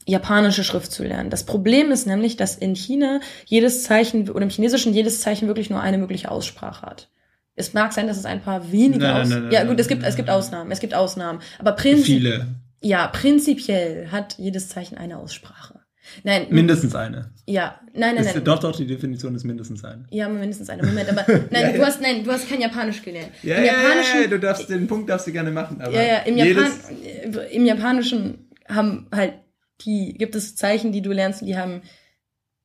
japanische Schrift zu lernen. Das Problem ist nämlich, dass in China jedes Zeichen oder im Chinesischen jedes Zeichen wirklich nur eine mögliche Aussprache hat. Es mag sein, dass es ein paar wenige nein, Aus nein, nein, Ja, gut, es gibt es gibt Ausnahmen, es gibt Ausnahmen, aber prinzipiell. Ja, prinzipiell hat jedes Zeichen eine Aussprache.
Nein. Mindestens eine.
Ja, nein, nein,
ist,
nein.
Doch, doch, die Definition ist mindestens eine.
Ja, mindestens eine. Moment, aber nein, ja, du hast, nein, du hast kein Japanisch gelernt.
Ja, Im Japanischen, ja, ja, du darfst, den Punkt darfst du gerne machen.
Aber ja, ja, im, Japan, im Japanischen haben halt die, gibt es Zeichen, die du lernst, die haben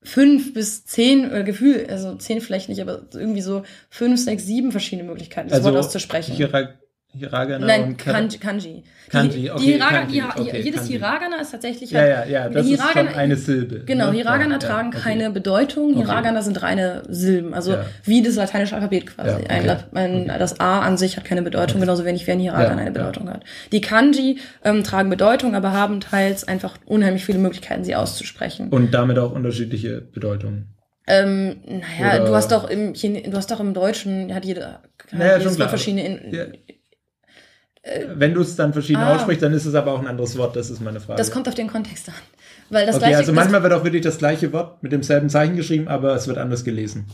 fünf bis zehn, oder Gefühl, also zehn vielleicht nicht, aber irgendwie so fünf, sechs, sieben verschiedene Möglichkeiten, das also, Wort auszusprechen.
Hierak Hiragana
Nein, und Kanji. Kanji.
Kanji, okay.
Die Hiraga, Kanji, okay, jedes Kanji. Hiragana ist tatsächlich
halt, Ja, ja, ja, das Hiragana, ist schon eine Silbe.
Genau, ne? Hiragana ja, tragen ja, okay. keine Bedeutung. Hiragana sind reine Silben. Also ja. wie das lateinische Alphabet quasi. Ein, ein, das A an sich hat keine Bedeutung, genauso wenig wie ein Hiragana eine Bedeutung hat. Die Kanji ähm, tragen Bedeutung, aber haben teils einfach unheimlich viele Möglichkeiten, sie auszusprechen.
Und damit auch unterschiedliche Bedeutungen.
Ähm, naja, Oder du hast doch im Chine du hast doch im Deutschen hat jeder
hat naja, jedes Wort verschiedene in, Wenn du es dann verschieden ah. aussprichst, dann ist es aber auch ein anderes Wort, das ist meine Frage.
Das kommt auf den Kontext an. Weil das
okay, gleiche, also manchmal wird auch wirklich das gleiche Wort mit demselben Zeichen geschrieben, aber es wird anders gelesen.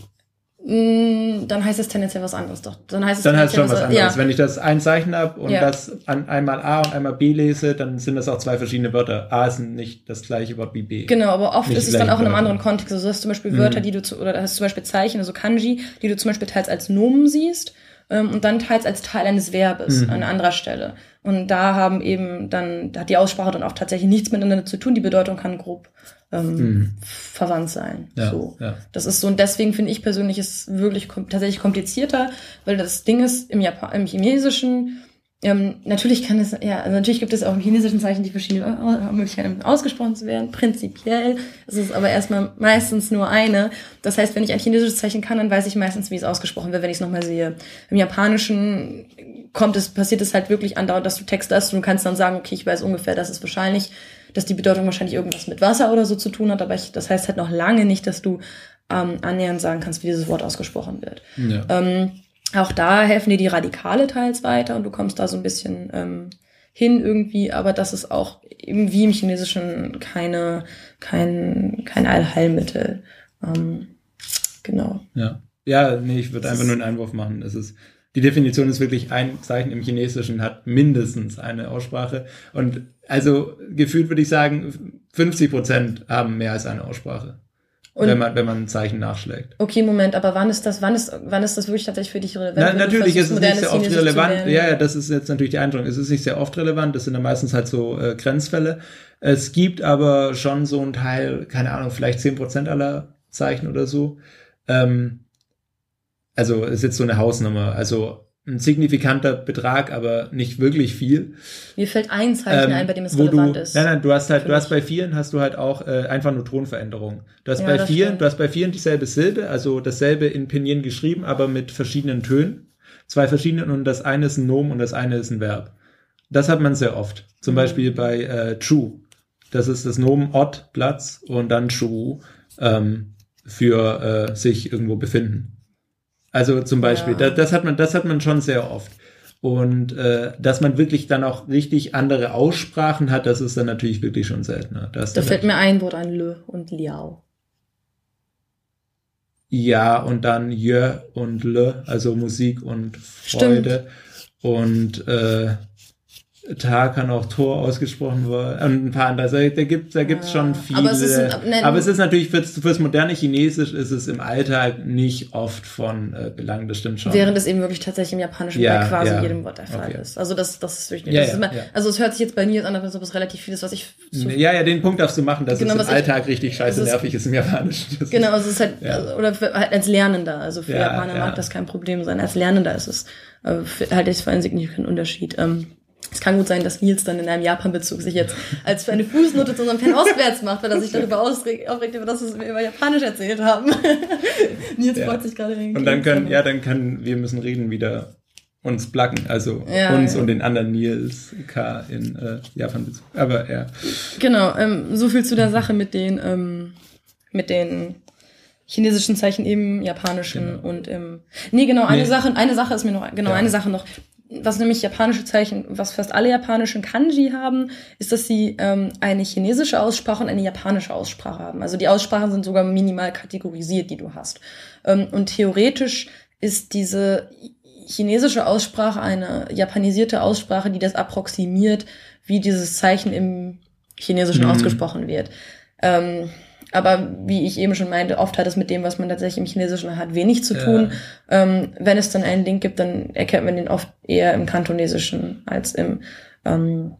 Mm, dann heißt es tendenziell was anderes doch.
Dann heißt es dann heißt schon was, was anderes. Ja. Wenn ich das ein Zeichen habe und ja. das an einmal A und einmal B lese, dann sind das auch zwei verschiedene Wörter. A ist nicht das gleiche Wort wie B.
Genau, aber oft nicht ist es dann auch in einem anderen Kontext. Also du hast zum Beispiel Wörter, mhm. die du zu, oder hast zum Beispiel Zeichen, also Kanji, die du zum Beispiel teils als Nomen siehst ähm, und dann teils als Teil eines Verbes mhm. an anderer Stelle. Und da haben eben dann, da hat die Aussprache dann auch tatsächlich nichts miteinander zu tun. Die Bedeutung kann grob ähm, mhm. verwandt sein. Ja, so. Ja. Das ist so, und deswegen finde ich persönlich ist wirklich kom tatsächlich komplizierter, weil das Ding ist, im, Japan im Chinesischen ähm, natürlich kann es, ja, also natürlich gibt es auch im chinesischen Zeichen die verschiedenen Möglichkeiten ausgesprochen zu werden. Prinzipiell ist es aber erstmal meistens nur eine. Das heißt, wenn ich ein chinesisches Zeichen kann, dann weiß ich meistens, wie es ausgesprochen wird, wenn ich es nochmal sehe. Im Japanischen kommt es, passiert es halt wirklich andauernd, dass du Text hast und du kannst dann sagen, okay, ich weiß ungefähr, das ist wahrscheinlich, dass die Bedeutung wahrscheinlich irgendwas mit Wasser oder so zu tun hat, aber ich, das heißt halt noch lange nicht, dass du ähm, annähernd sagen kannst, wie dieses Wort ausgesprochen wird. Ja. Ähm, auch da helfen dir die Radikale teils weiter und du kommst da so ein bisschen ähm, hin irgendwie, aber das ist auch eben wie im Chinesischen keine, kein, kein Allheilmittel. Ähm, genau.
Ja. Ja, nee, ich würde einfach nur einen Einwurf machen. Es ist, die Definition ist wirklich ein Zeichen im Chinesischen hat mindestens eine Aussprache. Und also gefühlt würde ich sagen, 50 Prozent haben mehr als eine Aussprache. Und wenn man, wenn man ein Zeichen nachschlägt.
Okay, Moment, aber wann ist das, wann ist, wann ist das wirklich tatsächlich für dich
relevant? Na, natürlich ist es nicht sehr oft relevant. Ja, ja, das ist jetzt natürlich die Eindruck. Es ist nicht sehr oft relevant. Das sind dann meistens halt so äh, Grenzfälle. Es gibt aber schon so ein Teil, keine Ahnung, vielleicht zehn Prozent aller Zeichen oder so. Ähm, also ist jetzt so eine Hausnummer. Also ein signifikanter Betrag, aber nicht wirklich viel.
Mir fällt ein Zeichen ähm, ein, bei dem es relevant
du,
ist.
Nein, nein, du hast halt, du hast bei vielen hast du halt auch äh, einfach nur Tonveränderungen. Du hast ja, bei vielen, du hast bei vielen dieselbe Silbe, also dasselbe in Pinyin geschrieben, aber mit verschiedenen Tönen. Zwei verschiedenen und das eine ist ein Nomen und das eine ist ein Verb. Das hat man sehr oft. Zum mhm. Beispiel bei äh, True. Das ist das Nomen Ort, Platz und dann True ähm, für äh, sich irgendwo befinden. Also zum Beispiel, ja. das, das, hat man, das hat man schon sehr oft. Und äh, dass man wirklich dann auch richtig andere Aussprachen hat, das ist dann natürlich wirklich schon seltener.
da fällt mir ein Wort an Lö und Liao.
Ja, und dann Jö und Le, also Musik und Freude. Stimmt. Und äh, Tag kann auch Tor ausgesprochen werden und ein paar andere. Also, da gibt da gibt's schon viele. Aber es, ist ein, aber es ist natürlich fürs, fürs moderne Chinesisch ist es im Alltag nicht oft von äh, Belang. Das stimmt schon.
Während es eben wirklich tatsächlich im Japanischen ja, bei quasi ja. jedem Wort der Fall okay. ist. Also das das ist wirklich. Ja, das ist immer, Also es hört sich jetzt bei mir an, als ob es relativ viel ist, was ich.
So ja, ja, den Punkt darfst du machen, dass genau, es im Alltag ich, richtig scheiße nervig ist im Japanischen.
Das genau, also es ist halt also, oder für, halt als Lernender. Also für Japaner mag das kein Problem sein. Als Lernender ist es äh, für, halt jetzt für einen signifikanten Unterschied. Ähm, es kann gut sein, dass Nils dann in einem Japan-Bezug sich jetzt als für eine Fußnote zu unserem Fan auswärts macht, weil er sich darüber aufregt, über das, was wir über Japanisch erzählt haben.
Nils ja. freut sich gerade. Und dann können, ja, dann kann, wir müssen reden wieder uns placken, also ja, uns ja. und den anderen Nils K. in äh, Japan Bezug. Aber ja.
Genau, ähm, so viel zu der Sache mit den, ähm, mit den chinesischen Zeichen im japanischen genau. und im. Nee, genau, eine nee. Sache, eine Sache ist mir noch, genau, ja. eine Sache noch was nämlich japanische Zeichen, was fast alle japanischen Kanji haben, ist, dass sie ähm, eine chinesische Aussprache und eine japanische Aussprache haben. Also die Aussprachen sind sogar minimal kategorisiert, die du hast. Ähm, und theoretisch ist diese chinesische Aussprache eine japanisierte Aussprache, die das approximiert, wie dieses Zeichen im Chinesischen mhm. ausgesprochen wird. Ähm, aber wie ich eben schon meinte, oft hat es mit dem, was man tatsächlich im Chinesischen hat, wenig zu tun. Ja. Ähm, wenn es dann einen Link gibt, dann erkennt man den oft eher im Kantonesischen als im ähm,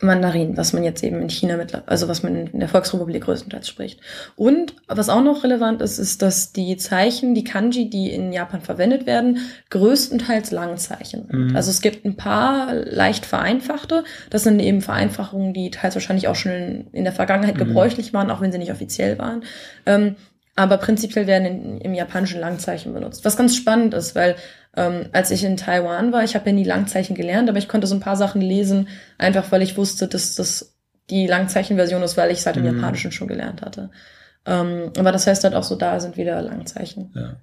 Mandarin, was man jetzt eben in China mit, also was man in der Volksrepublik größtenteils spricht. Und was auch noch relevant ist, ist, dass die Zeichen, die Kanji, die in Japan verwendet werden, größtenteils Langzeichen sind. Mhm. Also es gibt ein paar leicht vereinfachte. Das sind eben Vereinfachungen, die teils wahrscheinlich auch schon in, in der Vergangenheit mhm. gebräuchlich waren, auch wenn sie nicht offiziell waren. Ähm, aber prinzipiell werden in, im japanischen Langzeichen benutzt. Was ganz spannend ist, weil ähm, als ich in Taiwan war, ich habe ja nie Langzeichen gelernt, aber ich konnte so ein paar Sachen lesen, einfach weil ich wusste, dass das die Langzeichenversion ist, weil ich es halt im mhm. Japanischen schon gelernt hatte. Ähm, aber das heißt halt auch so, da sind wieder Langzeichen. Ja.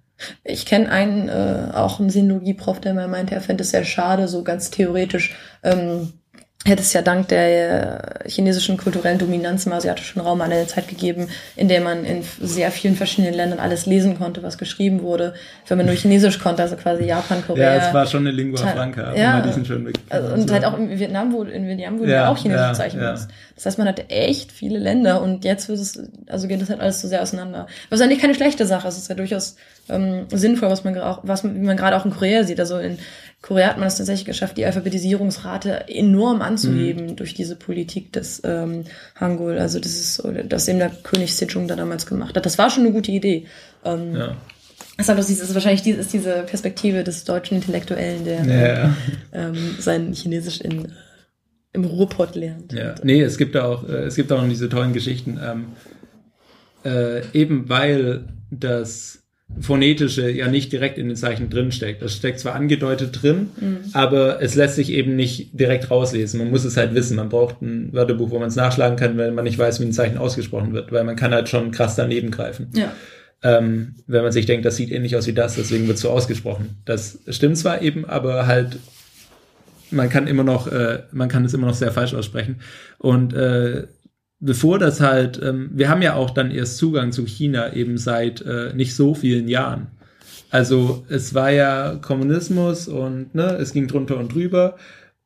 Ich kenne einen, äh, auch einen Sinologie-Prof, der mal meinte, er fände es sehr schade, so ganz theoretisch, ähm, hätte es ja dank der chinesischen kulturellen Dominanz im asiatischen Raum eine Zeit gegeben, in der man in sehr vielen verschiedenen Ländern alles lesen konnte, was geschrieben wurde, wenn man nur Chinesisch konnte, also quasi Japan, Korea.
Ja, es war schon eine Lingua Franca,
ja, diesen schönen Weg. Also, und halt auch in Vietnam wurde, in Vietnam wurde ja, auch chinesische ja, Zeichen benutzt. Ja. Das heißt, man hatte echt viele Länder und jetzt wird es, also geht das halt alles so sehr auseinander. Was eigentlich keine schlechte Sache ist, es ist ja durchaus ähm, sinnvoll, was man auch, was man, wie man gerade auch in Korea sieht. Also in Korea hat man es tatsächlich geschafft, die Alphabetisierungsrate enorm anzuheben mhm. durch diese Politik des ähm, Hangul. Also das ist das eben der König Sejong da damals gemacht hat. Das war schon eine gute Idee. Ähm, ja. Deshalb ist, ist wahrscheinlich die, ist diese Perspektive des deutschen Intellektuellen, der ja. ähm, sein Chinesisch in, im Ruhrpott lernt.
Ja. Nee, es gibt auch, äh, es gibt auch noch diese tollen Geschichten. Ähm, äh, eben weil das phonetische ja nicht direkt in den Zeichen drin steckt. Das steckt zwar angedeutet drin, mhm. aber es lässt sich eben nicht direkt rauslesen. Man muss es halt wissen. Man braucht ein Wörterbuch, wo man es nachschlagen kann, wenn man nicht weiß, wie ein Zeichen ausgesprochen wird, weil man kann halt schon krass daneben greifen. Ja. Ähm, wenn man sich denkt, das sieht ähnlich aus wie das, deswegen wird so ausgesprochen. Das stimmt zwar eben, aber halt man kann immer noch, äh, man kann es immer noch sehr falsch aussprechen. Und äh, bevor das halt, ähm, wir haben ja auch dann erst Zugang zu China eben seit äh, nicht so vielen Jahren. Also es war ja Kommunismus und ne, es ging drunter und drüber.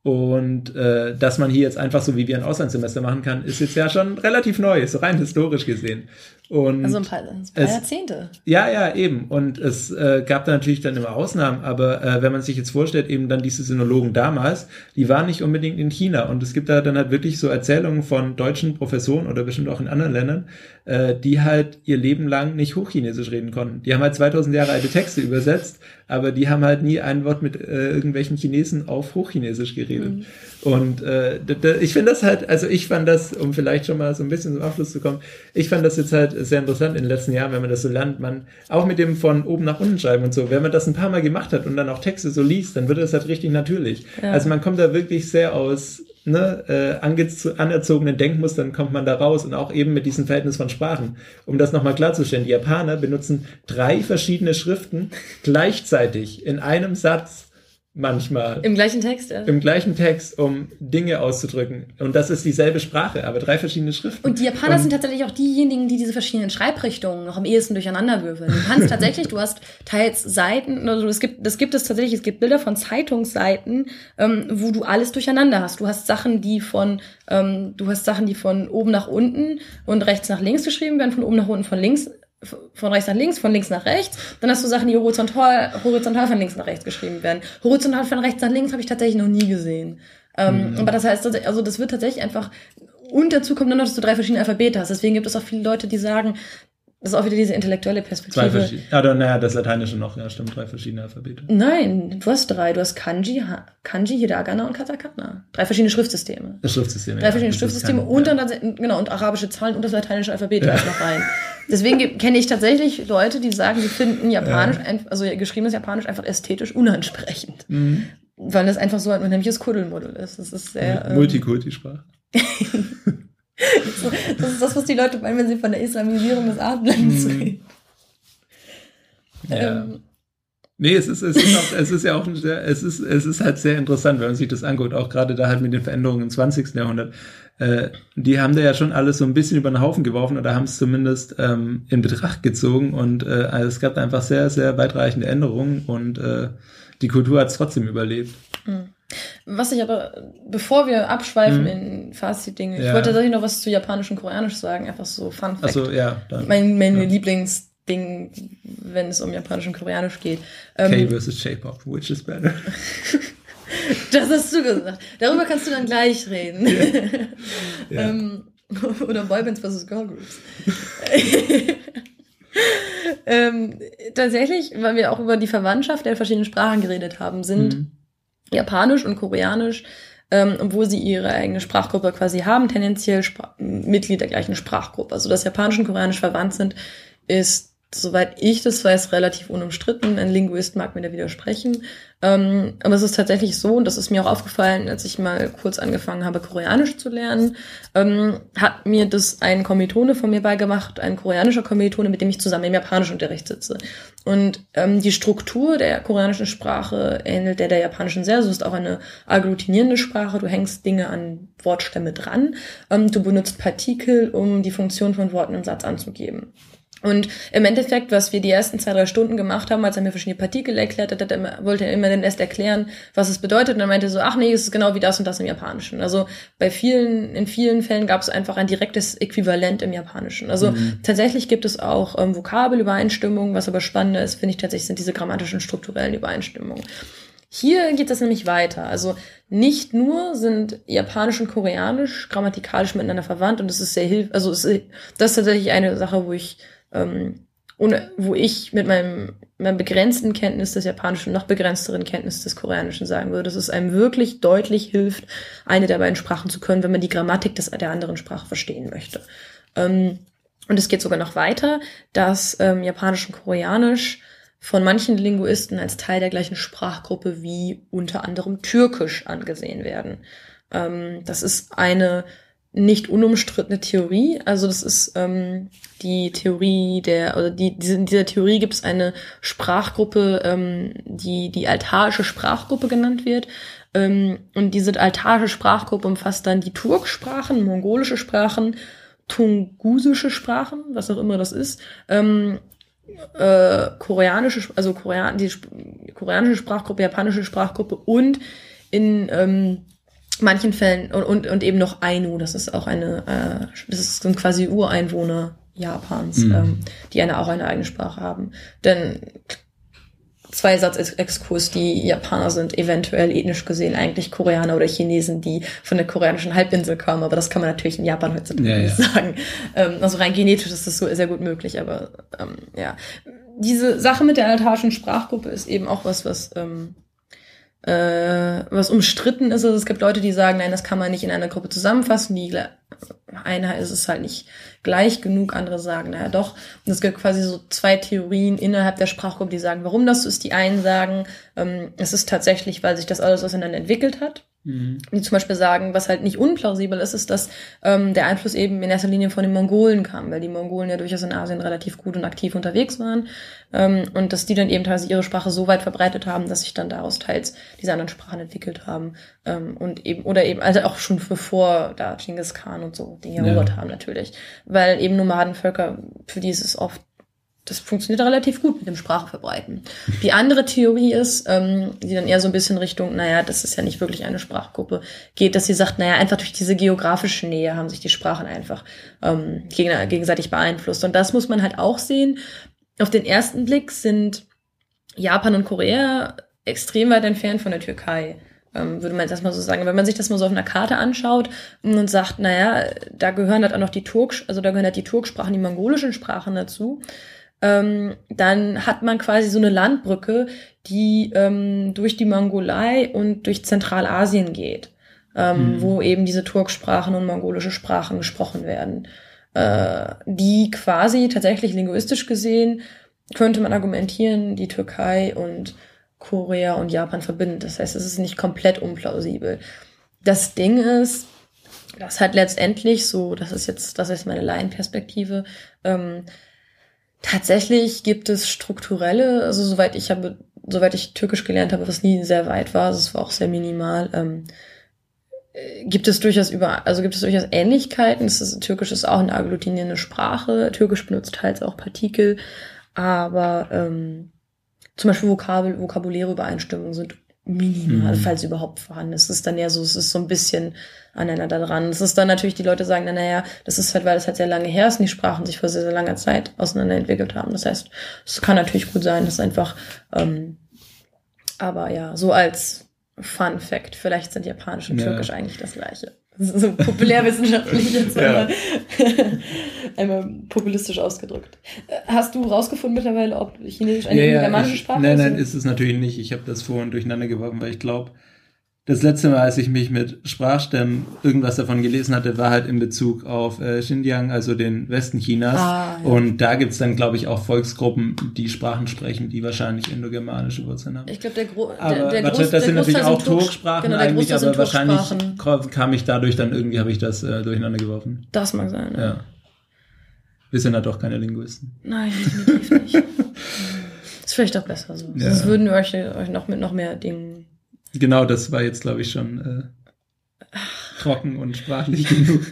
Und äh, dass man hier jetzt einfach so wie wir ein Auslandssemester machen kann, ist jetzt ja schon relativ neu, so rein historisch gesehen. Und
also ein paar, ein paar es, Jahrzehnte.
Ja, ja, eben. Und es äh, gab da natürlich dann immer Ausnahmen, aber äh, wenn man sich jetzt vorstellt, eben dann diese Sinologen damals, die waren nicht unbedingt in China. Und es gibt da dann halt wirklich so Erzählungen von deutschen Professoren oder bestimmt auch in anderen Ländern, äh, die halt ihr Leben lang nicht Hochchinesisch reden konnten. Die haben halt 2000 Jahre alte Texte übersetzt, aber die haben halt nie ein Wort mit äh, irgendwelchen Chinesen auf Hochchinesisch geredet. Mhm. Und äh, ich finde das halt, also ich fand das, um vielleicht schon mal so ein bisschen zum Abschluss zu kommen, ich fand das jetzt halt sehr interessant in den letzten Jahren, wenn man das so lernt, man auch mit dem von oben nach unten schreiben und so, wenn man das ein paar Mal gemacht hat und dann auch Texte so liest, dann wird das halt richtig natürlich. Ja. Also man kommt da wirklich sehr aus ne, äh, anerzogenen Denkmustern kommt man da raus und auch eben mit diesem Verhältnis von Sprachen. Um das nochmal klarzustellen, die Japaner benutzen drei verschiedene Schriften gleichzeitig in einem Satz manchmal.
Im gleichen Text, ja.
Im gleichen Text, um Dinge auszudrücken. Und das ist dieselbe Sprache, aber drei verschiedene Schriften.
Und die Japaner und sind tatsächlich auch diejenigen, die diese verschiedenen Schreibrichtungen noch am ehesten durcheinander würfeln. Du kannst tatsächlich, du hast teils Seiten, also es gibt, das gibt es tatsächlich, es gibt Bilder von Zeitungsseiten, ähm, wo du alles durcheinander hast. Du hast Sachen, die von, ähm, du hast Sachen, die von oben nach unten und rechts nach links geschrieben werden, von oben nach unten, von links von rechts nach links, von links nach rechts. Dann hast du Sachen, die horizontal, horizontal von links nach rechts geschrieben werden. Horizontal von rechts nach links habe ich tatsächlich noch nie gesehen. Ähm, mhm. Aber das heißt, also das wird tatsächlich einfach, und dazu kommt dann noch, dass du drei verschiedene Alphabete hast. Deswegen gibt es auch viele Leute, die sagen, das ist auch wieder diese intellektuelle Perspektive. Zwei
verschiedene. Oder naja, das Lateinische noch, ja, stimmt, drei verschiedene Alphabete.
Nein, du hast drei. Du hast Kanji, Kanji, Hiragana und Katakana. Drei verschiedene Schriftsysteme.
Das Schriftsysteme.
Drei ja, verschiedene Schriftsysteme kein, und dann ja. genau und arabische Zahlen und das lateinische Alphabet ja. noch rein. Deswegen kenne ich tatsächlich Leute, die sagen, sie finden Japanisch, ja. also geschriebenes Japanisch einfach ästhetisch unansprechend. Mhm. Weil das einfach so ein unheimliches Kuddelmuddel ist. Das ist sehr.
Ähm, Multikulti-Sprache.
das ist das, was die Leute meinen, wenn sie von der Islamisierung des Abendlands mhm. reden.
Ja. Ähm, Nee, es ist, es ist, auch, es ist ja auch sehr, es ist, es ist halt sehr interessant, wenn man sich das anguckt, auch gerade da halt mit den Veränderungen im 20. Jahrhundert. Äh, die haben da ja schon alles so ein bisschen über den Haufen geworfen oder haben es zumindest ähm, in Betracht gezogen und äh, also es gab einfach sehr, sehr weitreichende Änderungen und äh, die Kultur hat es trotzdem überlebt.
Mhm. Was ich aber, bevor wir abschweifen mhm. in Fazit-Dinge, ja. ich wollte tatsächlich noch was zu Japanisch und Koreanisch sagen, einfach so Fun Fact.
Achso, ja.
Dann, mein mein ja. Lieblingsding, wenn es um Japanisch und Koreanisch geht.
Ähm, K versus J-Pop, which is better?
das hast du gesagt. Darüber kannst du dann gleich reden. Ja. ähm, oder Boybands versus Girlgroups. ähm, tatsächlich, weil wir auch über die Verwandtschaft der verschiedenen Sprachen geredet haben, sind mhm. Japanisch und Koreanisch, ähm, obwohl sie ihre eigene Sprachgruppe quasi haben, tendenziell Spra Mitglied der gleichen Sprachgruppe. Also dass Japanisch und Koreanisch verwandt sind, ist soweit ich das weiß, relativ unumstritten. Ein Linguist mag mir da widersprechen. Ähm, aber es ist tatsächlich so, und das ist mir auch aufgefallen, als ich mal kurz angefangen habe, Koreanisch zu lernen, ähm, hat mir das ein Kommilitone von mir beigemacht, ein koreanischer Kommilitone, mit dem ich zusammen im Japanischunterricht sitze. Und ähm, die Struktur der koreanischen Sprache ähnelt der der japanischen sehr. Es ist auch eine agglutinierende Sprache. Du hängst Dinge an Wortstämme dran. Ähm, du benutzt Partikel, um die Funktion von Worten im Satz anzugeben. Und im Endeffekt, was wir die ersten zwei, drei Stunden gemacht haben, als er mir verschiedene Partikel erklärt hat, hat er immer, wollte er immer dann erst erklären, was es bedeutet. Und er meinte so, ach nee, es ist genau wie das und das im Japanischen. Also bei vielen, in vielen Fällen gab es einfach ein direktes Äquivalent im Japanischen. Also mhm. tatsächlich gibt es auch ähm, Vokabelübereinstimmungen, was aber spannender ist, finde ich tatsächlich, sind diese grammatischen strukturellen Übereinstimmungen. Hier geht es nämlich weiter. Also nicht nur sind Japanisch und Koreanisch grammatikalisch miteinander verwandt und es ist sehr hilf, also es ist, das ist tatsächlich eine Sache, wo ich ähm, ohne, wo ich mit meinem, meinem begrenzten Kenntnis des Japanischen, noch begrenzteren Kenntnis des Koreanischen sagen würde, dass es einem wirklich deutlich hilft, eine der beiden Sprachen zu können, wenn man die Grammatik des, der anderen Sprache verstehen möchte. Ähm, und es geht sogar noch weiter, dass ähm, Japanisch und Koreanisch von manchen Linguisten als Teil der gleichen Sprachgruppe wie unter anderem Türkisch angesehen werden. Ähm, das ist eine nicht unumstrittene Theorie. Also das ist ähm, die Theorie der, oder die, diese, in dieser Theorie gibt es eine Sprachgruppe, ähm, die die altarische Sprachgruppe genannt wird. Ähm, und diese altarische Sprachgruppe umfasst dann die Turksprachen, mongolische Sprachen, tungusische Sprachen, was auch immer das ist, ähm, äh, koreanische, also Korean, die koreanische Sprachgruppe, japanische Sprachgruppe und in ähm, manchen Fällen und, und, und eben noch Ainu, das ist auch eine, äh, das sind quasi Ureinwohner Japans, mhm. ähm, die eine auch eine eigene Sprache haben. Denn zwei Satz Exkurs, die Japaner sind eventuell ethnisch gesehen eigentlich Koreaner oder Chinesen, die von der koreanischen Halbinsel kommen, aber das kann man natürlich in Japan heutzutage ja, nicht ja. sagen. Ähm, also rein genetisch ist das so sehr gut möglich, aber ähm, ja. Diese Sache mit der altarischen Sprachgruppe ist eben auch was, was ähm, äh, was umstritten ist. Also es gibt Leute, die sagen, nein, das kann man nicht in einer Gruppe zusammenfassen. Die eine ist es halt nicht gleich genug, andere sagen, naja doch. Und es gibt quasi so zwei Theorien innerhalb der Sprachgruppe, die sagen, warum das so ist. Die einen sagen, ähm, es ist tatsächlich, weil sich das alles auseinander entwickelt hat. Mhm. Die zum Beispiel sagen, was halt nicht unplausibel ist, ist, dass ähm, der Einfluss eben in erster Linie von den Mongolen kam, weil die Mongolen ja durchaus in Asien relativ gut und aktiv unterwegs waren ähm, und dass die dann eben teils ihre Sprache so weit verbreitet haben, dass sich dann daraus teils diese anderen Sprachen entwickelt haben ähm, und eben oder eben also auch schon bevor da Genghis Khan und so Dinge erobert ja. haben natürlich, weil eben Nomadenvölker für die ist es oft das funktioniert relativ gut mit dem Sprachverbreiten. Die andere Theorie ist, ähm, die dann eher so ein bisschen Richtung, naja, das ist ja nicht wirklich eine Sprachgruppe, geht, dass sie sagt, naja, einfach durch diese geografische Nähe haben sich die Sprachen einfach ähm, gegenseitig beeinflusst. Und das muss man halt auch sehen. Auf den ersten Blick sind Japan und Korea extrem weit entfernt von der Türkei. ähm, würde man jetzt erstmal so sagen. Wenn man sich das mal so auf einer Karte anschaut und sagt, naja, da gehören halt auch noch die Turk, also da gehören halt die Turksprachen, die mongolischen Sprachen dazu, ähm, dann hat man quasi so eine Landbrücke, die ähm, durch die Mongolei und durch Zentralasien geht, ähm, mhm. wo eben diese Turksprachen und mongolische Sprachen gesprochen werden, äh, die quasi tatsächlich linguistisch gesehen könnte man argumentieren, die Türkei und Korea und Japan verbindet. Das heißt, es ist nicht komplett unplausibel. Das Ding ist, dass halt letztendlich so, das ist jetzt, das ist meine Laienperspektive, ähm, tatsächlich gibt es strukturelle, also soweit ich habe, soweit ich Türkisch gelernt habe, was nie sehr weit war, also es war auch sehr minimal, ähm, äh, gibt es durchaus über, also gibt es durchaus Ähnlichkeiten. Es ist, Türkisch ist auch eine agglutinierende Sprache. Türkisch benutzt teils auch Partikel, aber ähm, zum Beispiel Vokabel, vokabuläre Übereinstimmungen sind minimal, mhm. falls überhaupt vorhanden ist. Es ist dann eher so, es ist so ein bisschen aneinander dran. Es ist dann natürlich, die Leute sagen, na, naja, das ist halt, weil es halt sehr lange her ist und die Sprachen sich vor sehr, sehr langer Zeit auseinanderentwickelt haben. Das heißt, es kann natürlich gut sein, dass einfach, ähm, aber ja, so als Fun Fact, vielleicht sind Japanisch und ja. Türkisch eigentlich das gleiche so populärwissenschaftlich jetzt einmal, einmal populistisch ausgedrückt. Hast du rausgefunden mittlerweile, ob Chinesisch eine ja, germanische Sprache
nein, ist? Nein, nein, ist es natürlich nicht. Ich habe das vorhin durcheinander geworfen, weil ich glaube, das letzte Mal, als ich mich mit Sprachstämmen irgendwas davon gelesen hatte, war halt in Bezug auf äh, Xinjiang, also den Westen Chinas. Ah, ja. Und da gibt's dann, glaube ich, auch Volksgruppen, die Sprachen sprechen, die wahrscheinlich indogermanische Wurzeln haben.
Ich glaube, der, Gro
aber,
der, der
warte,
Groß,
das sind natürlich auch Turksprachen genau, eigentlich, aber wahrscheinlich kam ich dadurch dann irgendwie, habe ich das äh, durcheinander geworfen.
Das mag sein, ja. ja.
Wir sind ja doch keine Linguisten.
Nein, definitiv nicht. ist vielleicht auch besser so. Ja. Sonst würden wir euch, euch noch mit noch mehr Dingen
Genau, das war jetzt, glaube ich, schon äh, trocken und sprachlich genug.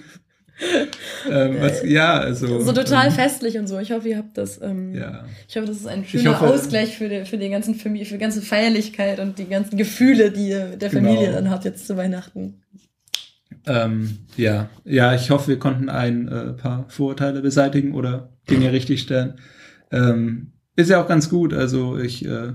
ähm, was, ja, also.
So total ähm, festlich und so. Ich hoffe, ihr habt das. Ähm, ja. Ich hoffe, das ist ein schöner hoffe, Ausgleich für, die, für die ganzen Familie, für die ganze Feierlichkeit und die ganzen Gefühle, die ihr mit der genau. Familie dann habt jetzt zu Weihnachten.
Ähm, ja, ja, ich hoffe, wir konnten ein äh, paar Vorurteile beseitigen oder Dinge richtigstellen. Ähm, ist ja auch ganz gut. Also ich äh,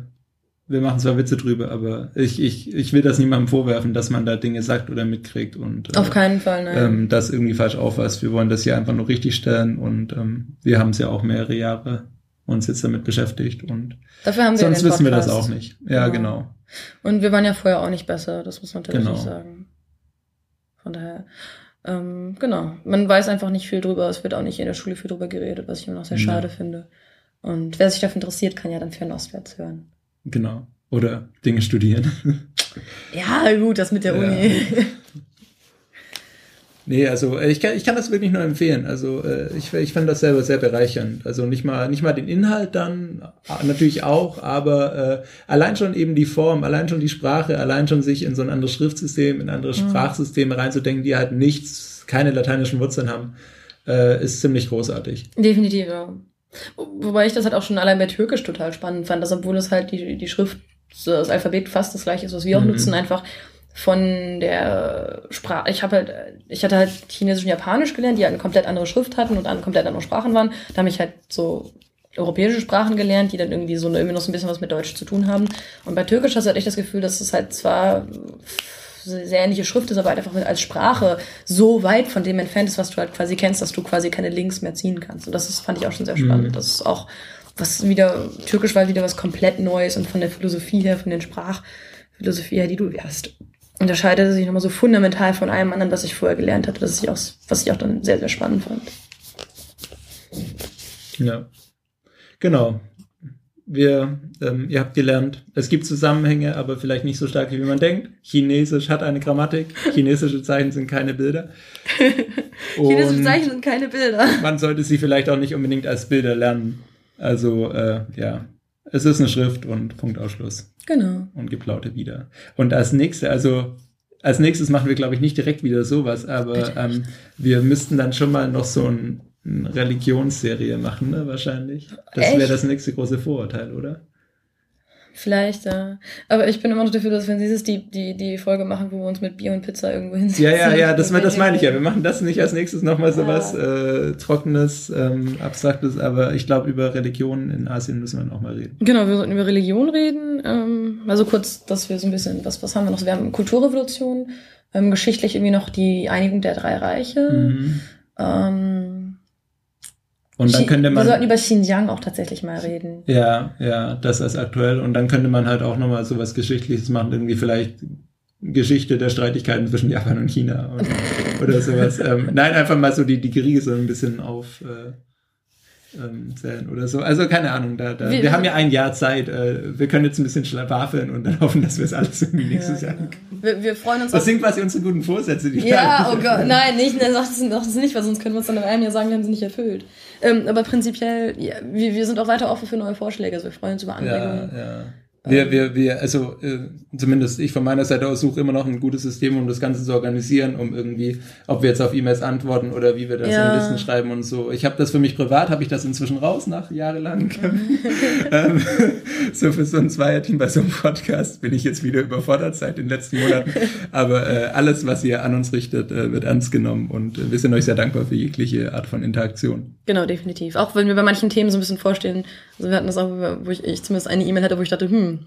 wir machen zwar Witze drüber, aber ich, ich, ich will das niemandem vorwerfen, dass man da Dinge sagt oder mitkriegt und
äh, auf keinen Fall, nein.
Ähm, das irgendwie falsch aufweist. Wir wollen das hier einfach nur richtig stellen und ähm, wir haben es ja auch mehrere Jahre uns jetzt damit beschäftigt und
Dafür haben wir
sonst wissen wir das auch nicht. Ja, genau. genau.
Und wir waren ja vorher auch nicht besser, das muss man natürlich genau. sagen. Von daher, ähm, genau. Man weiß einfach nicht viel drüber, es wird auch nicht in der Schule viel drüber geredet, was ich immer noch sehr schade ja. finde. Und wer sich dafür interessiert, kann ja dann Fernostwärts hören.
Genau. Oder Dinge studieren.
Ja, gut, das mit der ja. Uni.
Nee, also ich kann, ich kann das wirklich nur empfehlen. Also äh, ich, ich fand das selber sehr bereichernd. Also nicht mal, nicht mal den Inhalt dann, natürlich auch, aber äh, allein schon eben die Form, allein schon die Sprache, allein schon sich in so ein anderes Schriftsystem, in andere mhm. Sprachsysteme reinzudenken, die halt nichts, keine lateinischen Wurzeln haben, äh, ist ziemlich großartig.
Definitiv, ja. Wobei ich das halt auch schon allein bei Türkisch total spannend fand, dass obwohl es halt die, die Schrift, das Alphabet fast das gleiche ist, was wir auch mhm. nutzen, einfach von der Sprache. Ich habe halt, ich hatte halt Chinesisch und Japanisch gelernt, die halt eine komplett andere Schrift hatten und an komplett andere Sprachen waren. Da habe ich halt so europäische Sprachen gelernt, die dann irgendwie so immer noch so ein bisschen was mit Deutsch zu tun haben. Und bei Türkisch hast du halt echt das Gefühl, dass es halt zwar sehr ähnliche Schrift ist, aber halt einfach als Sprache so weit von dem entfernt ist, was du halt quasi kennst, dass du quasi keine Links mehr ziehen kannst. Und das ist, fand ich auch schon sehr spannend. Mhm. Das ist auch was wieder, Türkisch war wieder was komplett Neues und von der Philosophie her, von den Sprachphilosophie her, die du hast, unterscheidet sich nochmal so fundamental von allem anderen, was ich vorher gelernt hatte, was ich auch, was ich auch dann sehr, sehr spannend fand.
Ja. Genau wir, ähm, ihr habt gelernt, es gibt Zusammenhänge, aber vielleicht nicht so stark, wie man denkt. Chinesisch hat eine Grammatik, chinesische Zeichen sind keine Bilder.
chinesische Zeichen sind keine Bilder.
Man sollte sie vielleicht auch nicht unbedingt als Bilder lernen. Also, äh, ja, es ist eine Schrift und Punktausschluss.
Genau.
Und geplaute wieder. Und als nächstes, also als nächstes machen wir, glaube ich, nicht direkt wieder sowas, aber ähm, wir müssten dann schon mal noch so ein eine Religionsserie machen, ne, wahrscheinlich. Das wäre das nächste große Vorurteil, oder?
Vielleicht, ja. Aber ich bin immer noch dafür, dass wir dieses die, die, die Folge machen, wo wir uns mit Bier und Pizza irgendwo hinsetzen.
Ja, ja, ja, das, das meine ich ja. Wir machen das nicht als nächstes nochmal so was äh, Trockenes, ähm, Abstraktes, aber ich glaube, über Religionen in Asien müssen wir noch mal reden.
Genau, wir sollten über Religion reden. Ähm, also kurz, dass wir so ein bisschen, was, was haben wir noch? Wir haben Kulturrevolution, ähm, geschichtlich irgendwie noch die Einigung der drei Reiche. Mhm. Ähm,
und dann könnte man.
Wir sollten über Xinjiang auch tatsächlich mal reden.
Ja, ja, das ist aktuell. Und dann könnte man halt auch nochmal so was Geschichtliches machen, irgendwie vielleicht Geschichte der Streitigkeiten zwischen Japan und China oder, oder sowas. ähm, nein, einfach mal so die, die Kriege so ein bisschen auf. Äh, ähm, zählen oder so. Also keine Ahnung, da, da, wir, wir haben ja ein Jahr Zeit. Äh, wir können jetzt ein bisschen schlawafeln und dann hoffen, dass wir es alles irgendwie nächstes ja, Jahr
genau. wir, wir freuen uns
Das sind quasi unsere guten Vorsätze.
Die ja, oh Gott, nein, nicht, nein, sag das, das nicht, weil sonst können wir uns dann in einem Jahr sagen, wir haben sie nicht erfüllt. Ähm, aber prinzipiell, ja, wir, wir sind auch weiter offen für neue Vorschläge. Also wir freuen uns über Anregungen.
Ja, ja. Wir, wir, wir, also äh, zumindest ich von meiner Seite aus suche immer noch ein gutes System, um das Ganze zu organisieren, um irgendwie, ob wir jetzt auf E-Mails antworten oder wie wir das ja. in Listen schreiben und so. Ich habe das für mich privat, habe ich das inzwischen raus nach jahrelang. ähm, so für so ein Zweierteam bei so einem Podcast bin ich jetzt wieder überfordert seit den letzten Monaten. Aber äh, alles, was ihr an uns richtet, äh, wird ernst genommen und äh, wir sind euch sehr dankbar für jegliche Art von Interaktion.
Genau, definitiv. Auch wenn wir bei manchen Themen so ein bisschen vorstehen, also wir hatten das auch, wo ich, ich zumindest eine E-Mail hatte, wo ich dachte, hm,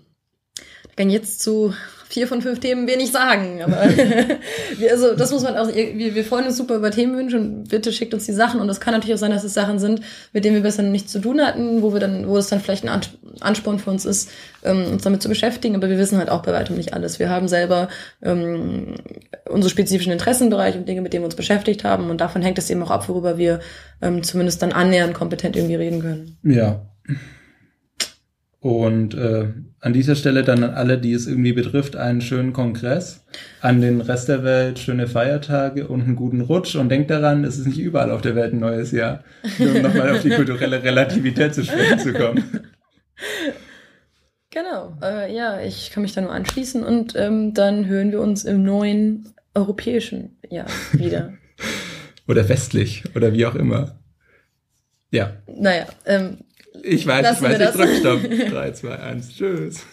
da kann jetzt zu vier von fünf Themen wenig sagen. Aber also das muss man auch, wir, wir freuen uns super über Themenwünsche und bitte schickt uns die Sachen. Und es kann natürlich auch sein, dass es Sachen sind, mit denen wir bisher nichts zu tun hatten, wo wir dann, wo es dann vielleicht ein Ansporn für uns ist, ähm, uns damit zu beschäftigen. Aber wir wissen halt auch bei weitem nicht alles. Wir haben selber ähm, unsere spezifischen Interessenbereiche und Dinge, mit denen wir uns beschäftigt haben. Und davon hängt es eben auch ab, worüber wir ähm, zumindest dann annähernd kompetent irgendwie reden können.
Ja. Und äh, an dieser Stelle dann an alle, die es irgendwie betrifft, einen schönen Kongress. An den Rest der Welt schöne Feiertage und einen guten Rutsch. Und denkt daran, es ist nicht überall auf der Welt ein neues Jahr. Nur um nochmal auf die kulturelle Relativität zu sprechen zu kommen.
Genau. Äh, ja, ich kann mich da nur anschließen und ähm, dann hören wir uns im neuen europäischen Jahr wieder.
oder westlich oder wie auch immer. Ja.
Naja, ähm,
ich weiß, Lassen ich weiß, ich drück Stopp. 3, 2, 1, tschüss.